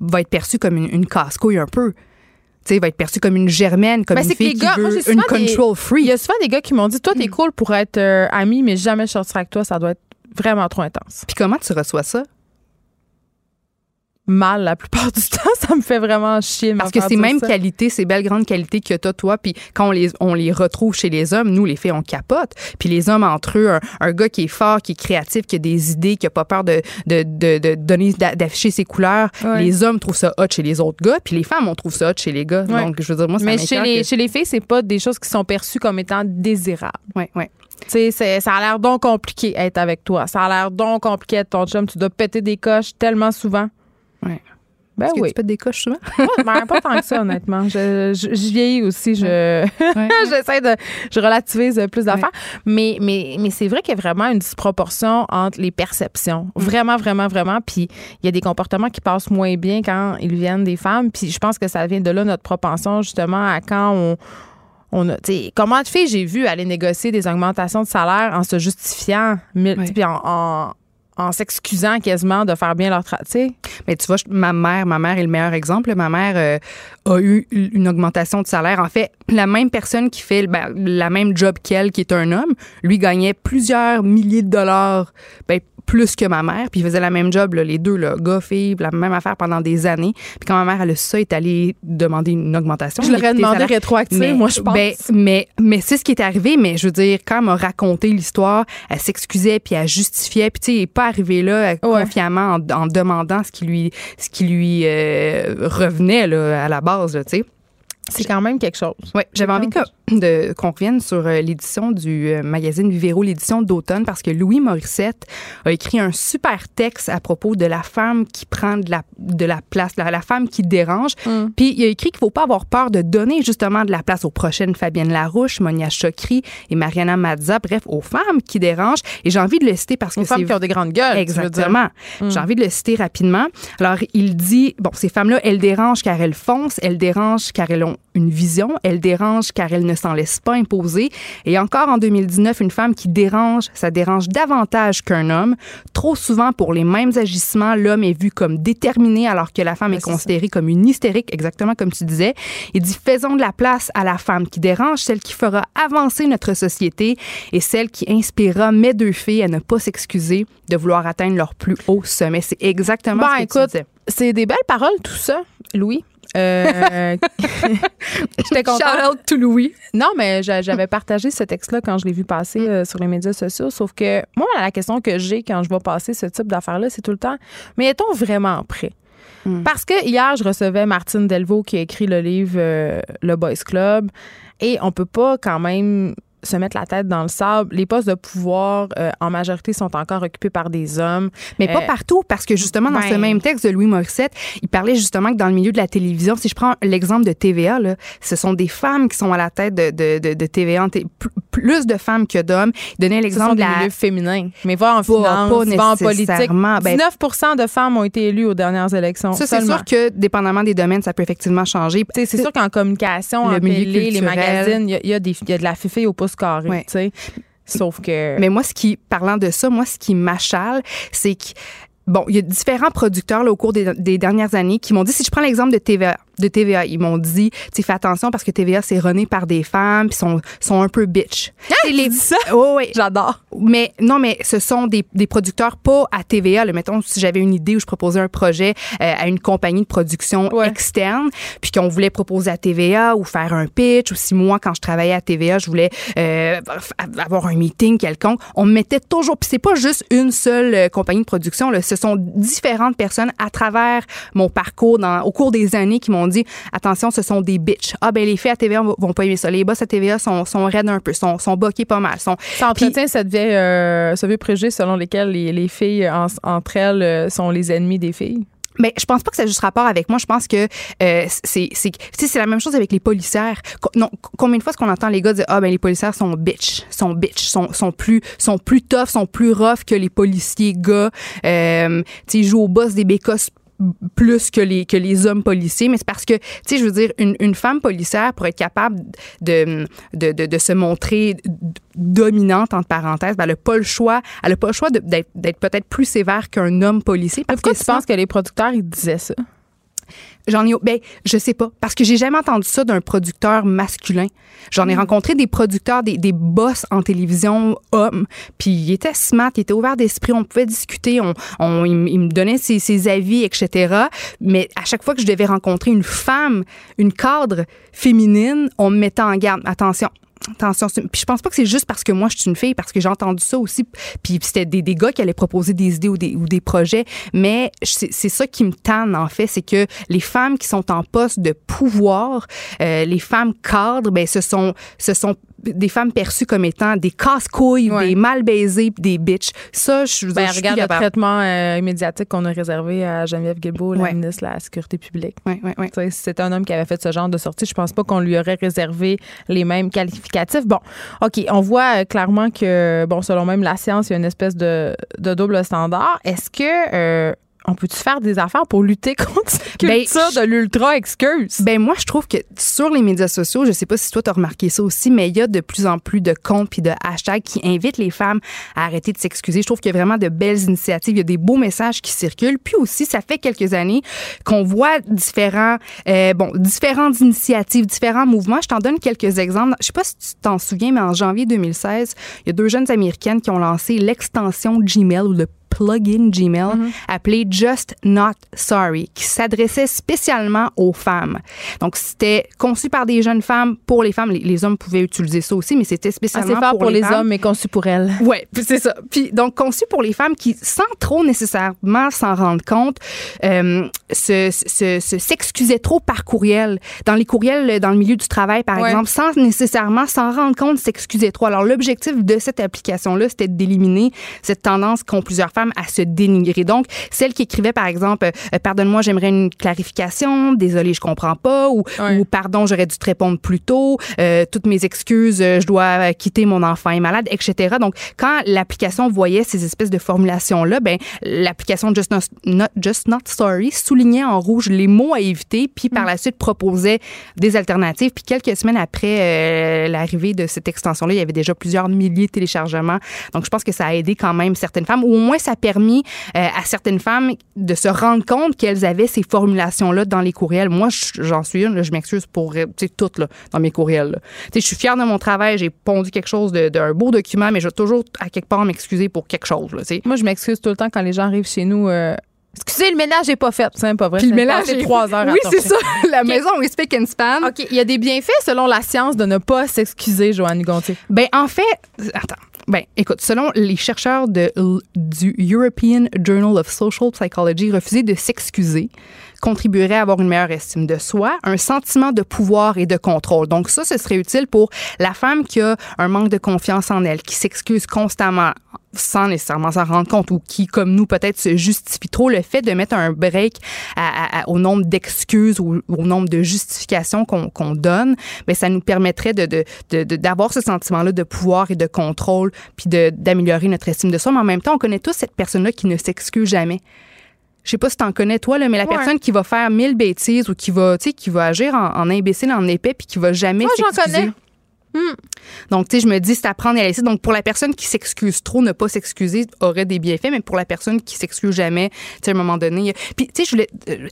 va être perçue comme une, une casse-couille un peu. Tu sais, va être perçue comme une germaine, comme Ben, une c'est que les fille qui gars, moi, veut j'ai une des- control Il free. y a souvent des gars qui m'ont dit Toi, t'es cool pour être euh, ami, mais jamais je sortirai avec toi, ça doit être vraiment trop intense. Puis comment tu reçois ça? Mal la plupart du temps, ça me fait vraiment chier. Parce que ces mêmes ça. qualités, ces belles grandes qualités que t'as toi, puis quand on les, on les retrouve chez les hommes, nous, les filles, on capote. Puis les hommes, entre eux, un, un gars qui est fort, qui est créatif, qui a des idées, qui a pas peur de, de, de, de donner, d'a- d'afficher ses couleurs, Ouais. les hommes trouvent ça hot chez les autres gars, puis les femmes, on trouve ça hot chez les gars. Ouais. Donc, je veux dire, moi, ça Mais chez les, que- chez les filles, c'est pas des choses qui sont perçues comme étant désirables. Ouais, ouais. Tu sais, c'est- ça a l'air donc compliqué être avec toi. Ça a l'air donc compliqué être ton chum. Tu dois péter des coches tellement souvent. Ouais. Ben Est-ce que oui. tu pètes des coches souvent? Ouais, ben, pas tant que ça, honnêtement. Je, je, je vieillis aussi. Je, j'essaie de, je relativise plus d'affaires. Mais, mais, mais c'est vrai qu'il y a vraiment une disproportion entre les perceptions. Vraiment, vraiment, vraiment. Puis il y a des comportements qui passent moins bien quand ils viennent des femmes. Puis je pense que ça vient de là notre propension, justement, à quand on. On a, tu comment de filles j'ai vu aller négocier des augmentations de salaire en se justifiant, puis en, en, en s'excusant quasiment de faire bien leur travail. Mais tu vois, ma mère, ma mère est le meilleur exemple. Ma mère euh, a eu une augmentation de salaire. En fait, la même personne qui fait ben, la même job qu'elle, qui est un homme, lui gagnait plusieurs milliers de dollars, ben, plus que ma mère. Puis il faisait la même job, là, les deux, là, gars, fille, la même affaire pendant des années. Puis quand ma mère, elle a ça, est allée demander une augmentation. Je l'aurais demandé rétroactive, Mais- moi, je pense. ben, mais, mais c'est ce qui est arrivé. Mais je veux dire, quand elle m'a raconté l'histoire, elle s'excusait puis elle justifiait. Puis tu sais, elle n'est pas arrivée là euh, confiamment en, en demandant ce qui lui, ce qui lui euh, revenait là, à la base, tu sais. C'est quand même quelque chose. Oui, j'avais envie que- de- qu'on revienne sur euh, l'édition du euh, magazine Vivero, l'édition d'automne, parce que Louis Morissette a écrit un super texte à propos de la femme qui prend de la, de la place, la, la femme qui dérange. Mm. Puis il a écrit qu'il faut pas avoir peur de donner justement de la place aux prochaines Fabienne Larouche, Monia Chokri et Mariana Mazza, bref, aux femmes qui dérangent. Et j'ai envie de le citer parce que Aux femmes c'est qui ont des grandes gueules. Exactement. Mm. J'ai envie de le citer rapidement. Alors, il dit, bon, ces femmes-là, elles dérangent car elles foncent, elles dérangent car elles ont une vision, elles dérangent car elles ne s'en laissent pas imposer. Et encore en 2019, une femme qui dérange, ça dérange davantage qu'un homme. Trop souvent, pour les mêmes agissements, l'homme est vu comme déterminé alors que la femme est considérée comme une hystérique, exactement comme tu disais. Il dit, faisons de la place à la femme qui dérange, celle qui fera avancer notre société et celle qui inspirera mes deux filles à ne pas s'excuser de vouloir atteindre leur plus haut sommet. C'est exactement Ben, ce que écoute, tu disais. C'est des belles paroles, tout ça, Louis. Euh, J'étais contente. Shout out to Louis. Non, mais j'a- j'avais partagé ce texte-là quand je l'ai vu passer euh, sur les médias sociaux. Sauf que moi, la question que j'ai quand je vois passer ce type d'affaires-là, c'est tout le temps mais est-on vraiment prêt? Parce que hier, je recevais Martine Delvaux qui a écrit le livre euh, Le Boys Club et on peut pas quand même se mettre la tête dans le sable. Les postes de pouvoir, euh, en majorité, sont encore occupés par des hommes. Mais pas Euh, partout, parce que justement, dans ce ben- même texte de Louis Morissette, il parlait justement que dans le milieu de la télévision, si je prends l'exemple de TVA, là, ce sont des femmes qui sont à la tête de, de, de, de TVA, plus de femmes que d'hommes. Il donnait l'exemple de la... milieux féminins. Mais va en Pas- finance, pas va en politique. Ben- 19 de femmes ont été élues aux dernières élections. Ça, c'est sûr que, dépendamment des domaines, ça peut effectivement changer. C'est sûr qu'en communication, Le en milieu télé, les magazines, y y, il y a de la fifille au pouce Ouais. tu sais. Sauf que. Mais moi, ce qui, parlant de ça, moi, ce qui m'achale, c'est que, bon, il y a différents producteurs là, au cours des, des dernières années qui m'ont dit, si je prends l'exemple de TVA, de TVA, ils m'ont dit, tu fais attention parce que TVA, c'est rené par des femmes, puis sont, sont un peu bitch. Ah, tu dis ça? Oui, oui. J'adore. Mais non, mais ce sont des, des producteurs pas à TVA. Là. Mettons, si j'avais une idée où je proposais un projet euh, à une compagnie de production Ouais. externe, puis qu'on voulait proposer à TVA ou faire un pitch, ou si moi, quand je travaillais à TVA, je voulais euh, avoir un meeting quelconque, on me mettait toujours... Puis c'est pas juste une seule euh, compagnie de production. Là. Ce sont différentes personnes à travers mon parcours dans, au cours des années qui m'ont dit attention, ce sont des bitches. Ah, ben les filles à TVA vont, vont pas aimer ça. Les boss à TVA sont, sont raides un peu, sont, sont boqués pas mal. Sont, Ça entretient cette vieille, euh, ce vieux préjugé selon lesquels les, les filles en- entre elles euh, sont les ennemis des filles. Mais je pense pas que ça a juste rapport avec moi. Je pense que euh, c'est c'est la même chose avec les policières. Non, combien de fois est-ce qu'on entend les gars dire ah ben les policières sont bitch, sont bitch, sont sont plus sont plus tough, sont plus rough que les policiers gars. Euh, tu sais, ils jouent au boss des bécosses plus que les que les hommes policiers mais c'est parce que tu sais je veux dire une, une femme policière pour être capable de de, de, de se montrer dominante entre parenthèses ben, elle a pas le choix elle a pas le choix d'être d'être peut-être plus sévère qu'un homme policier parce Pourquoi que tu penses que les producteurs, ils disaient ça? J'en ai, ben, je sais pas, parce que j'ai jamais entendu ça d'un producteur masculin. J'en ai rencontré des producteurs, des, des boss en télévision hommes, puis ils étaient smart, ils étaient ouverts d'esprit, on pouvait discuter, on, on, ils me donnaient ses, ses avis, etc. Mais à chaque fois que je devais rencontrer une femme, une cadre féminine, on me mettait en garde. Attention. Attention, puis je pense pas que c'est juste parce que moi je suis une fille, parce que j'ai entendu ça aussi. Puis c'était des, des gars qui allaient proposer des idées ou des, ou des projets, mais c'est ça qui me tanne en fait, c'est que les femmes qui sont en poste de pouvoir, euh, les femmes cadres, ben ce sont ce sont des femmes perçues comme étant des casse-couilles, Ouais. des mal baisées, des bitches. Ça, je, Ben, je suis regarde le traitement euh, médiatique qu'on a réservé à Geneviève Guilbeault, la Ouais. ministre de la Sécurité publique. Ouais, ouais, c'était un homme qui avait fait ce genre de sortie, je pense pas qu'on lui aurait réservé les mêmes qualificatifs. Bon, OK, on voit euh, clairement que, bon, selon même la science, il y a une espèce de, de double standard. Est-ce que euh, on peut-tu faire des affaires pour lutter contre cette Ben, culture de l'ultra excuse? Ben moi, je trouve que sur les médias sociaux, je sais pas si toi t'as remarqué ça aussi, mais il y a de plus en plus de comptes puis de hashtags qui invitent les femmes à arrêter de s'excuser. Je trouve qu'il y a vraiment de belles initiatives, il y a des beaux messages qui circulent. Puis aussi, ça fait quelques années qu'on voit différents, euh, bon, différentes initiatives, différents mouvements. Je t'en donne quelques exemples. Je sais pas si tu t'en souviens, mais en janvier 2016, il y a deux jeunes américaines qui ont lancé l'extension Gmail ou le plugin Gmail appelé Just Not Sorry, qui s'adressait spécialement aux femmes. Donc, c'était conçu par des jeunes femmes pour les femmes. Les, les hommes pouvaient utiliser ça aussi, mais c'était Ah, spécialement fort pour, pour les hommes, mais conçu pour elles. Ouais, c'est ça. Puis donc conçu pour les femmes qui, sans trop nécessairement s'en rendre compte, euh, se, se, se- s'excusaient trop par courriel. Dans les courriels, dans le milieu du travail, par Ouais. exemple, sans nécessairement s'en rendre compte, s'excuser trop. Alors l'objectif de cette application-là, c'était d'éliminer cette tendance qu'ont plusieurs femmes à se dénigrer. Donc celle qui écrivait par exemple, euh, pardonne-moi, j'aimerais une clarification, désolé, je comprends pas, ou, Ouais. ou pardon, j'aurais dû te répondre plus tôt, euh, toutes mes excuses, euh, je dois quitter mon enfant est malade, etc. Donc, quand l'application voyait ces espèces de formulations-là, ben, l'application Just Not, Not- Just Not Sorry soulignait en rouge les mots à éviter, puis par la suite proposait des alternatives. Puis quelques semaines après euh, l'arrivée de cette extension-là, il y avait déjà plusieurs milliers de téléchargements. Donc, je pense que ça a aidé quand même certaines femmes, ou au moins ça a permis euh, à certaines femmes de se rendre compte qu'elles avaient ces formulations-là dans les courriels. Moi, je- j'en suis une, là, je m'excuse pour euh, toutes là, dans mes courriels. là. Tu sais, Je suis fière de mon travail, j'ai pondu quelque chose d'un beau document, mais je vais toujours à quelque part m'excuser pour quelque chose. Là, tu sais. Moi, je m'excuse tout le temps quand les gens arrivent chez nous. euh, Excusez, le ménage n'est pas fait. C'est pas vrai. Puis le ménage est- trois heures Oui, c'est ça. La maison est spick and span. OK, il y a des bienfaits selon la science de ne pas s'excuser, Joanne Gontier. Ben en fait, attends. Ben écoute, selon les chercheurs de, du European Journal of Social Psychology, refuser de s'excuser contribuerait à avoir une meilleure estime de soi, un sentiment de pouvoir et de contrôle. Donc ça, ce serait utile pour la femme qui a un manque de confiance en elle, qui s'excuse constamment sans nécessairement s'en rendre compte ou qui, comme nous, peut-être se justifie trop, le fait de mettre un break au nombre d'excuses ou au nombre de justifications qu'on donne, mais ben, ça nous permettrait d'avoir de, ce sentiment-là de pouvoir et de contrôle, puis d'améliorer notre estime de soi. Mais en même temps, on connaît tous cette personne-là qui ne s'excuse jamais je sais pas si t'en connais toi là, mais la personne qui va faire mille bêtises ou qui va, tu sais, qui va agir en, imbécile, en épais, puis qui va jamais Moi, j'en connais. Hmm. Donc, tu sais, je me dis, c'est apprendre à laisser. Donc, pour la personne qui s'excuse trop, ne pas s'excuser aurait des bienfaits, mais pour la personne qui s'excuse jamais, tu sais, à un moment donné. Puis, tu sais, je voulais. Euh,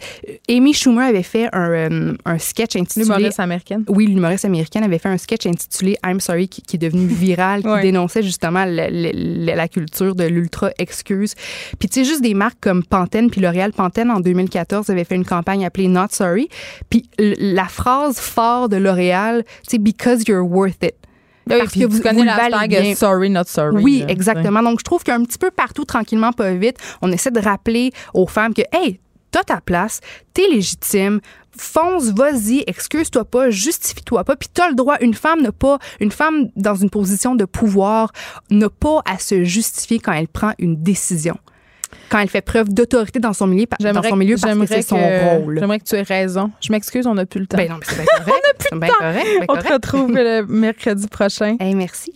Amy Schumer avait fait un, euh, un sketch intitulé. L'humoriste américaine. Oui, l'humoriste américaine avait fait un sketch intitulé I'm Sorry, qui, est devenu viral, qui dénonçait justement la, la, culture de l'ultra-excuse. Puis, tu sais, juste des marques comme Pantene, puis L'Oréal Pantene, en 2014, avait fait une campagne appelée Not Sorry. Puis, la phrase phare de L'Oréal, tu sais, Because you're worth it. Ben parce que vous, connaissez la sorry not sorry. Oui, exactement. Donc je trouve qu'un petit peu partout tranquillement pas vite, on essaie de rappeler aux femmes que hey, t'as ta place, t'es légitime, fonce, vas-y, excuse-toi pas, justifie-toi pas. Puis t'as le droit, une femme n'a pas, une femme dans une position de pouvoir n'a pas à se justifier quand elle prend une décision quand elle fait preuve d'autorité dans son milieu, dans son milieu parce que c'est son rôle. J'aimerais que tu aies raison. Je m'excuse, on n'a plus le temps. Ben non, mais c'est bien correct. on n'a plus le temps. Correct, on te retrouve le mercredi prochain. Hey, merci.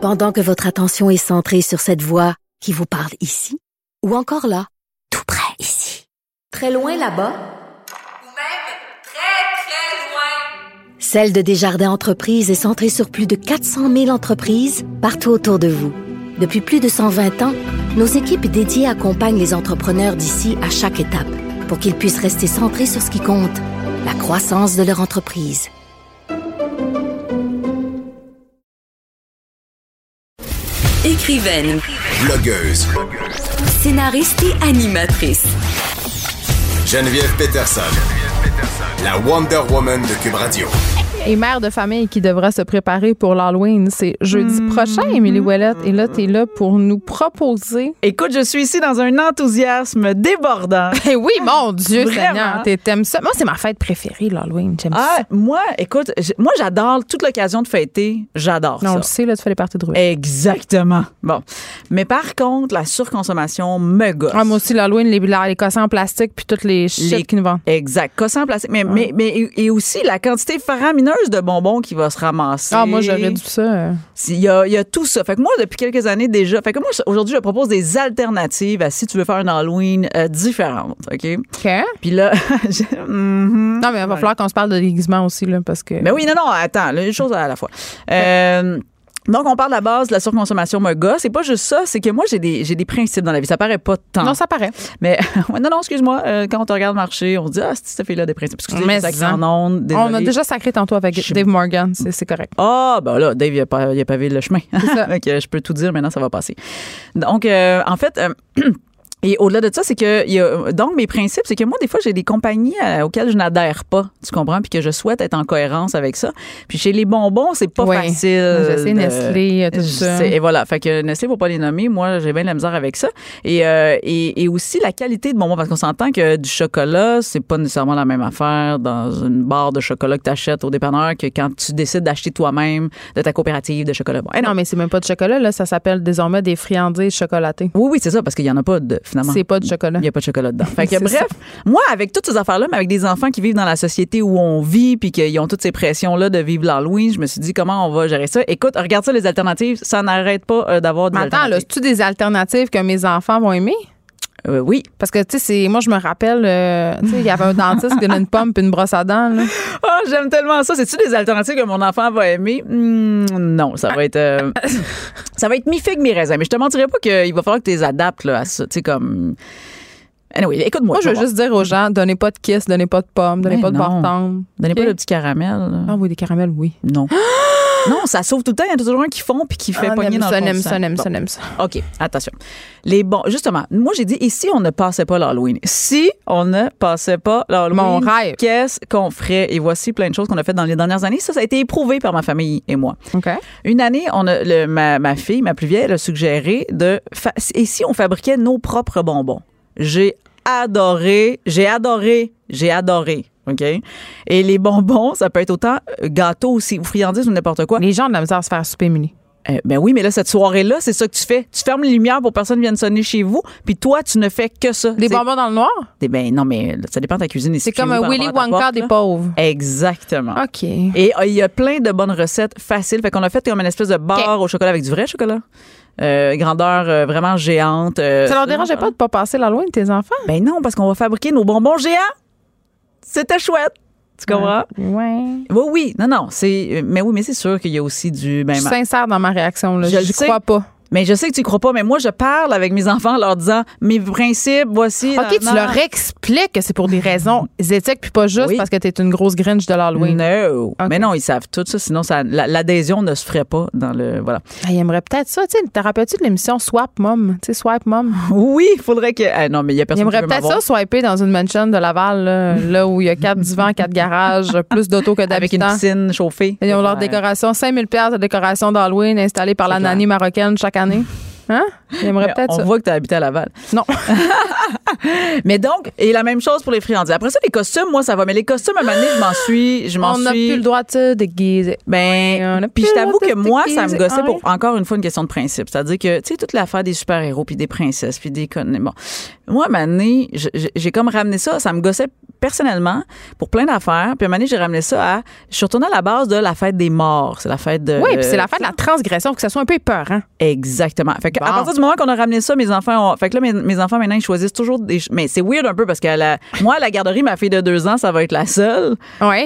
Pendant que votre attention est centrée sur cette voix qui vous parle ici, ou encore là, tout près ici, très loin là-bas, ou même très, très loin, Celle de Desjardins Entreprises est centrée sur plus de 400 000 entreprises partout autour de vous. Depuis plus de 120 ans, nos équipes dédiées accompagnent les entrepreneurs d'ici à chaque étape pour qu'ils puissent rester centrés sur ce qui compte, la croissance de leur entreprise. Écrivaine. Blogueuse. Scénariste et animatrice. Geneviève Peterson. La Wonder Woman de Cube Radio et mère de famille qui devra se préparer pour l'Halloween. C'est jeudi hmm. prochain, Émilie Ouellette. Et là, tu es là pour nous proposer. Écoute, je suis ici dans un enthousiasme débordant. Eh oui, mon Dieu Seigneur, t'aimes ça. Moi, c'est ma fête préférée, l'Halloween. J'aime ah, ça. Moi, écoute, moi, j'adore toute l'occasion de fêter. J'adore ça. On le sait, là, tu fais les parties de rue. Exactement. Bon. Mais par contre, la surconsommation me gosse. Ah, moi aussi, l'Halloween, les, les cossins en plastique puis toutes les shit qui nous vendent. Exact. Cossins en plastique. Mais, mais, mais, et aussi la quantité faramineuse de bonbons qui va se ramasser. Ah, moi, j'aurais dû ça. Il y a, y a, tout ça. Fait que moi, depuis quelques années déjà, fait que moi, aujourd'hui, je propose des alternatives à si tu veux faire un Halloween euh, différente, OK? OK. Puis là, mm-hmm. Non, mais il va falloir qu'on se parle de déguisement aussi, là, parce que... Mais ben oui, non, non, attends, une chose à la fois. Euh... Donc, on parle de la base de la surconsommation gosse. C'est pas juste ça, c'est que moi, j'ai des, j'ai des principes dans la vie. Ça paraît pas tant. Non, ça paraît. Mais, non, non, excuse-moi. Euh, quand on te regarde marcher, on se dit, ah, c'est cette fille-là des principes. Excusez, c'est en ondes. On a déjà sacré tantôt avec Dave Morgan. C'est, correct. Ah, ben là, Dave, il a, pas, il a pavé le chemin. C'est ça. je peux tout dire maintenant, ça va passer. Donc, euh, en fait, euh, Et au-delà de ça, c'est que y a, donc mes principes, c'est que moi des fois j'ai des compagnies euh, auxquelles je n'adhère pas, tu comprends, puis que je souhaite être en cohérence avec ça. Puis chez les bonbons, c'est pas facile. Je sais Nestlé, euh, tout ça. Et voilà, fait que Nestlé faut pas les nommer. Moi, j'ai bien la misère avec ça. Et, euh, et, et, aussi la qualité de bonbons, parce qu'on s'entend que du chocolat, c'est pas nécessairement la même affaire dans une barre de chocolat que tu achètes au dépanneur que quand tu décides d'acheter toi-même de ta coopérative de chocolat. Bon, non. mais c'est même pas de chocolat là, ça s'appelle désormais des friandises chocolatées. Oui, oui, c'est ça, parce qu'il y en a pas de c'est pas de chocolat. Il n'y a pas de chocolat dedans. Fait que, bref, moi, avec toutes ces affaires-là, mais avec des enfants qui vivent dans la société où on vit puis qu'ils ont toutes ces pressions-là de vivre l'Halloween, je me suis dit, comment on va gérer ça? Écoute, regarde ça, les alternatives, ça n'arrête pas euh, d'avoir des Attends, là, c'est-tu des alternatives que mes enfants vont aimer? Euh, oui. Parce que, tu sais, moi, je me rappelle, euh, tu sais, il y avait un dentiste qui donnait une pomme puis une brosse à dents. Oh, j'aime tellement ça. C'est-tu des alternatives que mon enfant va aimer? Hmm, non, ça va être. Euh, ça va être mi-figue, mi-raisin. Mais je te mentirais pas qu'il va falloir que tu les adaptes là, à ça. Tu sais, comme. Anyway, écoute-moi. Moi, je veux juste dire aux gens, donnez pas de kiss, donnez pas de pommes, donnez pas de bartende. Donnez pas de petits caramels. Ah oui, des caramels, oui. Non. Non, ça sauve tout le temps. Il y a toujours un qui font puis qui fait ah, pogner dans ça, le aime ça, aime ça, aime ça. OK, attention. Les bons, justement, moi j'ai dit, et si on ne passait pas l'Halloween? Si on ne passait pas l'Halloween, Mon rêve. qu'est-ce qu'on ferait? Et voici plein de choses qu'on a faites dans les dernières années. Ça, ça a été éprouvé par ma famille et moi. OK. Une année, on a, le, ma, ma fille, ma plus vieille, a suggéré de, et si on fabriquait nos propres bonbons? J'ai adoré, j'ai adoré, j'ai adoré. OK? Et les bonbons, ça peut être autant gâteau aussi, ou friandises ou n'importe quoi. Les gens ont de la misère à se faire souper muni. Euh, ben oui, mais là, cette soirée-là, c'est ça que tu fais. Tu fermes les lumières pour que personne vienne sonner chez vous, puis toi, tu ne fais que ça. Des bonbons dans le noir? Des, ben non, mais ça dépend de ta cuisine. C'est comme un Willy Wonka des pauvres. Exactement. OK. Et euh, il y a plein de bonnes recettes faciles. Fait qu'on a fait comme une espèce de bar au chocolat avec du vrai chocolat. Euh, grandeur vraiment géante. ça leur dérangeait pas de pas passer la loin de tes enfants? Ben non, parce qu'on va fabriquer nos bonbons géants. C'était chouette. Tu comprends? Oui. Oui, oui. Non, non. C'est, mais oui, mais c'est sûr qu'il y a aussi du. Ben, je suis sincère dans ma réaction. Là. Je ne crois pas. Mais je sais que tu crois pas, mais moi, je parle avec mes enfants en leur disant mes principes, voici. OK, tu leur expliques que c'est pour des raisons éthiques, puis pas juste parce que tu es une grosse gringe de l'Halloween. Non. Mais non, ils savent tout ça, sinon ça, l'adhésion ne se ferait pas dans le. Voilà. Ah, ils aimeraient peut-être ça. Tu te rappelles-tu de l'émission Swap Mom? Tu sais, Swipe Mom? Oui, il faudrait que. Ah, non, mais il y a personne Ils aimeraient peut-être ça, swiper dans une mansion de Laval, là, où il y a quatre divans, quatre garages, plus d'autos que d'habitants. Avec une piscine chauffée. Ils ont leur décoration, 5000 de décoration d'Halloween installée par la nanny marocaine chaque année. Hein? J'aimerais peut-être On voit que tu as habité à Laval. Non. mais donc, et la même chose pour les friandises. Après ça, les costumes, moi, ça va. Mais les costumes, à un moment donné, je m'en suis. Je m'en On n'a plus le droit de se déguiser. Ben, puis je t'avoue que moi, ça me gossait pour encore une fois une question de principe. C'est-à-dire que, tu sais, toute l'affaire des super-héros, puis des princesses, puis des. Bon. Moi, à un moment donné, j'ai comme ramené ça. Ça me gossait personnellement pour plein d'affaires. Puis à un moment donné, j'ai ramené ça à. Je suis retournée à la base de la fête des morts. C'est la fête de. Oui, puis c'est la fête de la transgression, que ça soit un peu épeurant. Exactement. Fait que, à partir du moment qu'on a ramené ça, mes enfants ont. Fait que là, mes, enfants, maintenant, ils choisissent toujours des. Mais c'est weird un peu parce que la... moi, à la garderie, ma fille de deux ans, ça va être la seule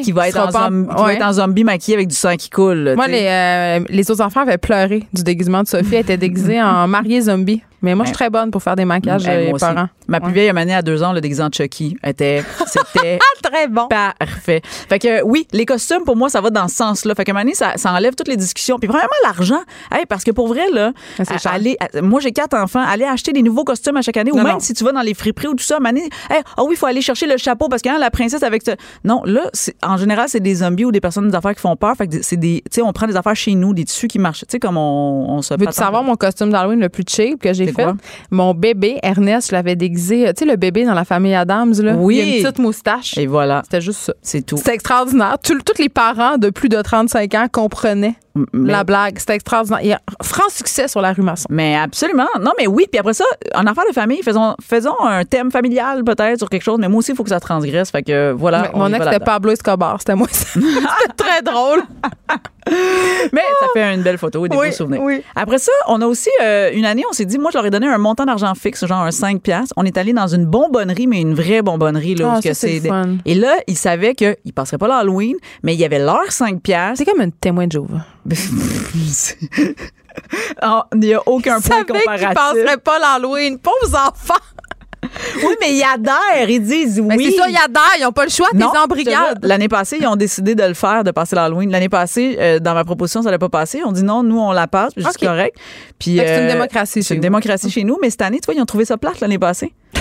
qui, va être, en zombie, qui va être en zombie maquillée avec du sang qui coule. moi, les, euh, les autres enfants avaient pleuré du déguisement de Sophie. Elle était déguisée en mariée zombie. Mais moi, je suis très bonne pour faire des maquillages ben, parents. Ma plus vieille année à deux ans, le déguisant de Chucky était, c'était très bon. Parfait. Fait que oui, les costumes, pour moi, ça va dans ce sens-là. Fait que année, ça, ça enlève toutes les discussions. Puis vraiment, l'argent. Hey, parce que pour vrai, là, aller, moi, j'ai quatre enfants. Aller acheter des nouveaux costumes à chaque année, ou même si tu vas dans les friperies ou tout ça, Mané, hey, oh oui, il faut aller chercher le chapeau parce que hein, la princesse avec. Non, là, en général, c'est des zombies ou des personnes d'affaires qui font peur. Fait que c'est des, tu sais, on prend des affaires chez nous, des tissus qui marchent. Tu sais, comme on, on se. Veux-tu savoir mon costume d'Halloween le plus cheap que j'ai Mon bébé, Ernest, je l'avais déguisé. Tu sais, le bébé dans la famille Adams, là. Oui. Il a une petite moustache. Et voilà. C'était juste ça. C'est tout. C'est extraordinaire. Tous les parents de plus de 35 ans comprenaient la blague. C'était extraordinaire. Il y a franc succès sur la rue Masson. Mais absolument. Non, mais oui. Puis après ça, en affaire de famille, faisons, faisons un thème familial peut-être sur quelque chose. Mais moi aussi, il faut que ça transgresse. Fait que voilà. mon ex, c'était Pablo Escobar. C'était moi. c'était très drôle. mais ça fait une belle photo et des beaux souvenirs. Après ça, on a aussi euh, une année, on s'est dit, moi, je leur ai donné un montant d'argent fixe, genre un 5 piastres. On est allé dans une bonbonnerie, mais une vraie bonbonnerie. Là, oh, ça, c'est Et là, ils savaient qu'ils ne passeraient pas l'Halloween, mais il y avait leur 5 piastres. C'est comme un témoin de Jéhovah. Oh, il n'y a aucun point comparatif. Ils passeraient pas l'Halloween. Pauvres enfants! oui, mais ils adhèrent. Ils disent oui. c'est ça, ils adhèrent. Ils n'ont pas le choix. Des embrigades. L'année passée, ils ont décidé de le faire, de passer l'Halloween. L'année passée, euh, dans ma proposition, ça n'allait pas passer. On dit non, nous, on la passe. C'est correct. Puis, c'est une euh, démocratie C'est une démocratie chez nous. Mais cette année, tu vois, ils ont trouvé ça plate l'année passée.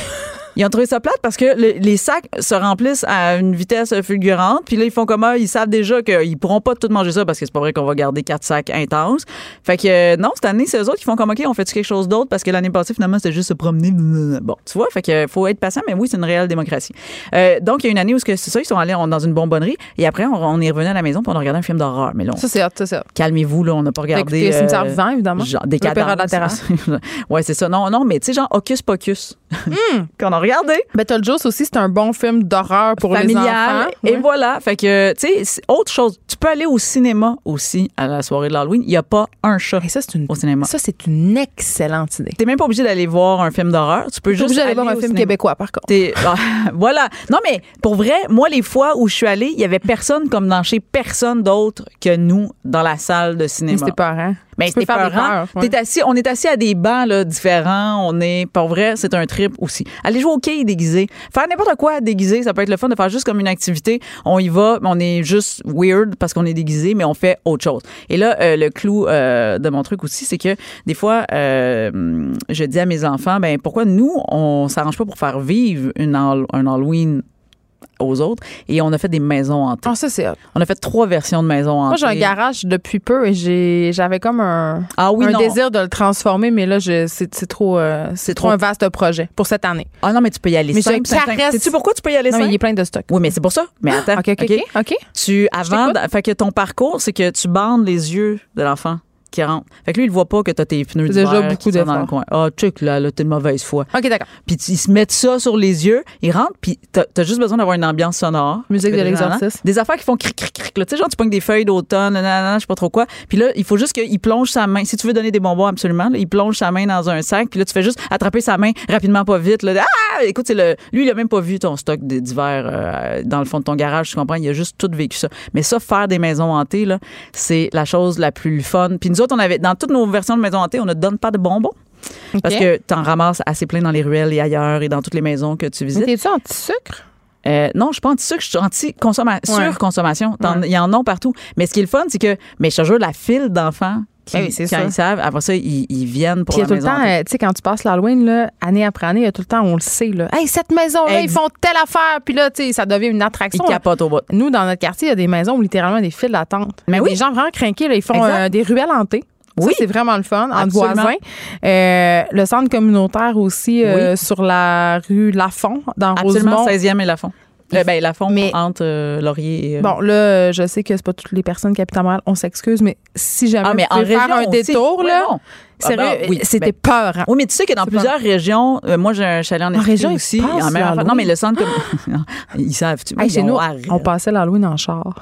Ils ont trouvé ça plate parce que les sacs se remplissent à une vitesse fulgurante. Puis là, ils font comme ils savent déjà qu'ils pourront pas tout manger ça parce que c'est pas vrai qu'on va garder quatre sacs intenses. Fait que euh, non, cette année, c'est eux autres qui font comme OK, on fait quelque chose d'autre? Parce que l'année passée, finalement, c'était juste se promener. Bon, tu vois, fait que faut être patient, mais oui, c'est une réelle démocratie. Euh, donc, il y a une année où c'est ça, ils sont allés dans une bonbonnerie et après, on, est revenu à la maison pour on a regardé un film d'horreur. Mais là, ça, c'est ça, c'est Calmez-vous, là, on n'a pas regardé. Écoutez, cimetière euh, vivant, évidemment. Genre, des cadavres. ouais, c'est ça. Non, non, mais tu sais, genre, Hocus Pocus. Hmm. Qu'on a regardé. Ben, aussi, c'est un bon film d'horreur pour les enfants. Et voilà. Fait que, tu sais, autre chose. Tu peux aller au cinéma aussi à la soirée de l'Halloween. Il n'y a pas un chat ça, une, au cinéma. Ça, c'est une excellente idée. T'es même pas obligé d'aller voir un film d'horreur. Tu peux juste aller, voir un film québécois, par contre. Ah, voilà. Non, mais pour vrai, moi, les fois où je suis allée, il y avait personne comme dans chez personne d'autre que nous dans la salle de cinéma. C'était pas rien. Mais c'était pas assis, on est assis à des bancs là, différents. On est, pour vrai, c'est un trip aussi. Aller jouer au quai déguisé. Faire n'importe quoi déguisé, ça peut être le fun de faire juste comme une activité. On y va, on est juste weird parce qu'on est déguisé, mais on fait autre chose. Et là, euh, le clou euh, de mon truc aussi, c'est que des fois, euh, je dis à mes enfants, ben pourquoi nous, on s'arrange pas pour faire vivre une, un Halloween aux autres. Et on a fait des maisons hantées. Ah, ça, c'est. On a fait trois versions de maisons hantées. Moi, j'ai un garage depuis peu et j'avais comme un, Ah oui, un désir de le transformer, mais là, je, c'est, trop, euh, c'est trop trop- un vaste projet pour cette année. Ah non, mais tu peux y aller Mais simple, Sais-tu pourquoi tu peux y aller Non, mais il est plein de stock. Oui, mais c'est pour ça. Mais attends. OK, OK, OK. OK. Tu, avant, fait que ton parcours, c'est que tu bandes les yeux de l'enfant qui rentre. Fait que lui, il voit pas que t'as tes pneus d'hiver déjà beaucoup qui sont dans le coin. Ah, check, là, là, t'es de mauvaise foi. OK, d'accord. Puis ils se mettent ça sur les yeux, ils rentrent, puis t'as as juste besoin d'avoir une ambiance sonore. Musique de fais des l'exorcisme. nanana. Des affaires qui font cric, cric, cric. Tu sais, genre, tu pognes des feuilles d'automne, nanana, je sais pas trop quoi. Puis là, il faut juste qu'il plonge sa main. Si tu veux donner des bonbons, absolument, là, il plonge sa main dans un sac, puis là, tu fais juste attraper sa main rapidement, pas vite. Là. Ah! Écoute, c'est le, lui, il a même pas vu ton stock d'hiver euh, dans le fond de ton garage, tu comprends? Il a juste tout vécu ça. Mais ça, faire des maisons hantées, là, c'est la chose la plus fun. Puis nous autres, on avait, dans toutes nos versions de maisons hantées, on ne donne pas de bonbons. Parce que tu en ramasses assez plein dans les ruelles et ailleurs et dans toutes les maisons que tu Mais visites. t'es-tu anti-sucre? Euh, non, je suis pas anti-sucre, je suis anti-consommation, Ouais. surconsommation. T'en- Ouais. Il y en a partout. Mais ce qui est le fun, c'est que, mais je te jure, la file d'enfants qui, Ben oui, quand ça. ils savent, après ça, ils, ils viennent pour Puis il y a tout le temps, euh, tu sais, quand tu passes l'Halloween, là, année après année, il y a tout le temps, on le sait, là. Hey, cette maison-là, ils font telle affaire. Puis là, tu sais, ça devient une attraction. Ils capotent au bout. Nous, dans notre quartier, il y a des maisons où littéralement des files d'attente. Mais oui. Des gens vraiment craqués, là, ils font euh, des ruelles hantées. Oui. c'est vraiment le fun, entre voisins. Euh, le centre communautaire aussi euh, sur la rue Lafont, dans Absolument, Rosemont. 16e et Lafont. Euh, ben, Lafont Mais- entre euh, Laurier et. euh, Bon, là, je sais que c'est pas toutes les personnes qui habitent à Montréal, on s'excuse, mais si jamais Ah, mais vous en faire un aussi. détour, Ouais, là. Ah, ben, oui, c'était ben, peur. Oui, mais tu sais que dans plusieurs régions, euh, moi j'ai un chalet en, En région, aussi. en même non, mais le centre comme. Ils savent. Tu Hey, chez nous, on passait l'Halloween en char.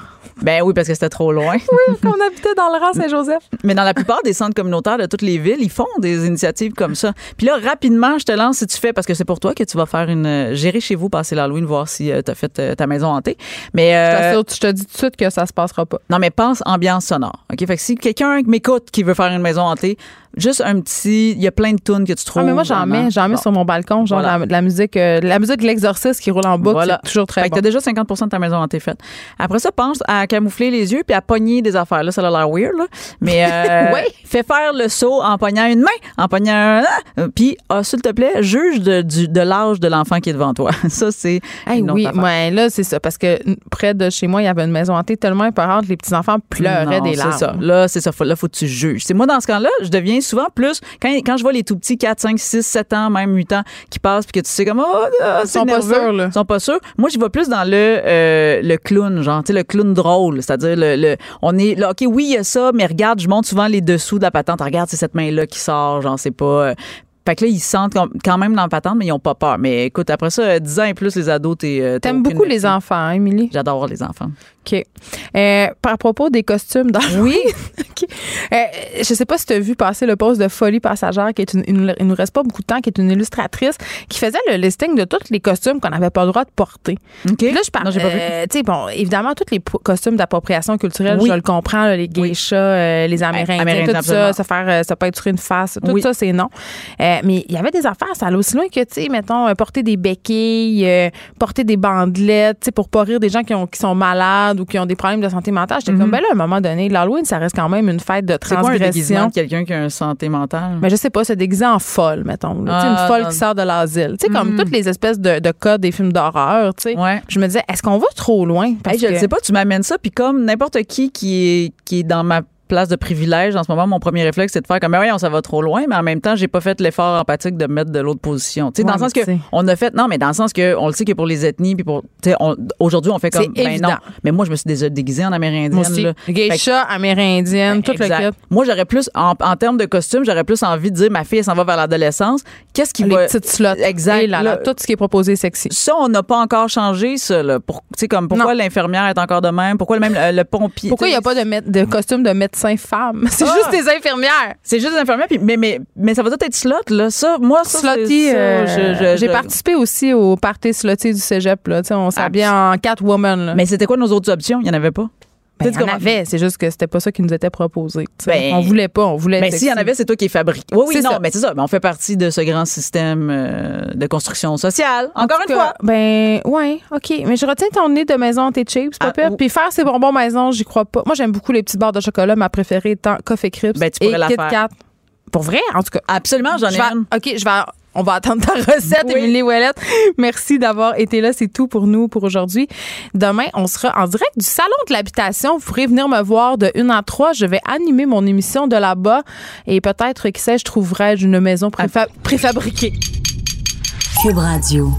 Ben oui, parce que c'était trop loin. on habitait dans le rang Saint-Joseph. Mais dans la plupart des centres communautaires de toutes les villes, ils font des initiatives comme ça. Puis là, rapidement, je te lance si tu fais, parce que c'est pour toi que tu vas faire une. euh, gérer chez vous, passer l'Halloween, voir si tu as fait euh, ta maison hantée. Mais. Je euh, je te dis tout de suite que ça se passera pas. non, mais pense ambiance sonore. OK? Fait que si quelqu'un m'écoute qui veut faire une maison hantée, juste un petit. Il y a plein de tunes que tu trouves. Ah, mais moi, j'en mets, j'en mets Bon. sur mon balcon, genre Voilà. la, la musique, euh, la musique de l'exorciste qui roule en boucle, Voilà. c'est toujours très Fait que bon. t'as déjà 50 de ta maison hantée faite. Après ça, pense à camoufler les yeux puis à pogner des affaires. Là, ça a l'air weird, là. Mais euh, Ouais. fais faire le saut en pognant une main, en pognant un... euh, Puis, ah, s'il te plaît, juge de, de l'âge de l'enfant qui est devant toi. Ça, c'est Hey, oui, affaire. ouais, là, c'est ça. Parce que près de chez moi, il y avait une maison hantée tellement épeurante, les petits-enfants pleuraient Non, des larmes. C'est ça. Là, c'est ça. Faut, là, faut que tu juges. C'est moi, dans ce cas-là, je deviens souvent plus. Quand, quand je vois les tout petits 4, 5, 6, 7 ans, même 8 ans, qui passent, puis que tu sais comme, oh, ah, Ils sont pas sûrs, là. Ils sont pas sûrs. Moi, je vais plus dans le, euh, le clown, genre, tu sais, le clown drôle. C'est-à-dire, le, le- on est là, OK, oui, il y a ça, mais regarde, je monte souvent les dessous de la patente. Regarde, c'est cette main-là qui sort, genre, c'est pas. euh, fait que là, ils se sentent quand même dans la patente, mais ils ont pas peur. Mais écoute, après ça, euh, 10 ans et plus, les ados, t'es. euh, T'aimes beaucoup les enfants, hein, Émilie? J'adore les enfants. OK. Euh, par propos des costumes dans Oui. OK. Euh, je sais pas si tu as vu passer le poste de Folie Passagère, qui est une, une- il nous reste pas beaucoup de temps, qui est une illustratrice, qui faisait le listing de tous les costumes qu'on n'avait pas le droit de porter. OK. Puis là, je parle. Euh, tu sais, bon, évidemment, tous les costumes d'appropriation culturelle, Oui. je le comprends, là, les geishas, euh, les Amérindiens, Amérindiens, tout ça, se faire, euh, se peinturer une face, tout Oui. ça, c'est non. Mais il y avait des affaires, ça allait aussi loin que, tu sais, mettons, porter des béquilles, porter des bandelettes, tu sais, pour pas rire des gens qui, ont, qui sont malades ou qui ont des problèmes de santé mentale. J'étais comme, ben là, à un moment donné, l'Halloween, ça reste quand même une fête de Mhm. C'est transgression. de quelqu'un qui a une santé mentale? Mais je sais pas, se déguiser en folle, mettons. Ah, une folle non. qui sort de l'asile. Tu sais, comme Mm. toutes les espèces de, de codes des films d'horreur, tu sais. Ouais. Je me disais, est-ce qu'on va trop loin? Parce Hey, je ne que- sais pas, tu m'amènes ça, puis comme n'importe qui qui est, qui est dans ma place de privilège en ce moment, mon premier réflexe, c'est de faire comme, oui, on ça va trop loin, mais en même temps, j'ai pas fait l'effort empathique de me mettre de l'autre position. Tu sais, dans le sens mais que on a fait, non, mais dans le sens que on le sait que pour les ethnies, puis pour, tu sais, aujourd'hui, on fait comme, ben évident. non. Mais moi, je me suis déjà déguisée en amérindienne. Moi aussi. là. Geisha, amérindienne, tout Exact. le kit. Moi, j'aurais plus, en, en termes de costume, j'aurais plus envie de dire, ma fille, s'en va vers l'adolescence. Qu'est-ce qui Les va. petites slots. Exact. Et là, tout ce qui est proposé sexy. ça, on n'a pas encore changé, ça. Là. Pour, tu sais, comme pourquoi l'infirmière est encore de même? Pourquoi le même le, le pompier? Pourquoi il n'y a pas de, de costume de médecin femme? C'est Ah! juste des infirmières. C'est juste des infirmières, puis- mais, mais, mais ça va tout être slot, là. Ça, moi, ça, c'est Slutty, ça, euh, j'ai je- participé aussi au party slutty du cégep. Là. Tu sais, On s'habillait en Catwoman. Là. Mais c'était quoi nos autres options? Il n'y en avait pas. Ben, il y en avait, c'est juste que c'était pas ça qui nous était proposé. Ben, on voulait pas, on voulait. Mais être s'il y en avait, c'est toi qui es fabriqué. Oui, oui, non, ça. mais c'est ça. Mais on fait partie de ce grand système euh, de construction sociale. En Encore une cas, fois. Ben, ouais, OK. Mais je retiens ton nez de maison tes chips, pas Ah, pire. Puis faire ces bonbons maison, j'y crois pas. Moi, j'aime beaucoup les petites barres de chocolat. Ma préférée étant Coffee Crisp Ben, tu et pourrais la Kit faire. Kat. Pour vrai, en tout cas. Absolument, j'en Je ai une. OK, je vais. On va attendre ta recette, oui. Émilie Ouellette. Merci d'avoir été là. C'est tout pour nous pour aujourd'hui. Demain, on sera en direct du salon de l'habitation. Vous pourrez venir me voir de 1 à 3. Je vais animer mon émission de là-bas et peut-être, qui sait, je trouverai une maison préfabriquée. Cube Radio.